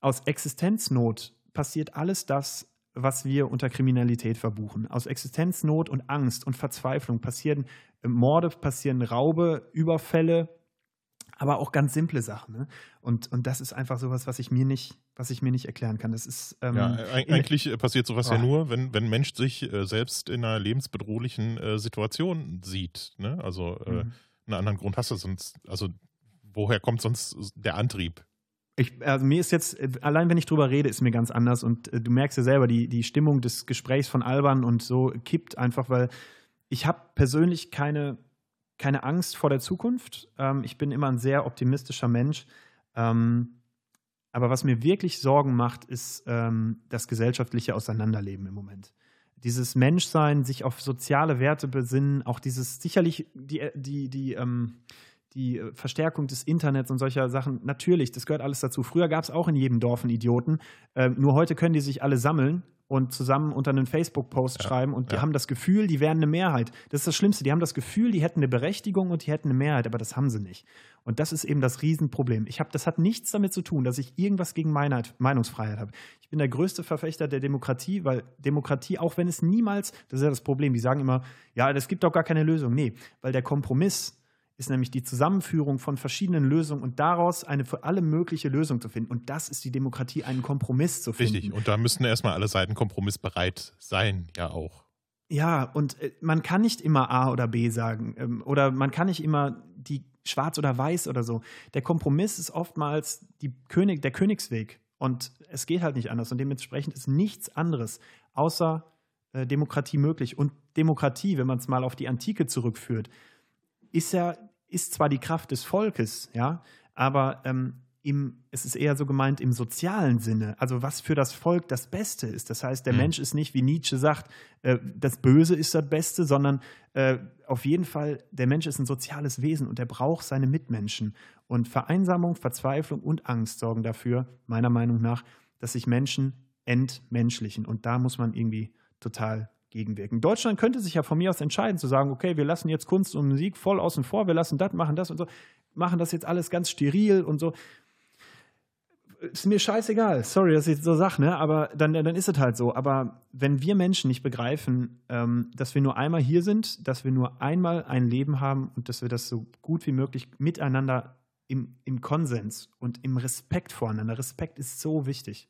Aus Existenznot passiert alles das, was wir unter Kriminalität verbuchen. Aus Existenznot und Angst und Verzweiflung passieren äh, Morde, passieren Raube, Überfälle, aber auch ganz simple Sachen. Ne? Und, und das ist einfach sowas, was ich mir nicht, was ich mir nicht erklären kann. Das ist ähm, ja, eigentlich in, passiert sowas oh. ja nur, wenn, wenn ein Mensch sich äh, selbst in einer lebensbedrohlichen äh, Situation sieht. Ne? Also äh, mhm. einen anderen Grund hast du sonst, also woher kommt sonst der Antrieb? Ich, also mir ist jetzt, allein wenn ich drüber rede, ist mir ganz anders und äh, du merkst ja selber, die, die Stimmung des Gesprächs von Alban und so kippt einfach, weil ich habe persönlich keine, keine Angst vor der Zukunft. Ähm, ich bin immer ein sehr optimistischer Mensch. Ähm, aber was mir wirklich Sorgen macht, ist ähm, das gesellschaftliche Auseinanderleben im Moment. Dieses Menschsein, sich auf soziale Werte besinnen, auch dieses sicherlich die, die, die, ähm, die äh, Verstärkung des Internets und solcher Sachen, natürlich, das gehört alles dazu. Früher gab es auch in jedem Dorf einen Idioten. Äh, nur heute können die sich alle sammeln und zusammen unter einen Facebook-Post ja, schreiben und die ja. haben das Gefühl, die wären eine Mehrheit. Das ist das Schlimmste. Die haben das Gefühl, die hätten eine Berechtigung und die hätten eine Mehrheit, aber das haben sie nicht. Und das ist eben das Riesenproblem. Ich hab, das hat nichts damit zu tun, dass ich irgendwas gegen Meinheit, Meinungsfreiheit habe. Ich bin der größte Verfechter der Demokratie, weil Demokratie, auch wenn es niemals, das ist ja das Problem, die sagen immer, ja, es gibt doch gar keine Lösung. Nee, weil der Kompromiss ist nämlich die Zusammenführung von verschiedenen Lösungen und daraus eine für alle mögliche Lösung zu finden. Und das ist die Demokratie, einen Kompromiss zu finden. Richtig, und da müssen erstmal alle Seiten kompromissbereit sein, ja auch. Ja, und äh, man kann nicht immer A oder B sagen. Ähm, oder man kann nicht immer die schwarz oder weiß oder so. Der Kompromiss ist oftmals die König, der Königsweg. Und es geht halt nicht anders. Und dementsprechend ist nichts anderes außer äh, Demokratie möglich. Und Demokratie, wenn man es mal auf die Antike zurückführt, ist ja, ist zwar die Kraft des Volkes, ja, aber ähm, im, es ist eher so gemeint im sozialen Sinne, also was für das Volk das Beste ist. Das heißt, der mhm. Mensch ist nicht, wie Nietzsche sagt, äh, das Böse ist das Beste, sondern äh, auf jeden Fall, der Mensch ist ein soziales Wesen und er braucht seine Mitmenschen. Und Vereinsamung, Verzweiflung und Angst sorgen dafür, meiner Meinung nach, dass sich Menschen entmenschlichen. Und da muss man irgendwie total gegenwirken. Deutschland könnte sich ja von mir aus entscheiden, zu sagen, okay, wir lassen jetzt Kunst und Musik voll außen vor, wir lassen das, machen das und so, machen das jetzt alles ganz steril und so. Ist mir scheißegal, sorry, dass ich so sage, ne? aber dann, dann ist es halt so. Aber wenn wir Menschen nicht begreifen, ähm, dass wir nur einmal hier sind, dass wir nur einmal ein Leben haben und dass wir das so gut wie möglich miteinander im, im Konsens und im Respekt voreinander, Respekt ist so wichtig,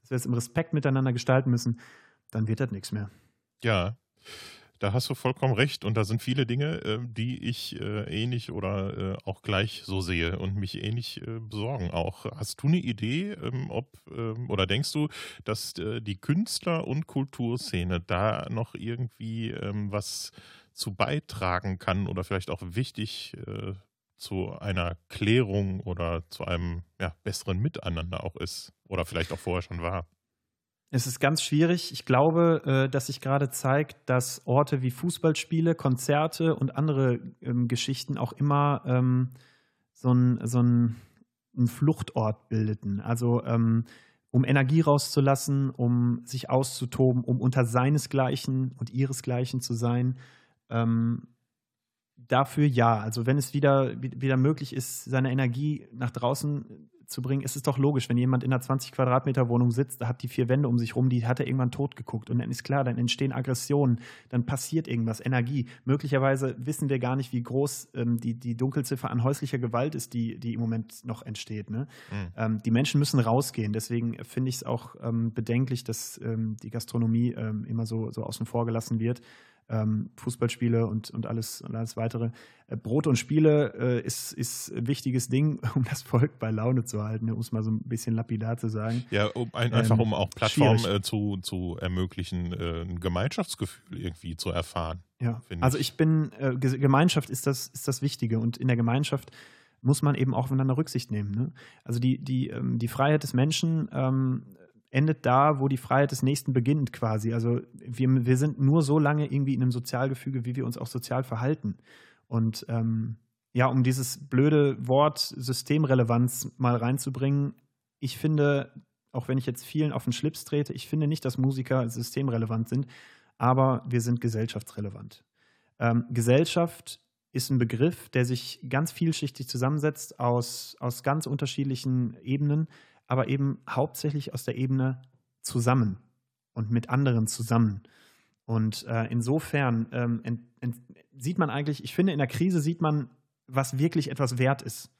dass wir es im Respekt miteinander gestalten müssen, dann wird das nichts mehr. Ja, da hast du vollkommen recht. Und da sind viele Dinge, äh, die ich äh, ähnlich oder äh, auch gleich so sehe und mich ähnlich äh, besorgen auch. Hast du eine Idee, ähm, ob ähm, oder denkst du, dass die Künstler- und Kulturszene da noch irgendwie ähm, was zu beitragen kann oder vielleicht auch wichtig zu einer Klärung oder zu einem ja, besseren Miteinander auch ist oder vielleicht auch vorher schon war? Es ist ganz schwierig. Ich glaube, äh, dass sich gerade zeigt, dass Orte wie Fußballspiele, Konzerte und andere ähm, Geschichten auch immer ähm, so ein, so ein, ein Fluchtort bildeten. Also ähm, um Energie rauszulassen, um sich auszutoben, um unter seinesgleichen und ihresgleichen zu sein. Dafür ja. Also wenn es wieder, wieder möglich ist, seine Energie nach draußen zu bringen, ist es doch logisch, wenn jemand in einer 20 Quadratmeter Wohnung sitzt, da hat die vier Wände um sich rum, die hat er irgendwann tot geguckt und dann ist klar, dann entstehen Aggressionen, dann passiert irgendwas, Energie. Möglicherweise wissen wir gar nicht, wie groß ähm, die, die Dunkelziffer an häuslicher Gewalt ist, die, die im Moment noch entsteht. Ne? Mhm. Ähm, die Menschen müssen rausgehen, deswegen finde ich es auch ähm, bedenklich, dass ähm, die Gastronomie ähm, immer so, so außen vor gelassen wird ähm, Fußballspiele und, und, alles, und alles weitere. Äh, Brot und Spiele äh, ist, ist ein wichtiges Ding, *laughs* um das Volk bei Laune zu halten, um es mal so ein bisschen lapidar zu sagen. Ja, um, ein, einfach ähm, um auch Plattformen äh, zu, zu ermöglichen, äh, ein Gemeinschaftsgefühl irgendwie zu erfahren. Ja, also ich bin, äh, Gemeinschaft ist das, ist das Wichtige und in der Gemeinschaft muss man eben auch aufeinander Rücksicht nehmen. Ne? Also die, die, ähm, die Freiheit des Menschen ähm, endet da, wo die Freiheit des Nächsten beginnt quasi. Also wir, wir sind nur so lange irgendwie in einem Sozialgefüge, wie wir uns auch sozial verhalten. Und ähm, ja, um dieses blöde Wort Systemrelevanz mal reinzubringen, ich finde, auch wenn ich jetzt vielen auf den Schlips trete, ich finde nicht, dass Musiker systemrelevant sind, aber wir sind gesellschaftsrelevant. Ähm, Gesellschaft ist ein Begriff, der sich ganz vielschichtig zusammensetzt aus, aus ganz unterschiedlichen Ebenen, aber eben hauptsächlich aus der Ebene zusammen und mit anderen zusammen. Und äh, insofern ähm, ent, ent, sieht man eigentlich, ich finde, in der Krise sieht man, was wirklich etwas wert ist.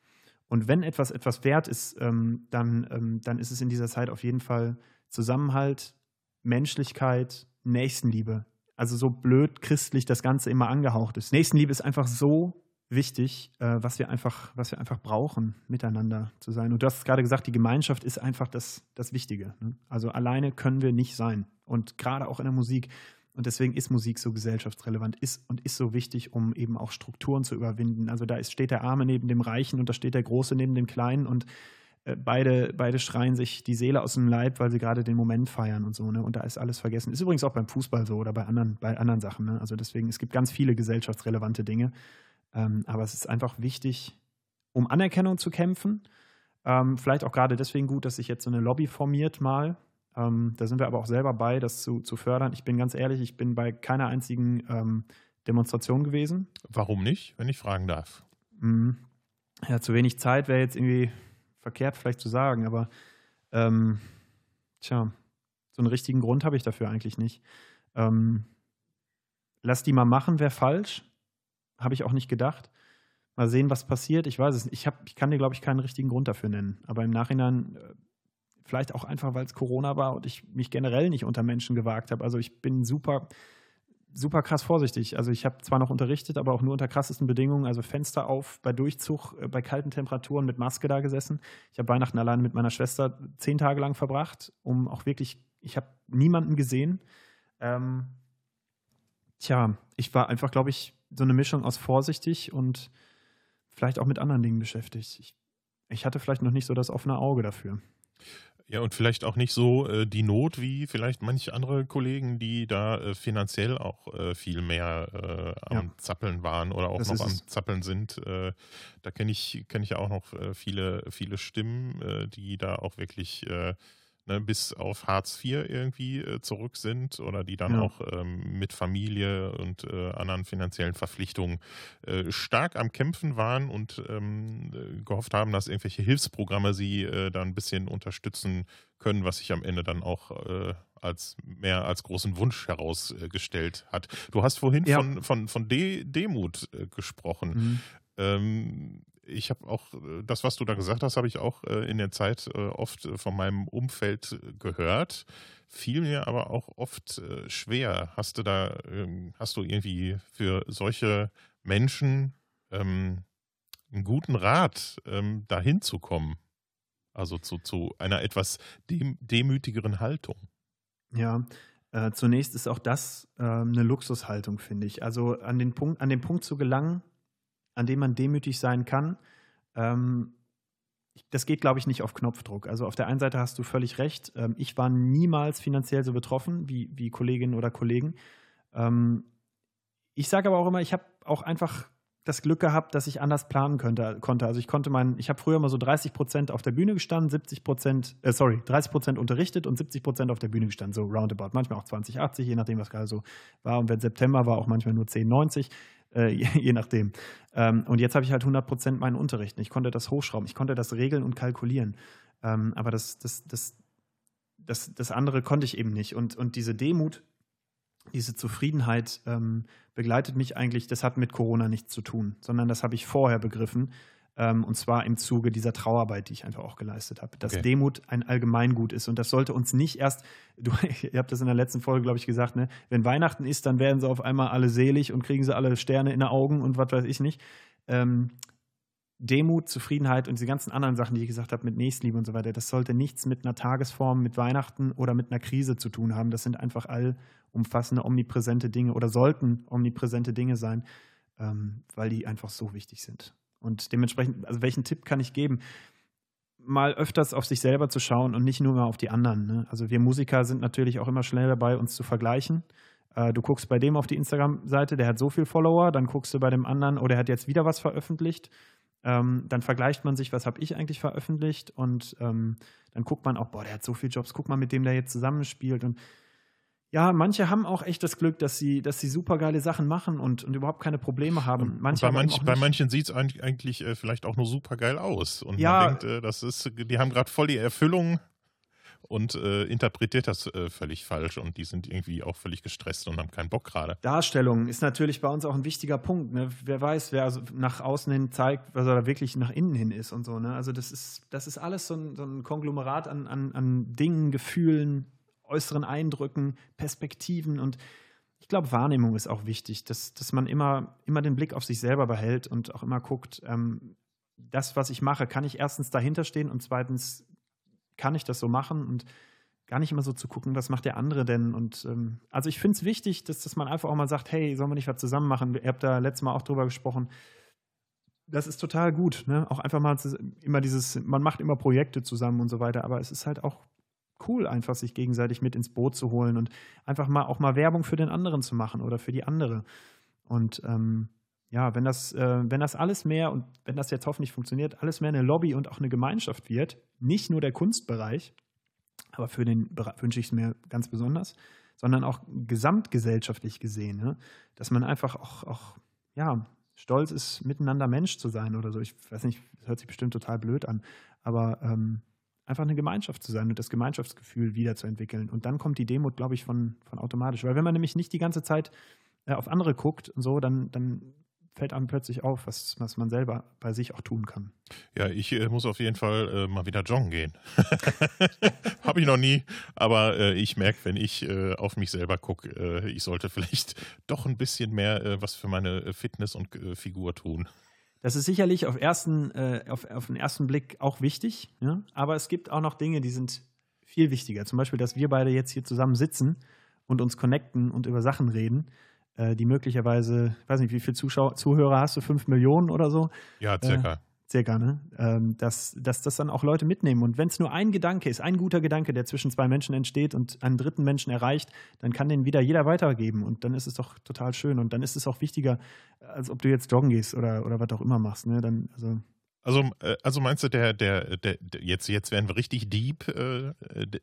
Und wenn etwas etwas wert ist, ähm, dann, ähm, dann ist es in dieser Zeit auf jeden Fall Zusammenhalt, Menschlichkeit, Nächstenliebe, also so blöd christlich das Ganze immer angehaucht ist. Nächstenliebe ist einfach so wichtig, äh, was, wir einfach, was wir einfach brauchen, miteinander zu sein. Und du hast gerade gesagt, die Gemeinschaft ist einfach das, das Wichtige. Ne? Also alleine können wir nicht sein. Und gerade auch in der Musik. Und deswegen ist Musik so gesellschaftsrelevant ist und ist so wichtig, um eben auch Strukturen zu überwinden. Also da ist, steht der Arme neben dem Reichen und da steht der Große neben dem Kleinen und äh, beide, beide schreien sich die Seele aus dem Leib, weil sie gerade den Moment feiern und so, ne? Und da ist alles vergessen. Ist übrigens auch beim Fußball so oder bei anderen, bei anderen Sachen. Ne? Also deswegen, es gibt ganz viele gesellschaftsrelevante Dinge. Ähm, aber es ist einfach wichtig, um Anerkennung zu kämpfen. Ähm, vielleicht auch gerade deswegen gut, dass sich jetzt so eine Lobby formiert mal. Ähm, da sind wir aber auch selber bei, das zu, zu fördern. Ich bin ganz ehrlich, ich bin bei keiner einzigen ähm, Demonstration gewesen. Warum nicht, wenn ich fragen darf? Mhm. Ja, zu wenig Zeit wäre jetzt irgendwie verkehrt vielleicht zu sagen, aber ähm, tja, so einen richtigen Grund habe ich dafür eigentlich nicht. Ähm, lass die mal machen, wäre falsch. Habe ich auch nicht gedacht. Mal sehen, was passiert. Ich weiß es nicht. Ich, hab, ich kann dir, glaube ich, keinen richtigen Grund dafür nennen. Aber im Nachhinein, äh, vielleicht auch einfach, weil es Corona war und ich mich generell nicht unter Menschen gewagt habe. Also ich bin super super krass vorsichtig. Also ich habe zwar noch unterrichtet, aber auch nur unter krassesten Bedingungen. Also Fenster auf, bei Durchzug, äh, bei kalten Temperaturen mit Maske da gesessen. Ich habe Weihnachten alleine mit meiner Schwester zehn Tage lang verbracht, um auch wirklich, ich habe niemanden gesehen. Ähm, tja, ich war einfach, glaube ich, so eine Mischung aus vorsichtig und vielleicht auch mit anderen Dingen beschäftigt. Ich, ich hatte vielleicht noch nicht so das offene Auge dafür. Ja, und vielleicht auch nicht so äh, die Not wie vielleicht manche andere Kollegen, die da äh, finanziell auch äh, viel mehr äh, am ja. Zappeln waren oder auch das noch am es. Zappeln sind. Äh, da kenne ich, kenn ich ja auch noch äh, viele, viele Stimmen, die da auch wirklich ne, bis auf Hartz IV irgendwie äh, zurück sind oder die dann ja. auch ähm, mit Familie und äh, anderen finanziellen Verpflichtungen äh, stark am Kämpfen waren und ähm, gehofft haben, dass irgendwelche Hilfsprogramme sie äh, da ein bisschen unterstützen können, was sich am Ende dann auch äh, als mehr als großen Wunsch herausgestellt hat. Du hast vorhin ja. von, von, von De Demut äh, gesprochen. Mhm. Ähm, ich habe auch äh, das, was du da gesagt hast, habe ich auch äh, in der Zeit äh, oft von meinem Umfeld gehört. Fiel mir aber auch oft schwer. Hast du da, ähm, hast du irgendwie für solche Menschen ähm, einen guten Rat, ähm, dahin zu kommen? Also zu, zu einer etwas dem, demütigeren Haltung. Ja, äh, zunächst ist auch das äh, eine Luxushaltung, finde ich. Also an den Punkt, an den Punkt zu gelangen, an dem man demütig sein kann. Ähm, das geht, glaube ich, nicht auf Knopfdruck. Also auf der einen Seite hast du völlig recht. Ähm, ich war niemals finanziell so betroffen wie, wie Kolleginnen oder Kollegen. Ähm, ich sage aber auch immer, ich habe auch einfach das Glück gehabt, dass ich anders planen könnte, konnte. Also ich konnte mein, ich habe früher mal so 30 Prozent auf der Bühne gestanden, 70 Prozent, äh, sorry, 30 Prozent unterrichtet und 70 Prozent auf der Bühne gestanden, so roundabout. Manchmal auch 20, 80, je nachdem, was gerade so war. Und wenn September war, auch manchmal nur 10, 90 äh, *laughs* je, je, nachdem. Ähm, und jetzt habe ich halt 100 Prozent meinen Unterricht. Ich konnte das hochschrauben, ich konnte das regeln und kalkulieren. Ähm, aber das, das, das, das, das andere konnte ich eben nicht. Und, und diese Demut, diese Zufriedenheit ähm, begleitet mich eigentlich, das hat mit Corona nichts zu tun, sondern das habe ich vorher begriffen. Ähm, und zwar im Zuge dieser Trauerarbeit, die ich einfach auch geleistet habe. Dass okay. Demut ein Allgemeingut ist. Und das sollte uns nicht erst, *laughs* du, ihr habt das in der letzten Folge, glaube ich, gesagt, ne? wenn Weihnachten ist, dann werden sie auf einmal alle selig und kriegen sie alle Sterne in den Augen und was weiß ich nicht. Ähm, Demut, Zufriedenheit und diese ganzen anderen Sachen, die ich gesagt habe, mit Nächstenliebe und so weiter, das sollte nichts mit einer Tagesform, mit Weihnachten oder mit einer Krise zu tun haben. Das sind einfach allumfassende, omnipräsente Dinge oder sollten omnipräsente Dinge sein, ähm, weil die einfach so wichtig sind. Und dementsprechend, also welchen Tipp kann ich geben? Mal öfters auf sich selber zu schauen und nicht nur mal auf die anderen. Ne? Also wir Musiker sind natürlich auch immer schnell dabei, uns zu vergleichen. Äh, du guckst bei dem auf die Instagram-Seite, der hat so viel Follower, dann guckst du bei dem anderen, oh, der hat jetzt wieder was veröffentlicht. Ähm, dann vergleicht man sich, was habe ich eigentlich veröffentlicht und ähm, dann guckt man auch, boah, der hat so viele Jobs, guck mal, mit dem der jetzt zusammenspielt und ja, manche haben auch echt das Glück, dass sie, dass sie super geile Sachen machen und, und überhaupt keine Probleme haben. Manche bei, manch, bei, manchen sieht es eigentlich, eigentlich äh, vielleicht auch nur super geil aus. Und ja, man denkt, äh, das ist, die haben gerade voll die Erfüllung und äh, interpretiert das äh, völlig falsch und die sind irgendwie auch völlig gestresst und haben keinen Bock gerade. Darstellung ist natürlich bei uns auch ein wichtiger Punkt. Ne? Wer weiß, wer also nach außen hin zeigt, was er wirklich nach innen hin ist und so. Ne? Also das ist, das ist alles so ein, so ein Konglomerat an, an, an Dingen, Gefühlen, äußeren Eindrücken, Perspektiven und ich glaube, Wahrnehmung ist auch wichtig, dass, dass man immer, immer den Blick auf sich selber behält und auch immer guckt, ähm, das, was ich mache, kann ich erstens dahinter stehen und zweitens kann ich das so machen und gar nicht immer so zu gucken, was macht der andere denn. Und ähm, also ich finde es wichtig, dass, dass man einfach auch mal sagt, hey, sollen wir nicht was zusammen machen? Ihr habt da letztes Mal auch drüber gesprochen. Das ist total gut, ne? Auch einfach mal immer dieses, man macht immer Projekte zusammen und so weiter, aber es ist halt auch cool, einfach sich gegenseitig mit ins Boot zu holen und einfach mal auch mal Werbung für den anderen zu machen oder für die andere. Und ähm, ja, wenn das, äh, wenn das alles mehr und wenn das jetzt hoffentlich funktioniert, alles mehr eine Lobby und auch eine Gemeinschaft wird, nicht nur der Kunstbereich, aber für den wünsche ich es mir ganz besonders, sondern auch gesamtgesellschaftlich gesehen, ne? dass man einfach auch, auch ja, stolz ist, miteinander Mensch zu sein oder so. Ich weiß nicht, das hört sich bestimmt total blöd an, aber ähm, einfach eine Gemeinschaft zu sein und das Gemeinschaftsgefühl wiederzuentwickeln. Und dann kommt die Demut, glaube ich, von, von automatisch. Weil wenn man nämlich nicht die ganze Zeit äh, auf andere guckt und so, dann, dann fällt einem plötzlich auf, was, was man selber bei sich auch tun kann. Ja, ich äh, muss auf jeden Fall äh, mal wieder joggen gehen. *laughs* Habe ich noch nie, aber äh, ich merke, wenn ich äh, auf mich selber gucke, äh, ich sollte *laughs* vielleicht doch ein bisschen mehr äh, was für meine Fitness und Figur tun. Das ist sicherlich auf, ersten, auf, auf den ersten Blick auch wichtig, ja? aber es gibt auch noch Dinge, die sind viel wichtiger. Zum Beispiel, dass wir beide jetzt hier zusammen sitzen und uns connecten und über Sachen reden äh, die möglicherweise, ich weiß nicht, wie viele Zuschauer, Zuhörer hast du, fünf Millionen oder so? Ja, circa. Äh, circa, ne? Ähm, dass, dass das dann auch Leute mitnehmen. Und wenn es nur ein Gedanke ist, ein guter Gedanke, der zwischen zwei Menschen entsteht und einen dritten Menschen erreicht, dann kann den wieder jeder weitergeben. Und dann ist es doch total schön. Und dann ist es auch wichtiger, als ob du jetzt joggen gehst oder, oder was auch immer machst. Ne? Dann, also also, äh, also meinst du, der, der, der, jetzt, jetzt werden wir richtig deep, äh,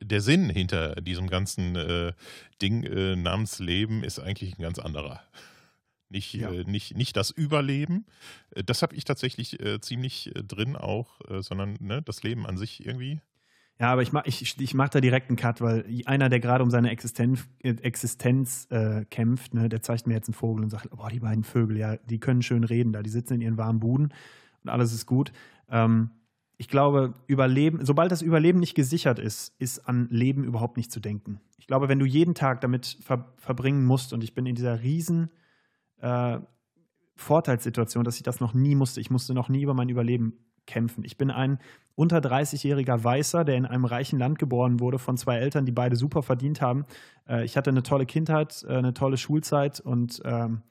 der Sinn hinter diesem ganzen äh, Ding äh, namens Leben ist eigentlich ein ganz anderer. Nicht, ja. äh, nicht, nicht das Überleben, äh, das habe ich tatsächlich äh, ziemlich äh, drin auch, sondern ne, das Leben an sich irgendwie. Ja, aber ich mache ich, ich mach da direkt einen Cut, weil einer, der gerade um seine Existenz, Existenz kämpft, ne, der zeigt mir jetzt einen Vogel und sagt, boah, die beiden Vögel, ja, die können schön reden da, die sitzen in ihren warmen Buden und alles ist gut. Ähm, ich glaube, Überleben, sobald das Überleben nicht gesichert ist, ist an Leben überhaupt nicht zu denken. Ich glaube, wenn du jeden Tag damit ver verbringen musst, und ich bin in dieser riesen äh, Vorteilssituation, dass ich das noch nie musste. Ich musste noch nie über mein Überleben kämpfen. Ich bin ein unter 30-jähriger Weißer, der in einem reichen Land geboren wurde, von zwei Eltern, die beide super verdient haben. Äh, ich hatte eine tolle Kindheit, äh, eine tolle Schulzeit und ähm,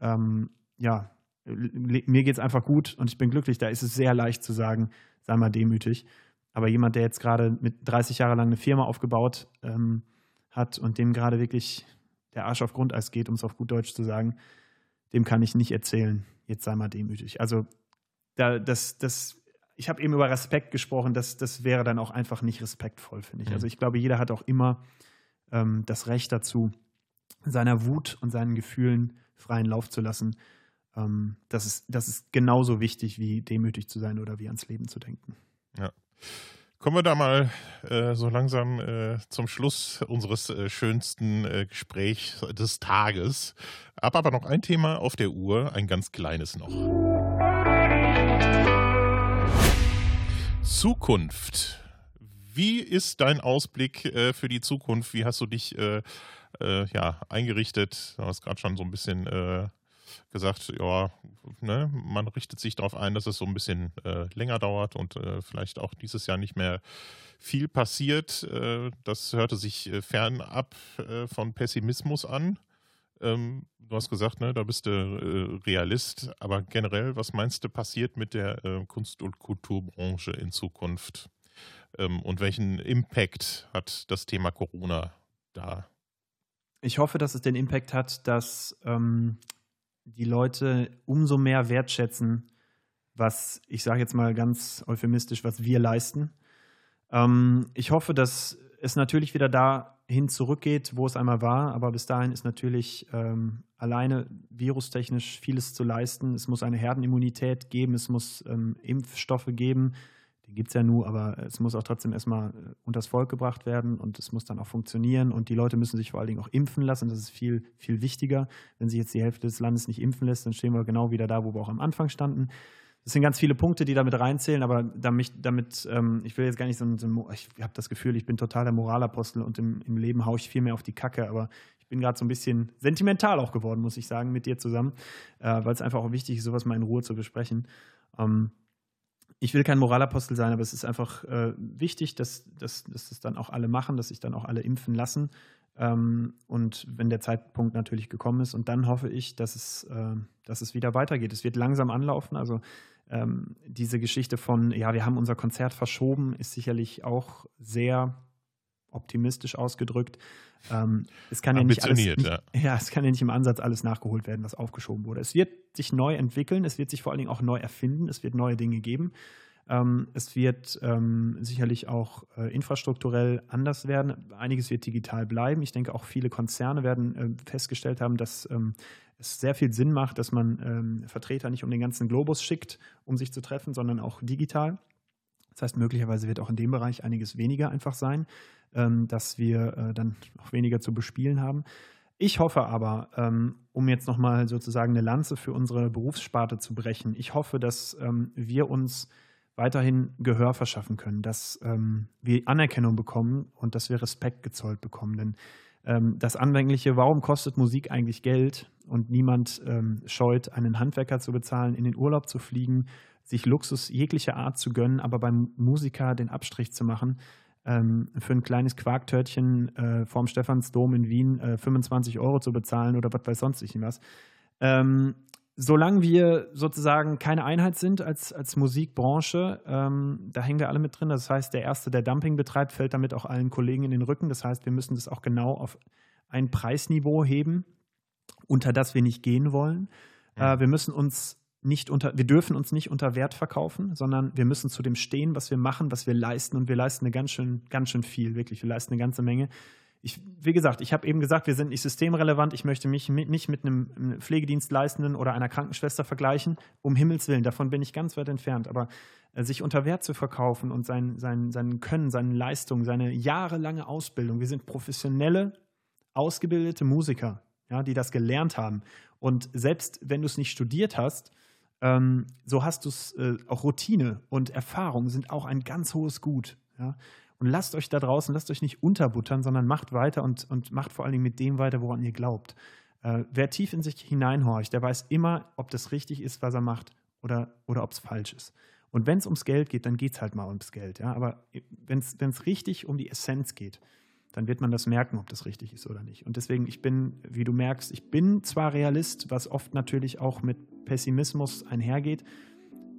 ähm, ja, mir geht es einfach gut und ich bin glücklich, da ist es sehr leicht zu sagen, sei mal demütig. Aber jemand, der jetzt gerade mit 30 Jahre lang eine Firma aufgebaut ähm, hat und dem gerade wirklich der Arsch auf Grundeis geht, um es auf gut Deutsch zu sagen, dem kann ich nicht erzählen, jetzt sei mal demütig. Also da, das, das, ich habe eben über Respekt gesprochen, das, das wäre dann auch einfach nicht respektvoll, finde ich. Mhm. Also ich glaube, jeder hat auch immer ähm, das Recht dazu, seiner Wut und seinen Gefühlen freien Lauf zu lassen ähm, das, ist, das ist genauso wichtig, wie demütig zu sein oder wie ans Leben zu denken. Ja. Kommen wir da mal äh, so langsam äh, zum Schluss unseres äh, schönsten äh, Gesprächs des Tages. Ab aber noch ein Thema auf der Uhr, ein ganz kleines noch. Zukunft. Wie ist dein Ausblick äh, für die Zukunft? Wie hast du dich äh, ja, eingerichtet? Du hast gerade schon so ein bisschen gesagt, ja, ne, man richtet sich darauf ein, dass es so ein bisschen äh, länger dauert und äh, vielleicht auch dieses Jahr nicht mehr viel passiert. Äh, das hörte sich äh, fernab äh, von Pessimismus an. Ähm, du hast gesagt, ne, da bist du äh, Realist, aber generell, was meinst du, passiert mit der Kunst- und Kulturbranche in Zukunft? Ähm, und welchen Impact hat das Thema Corona da? Ich hoffe, dass es den Impact hat, dass ähm, die Leute umso mehr wertschätzen, was, ich sage jetzt mal ganz euphemistisch, was wir leisten. Ähm, ich hoffe, dass es natürlich wieder dahin zurückgeht, wo es einmal war, aber bis dahin ist natürlich ähm, alleine virustechnisch vieles zu leisten. Es muss eine Herdenimmunität geben, es muss ähm, Impfstoffe geben, die gibt es ja nur, aber es muss auch trotzdem erstmal äh, unters Volk gebracht werden und es muss dann auch funktionieren und die Leute müssen sich vor allen Dingen auch impfen lassen. Das ist viel, viel wichtiger. Wenn sich jetzt die Hälfte des Landes nicht impfen lässt, dann stehen wir genau wieder da, wo wir auch am Anfang standen. Das sind ganz viele Punkte, die damit reinzählen, aber damit, damit ähm, ich will jetzt gar nicht so so ich habe das Gefühl, ich bin total der Moralapostel und im, im Leben haue ich viel mehr auf die Kacke, aber ich bin gerade so ein bisschen sentimental auch geworden, muss ich sagen, mit dir zusammen, äh, weil es einfach auch wichtig ist, sowas mal in Ruhe zu besprechen. Ähm, ich will kein Moralapostel sein, aber es ist einfach äh, wichtig, dass, dass, dass das dann auch alle machen, dass sich dann auch alle impfen lassen. Ähm, und wenn der Zeitpunkt natürlich gekommen ist, und dann hoffe ich, dass es, äh, dass es wieder weitergeht. Es wird langsam anlaufen. Also ähm, diese Geschichte von, ja, wir haben unser Konzert verschoben, ist sicherlich auch sehr optimistisch ausgedrückt. Ähm, es kann ja nicht, alles, nicht, ja. ja. es kann ja nicht im Ansatz alles nachgeholt werden, was aufgeschoben wurde. Es wird sich neu entwickeln, es wird sich vor allen Dingen auch neu erfinden, es wird neue Dinge geben. Ähm, es wird ähm, sicherlich auch äh, infrastrukturell anders werden. Einiges wird digital bleiben. Ich denke, auch viele Konzerne werden äh, festgestellt haben, dass ähm, es sehr viel Sinn macht, dass man ähm, Vertreter nicht um den ganzen Globus schickt, um sich zu treffen, sondern auch digital. Das heißt, möglicherweise wird auch in dem Bereich einiges weniger einfach sein, ähm, dass wir äh, dann auch weniger zu bespielen haben. Ich hoffe aber, ähm, um jetzt nochmal sozusagen eine Lanze für unsere Berufssparte zu brechen, ich hoffe, dass ähm, wir uns weiterhin Gehör verschaffen können, dass ähm, wir Anerkennung bekommen und dass wir Respekt gezollt bekommen. Denn ähm, das Anfängliche, warum kostet Musik eigentlich Geld und niemand ähm, scheut, einen Handwerker zu bezahlen, in den Urlaub zu fliegen, sich Luxus jeglicher Art zu gönnen, aber beim Musiker den Abstrich zu machen, ähm, für ein kleines Quarktörtchen äh, vorm Stephansdom in Wien äh, 25 Euro zu bezahlen oder was weiß sonst ich was. Ähm, solange wir sozusagen keine Einheit sind als, als Musikbranche, ähm, da hängen wir alle mit drin. Das heißt, der Erste, der Dumping betreibt, fällt damit auch allen Kollegen in den Rücken. Das heißt, wir müssen das auch genau auf ein Preisniveau heben, unter das wir nicht gehen wollen. Ja. Äh, wir müssen uns nicht unter, wir dürfen uns nicht unter Wert verkaufen, sondern wir müssen zu dem stehen, was wir machen, was wir leisten. Und wir leisten eine ganz schön, ganz schön viel, wirklich. Wir leisten eine ganze Menge ich, wie gesagt, ich habe eben gesagt, wir sind nicht systemrelevant. Ich möchte mich nicht mit einem Pflegedienstleistenden oder einer Krankenschwester vergleichen. Um Himmels Willen, davon bin ich ganz weit entfernt. Aber äh, sich unter Wert zu verkaufen und sein, sein, sein Können, seine Leistung, seine jahrelange Ausbildung. Wir sind professionelle, ausgebildete Musiker, ja, die das gelernt haben. Und selbst wenn du es nicht studiert hast, ähm, so hast du es äh, auch Routine und Erfahrung sind auch ein ganz hohes Gut. Ja? Und lasst euch da draußen, lasst euch nicht unterbuttern, sondern macht weiter und, und macht vor allen Dingen mit dem weiter, woran ihr glaubt. Äh, wer tief in sich hineinhorcht, der weiß immer, ob das richtig ist, was er macht oder, oder ob es falsch ist. Und wenn es ums Geld geht, dann geht es halt mal ums Geld. Ja? Aber wenn es richtig um die Essenz geht, dann wird man das merken, ob das richtig ist oder nicht. Und deswegen, ich bin, wie du merkst, ich bin zwar Realist, was oft natürlich auch mit Pessimismus einhergeht,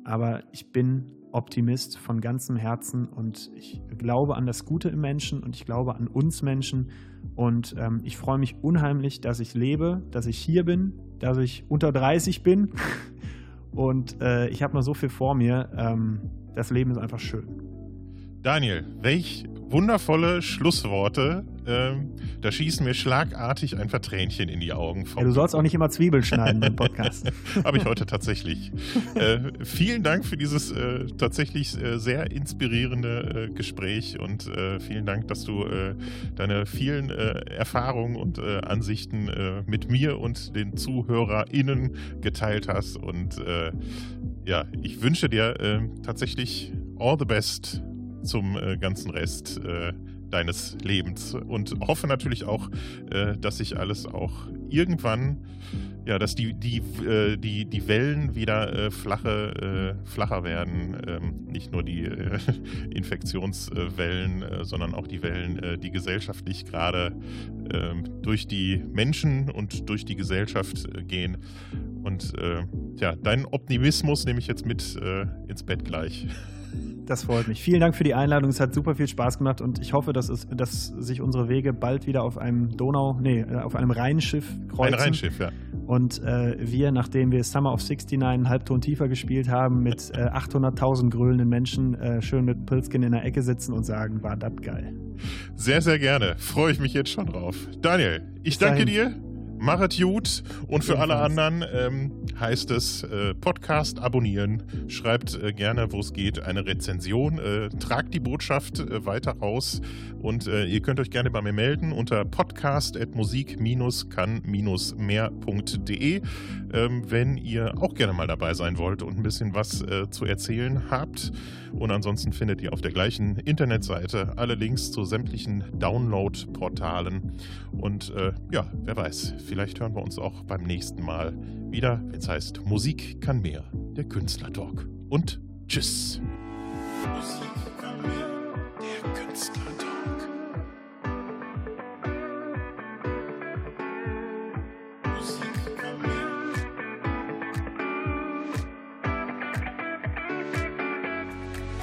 aber ich bin Optimist von ganzem Herzen und ich glaube an das Gute im Menschen und ich glaube an uns Menschen und ähm, ich freue mich unheimlich, dass ich lebe, dass ich hier bin, dass ich unter 30 bin *laughs* und äh, ich habe noch so viel vor mir. Ähm, das Leben ist einfach schön. Daniel, welch wundervolle Schlussworte. Ähm, da schießen mir schlagartig ein Vertränchen in die Augen. Ja, du sollst auch nicht immer Zwiebeln schneiden im Podcast. *laughs* Habe ich heute tatsächlich. äh, vielen Dank für dieses äh, tatsächlich äh, sehr inspirierende äh, Gespräch und äh, vielen Dank, dass du äh, deine vielen Erfahrungen und Ansichten mit mir und den ZuhörerInnen geteilt hast. Und ja, ich wünsche dir tatsächlich all the best zum äh, ganzen Rest. Äh, deines Lebens und hoffe natürlich auch, äh, dass sich alles auch irgendwann, ja, dass die, die, äh, die, die Wellen wieder äh, flache, äh, flacher werden. Ähm, nicht nur die äh, *laughs* Infektionswellen, äh, sondern auch die Wellen, die gesellschaftlich gerade ähm, durch die Menschen und durch die Gesellschaft gehen. Und ja, deinen Optimismus nehme ich jetzt mit ins Bett gleich. *laughs* Das freut mich. Vielen Dank für die Einladung. Es hat super viel Spaß gemacht und ich hoffe, dass, es, dass sich unsere Wege bald wieder auf einem Donau, nee, äh, auf einem Rheinschiff kreuzen. Ein Rheinschiff, ja. Und äh, wir, nachdem wir Summer of 69 einen Halbton tiefer gespielt haben, mit äh, 800.000 grölenden Menschen äh, schön mit Pilzkin in der Ecke sitzen und sagen, war das geil. Sehr, sehr gerne. Freue ich mich jetzt schon drauf. Daniel, ich danke dir. Machet gut und für alle anderen ähm, heißt es äh, Podcast abonnieren. Schreibt äh, gerne, wo es geht, eine Rezension. Äh, tragt die Botschaft äh, weiter raus und äh, ihr könnt euch gerne bei mir melden unter podcast.musik-kann-mehr.de, ähm, wenn ihr auch gerne mal dabei sein wollt und ein bisschen was äh, zu erzählen habt. Und ansonsten findet ihr auf der gleichen Internetseite alle Links zu sämtlichen Download-Portalen. Und ja, wer weiß, vielleicht hören wir uns auch beim nächsten Mal wieder, wenn es heißt Musik kann mehr, der Künstler-Talk. Und tschüss. Musik kann mehr, der Künstler-Talk.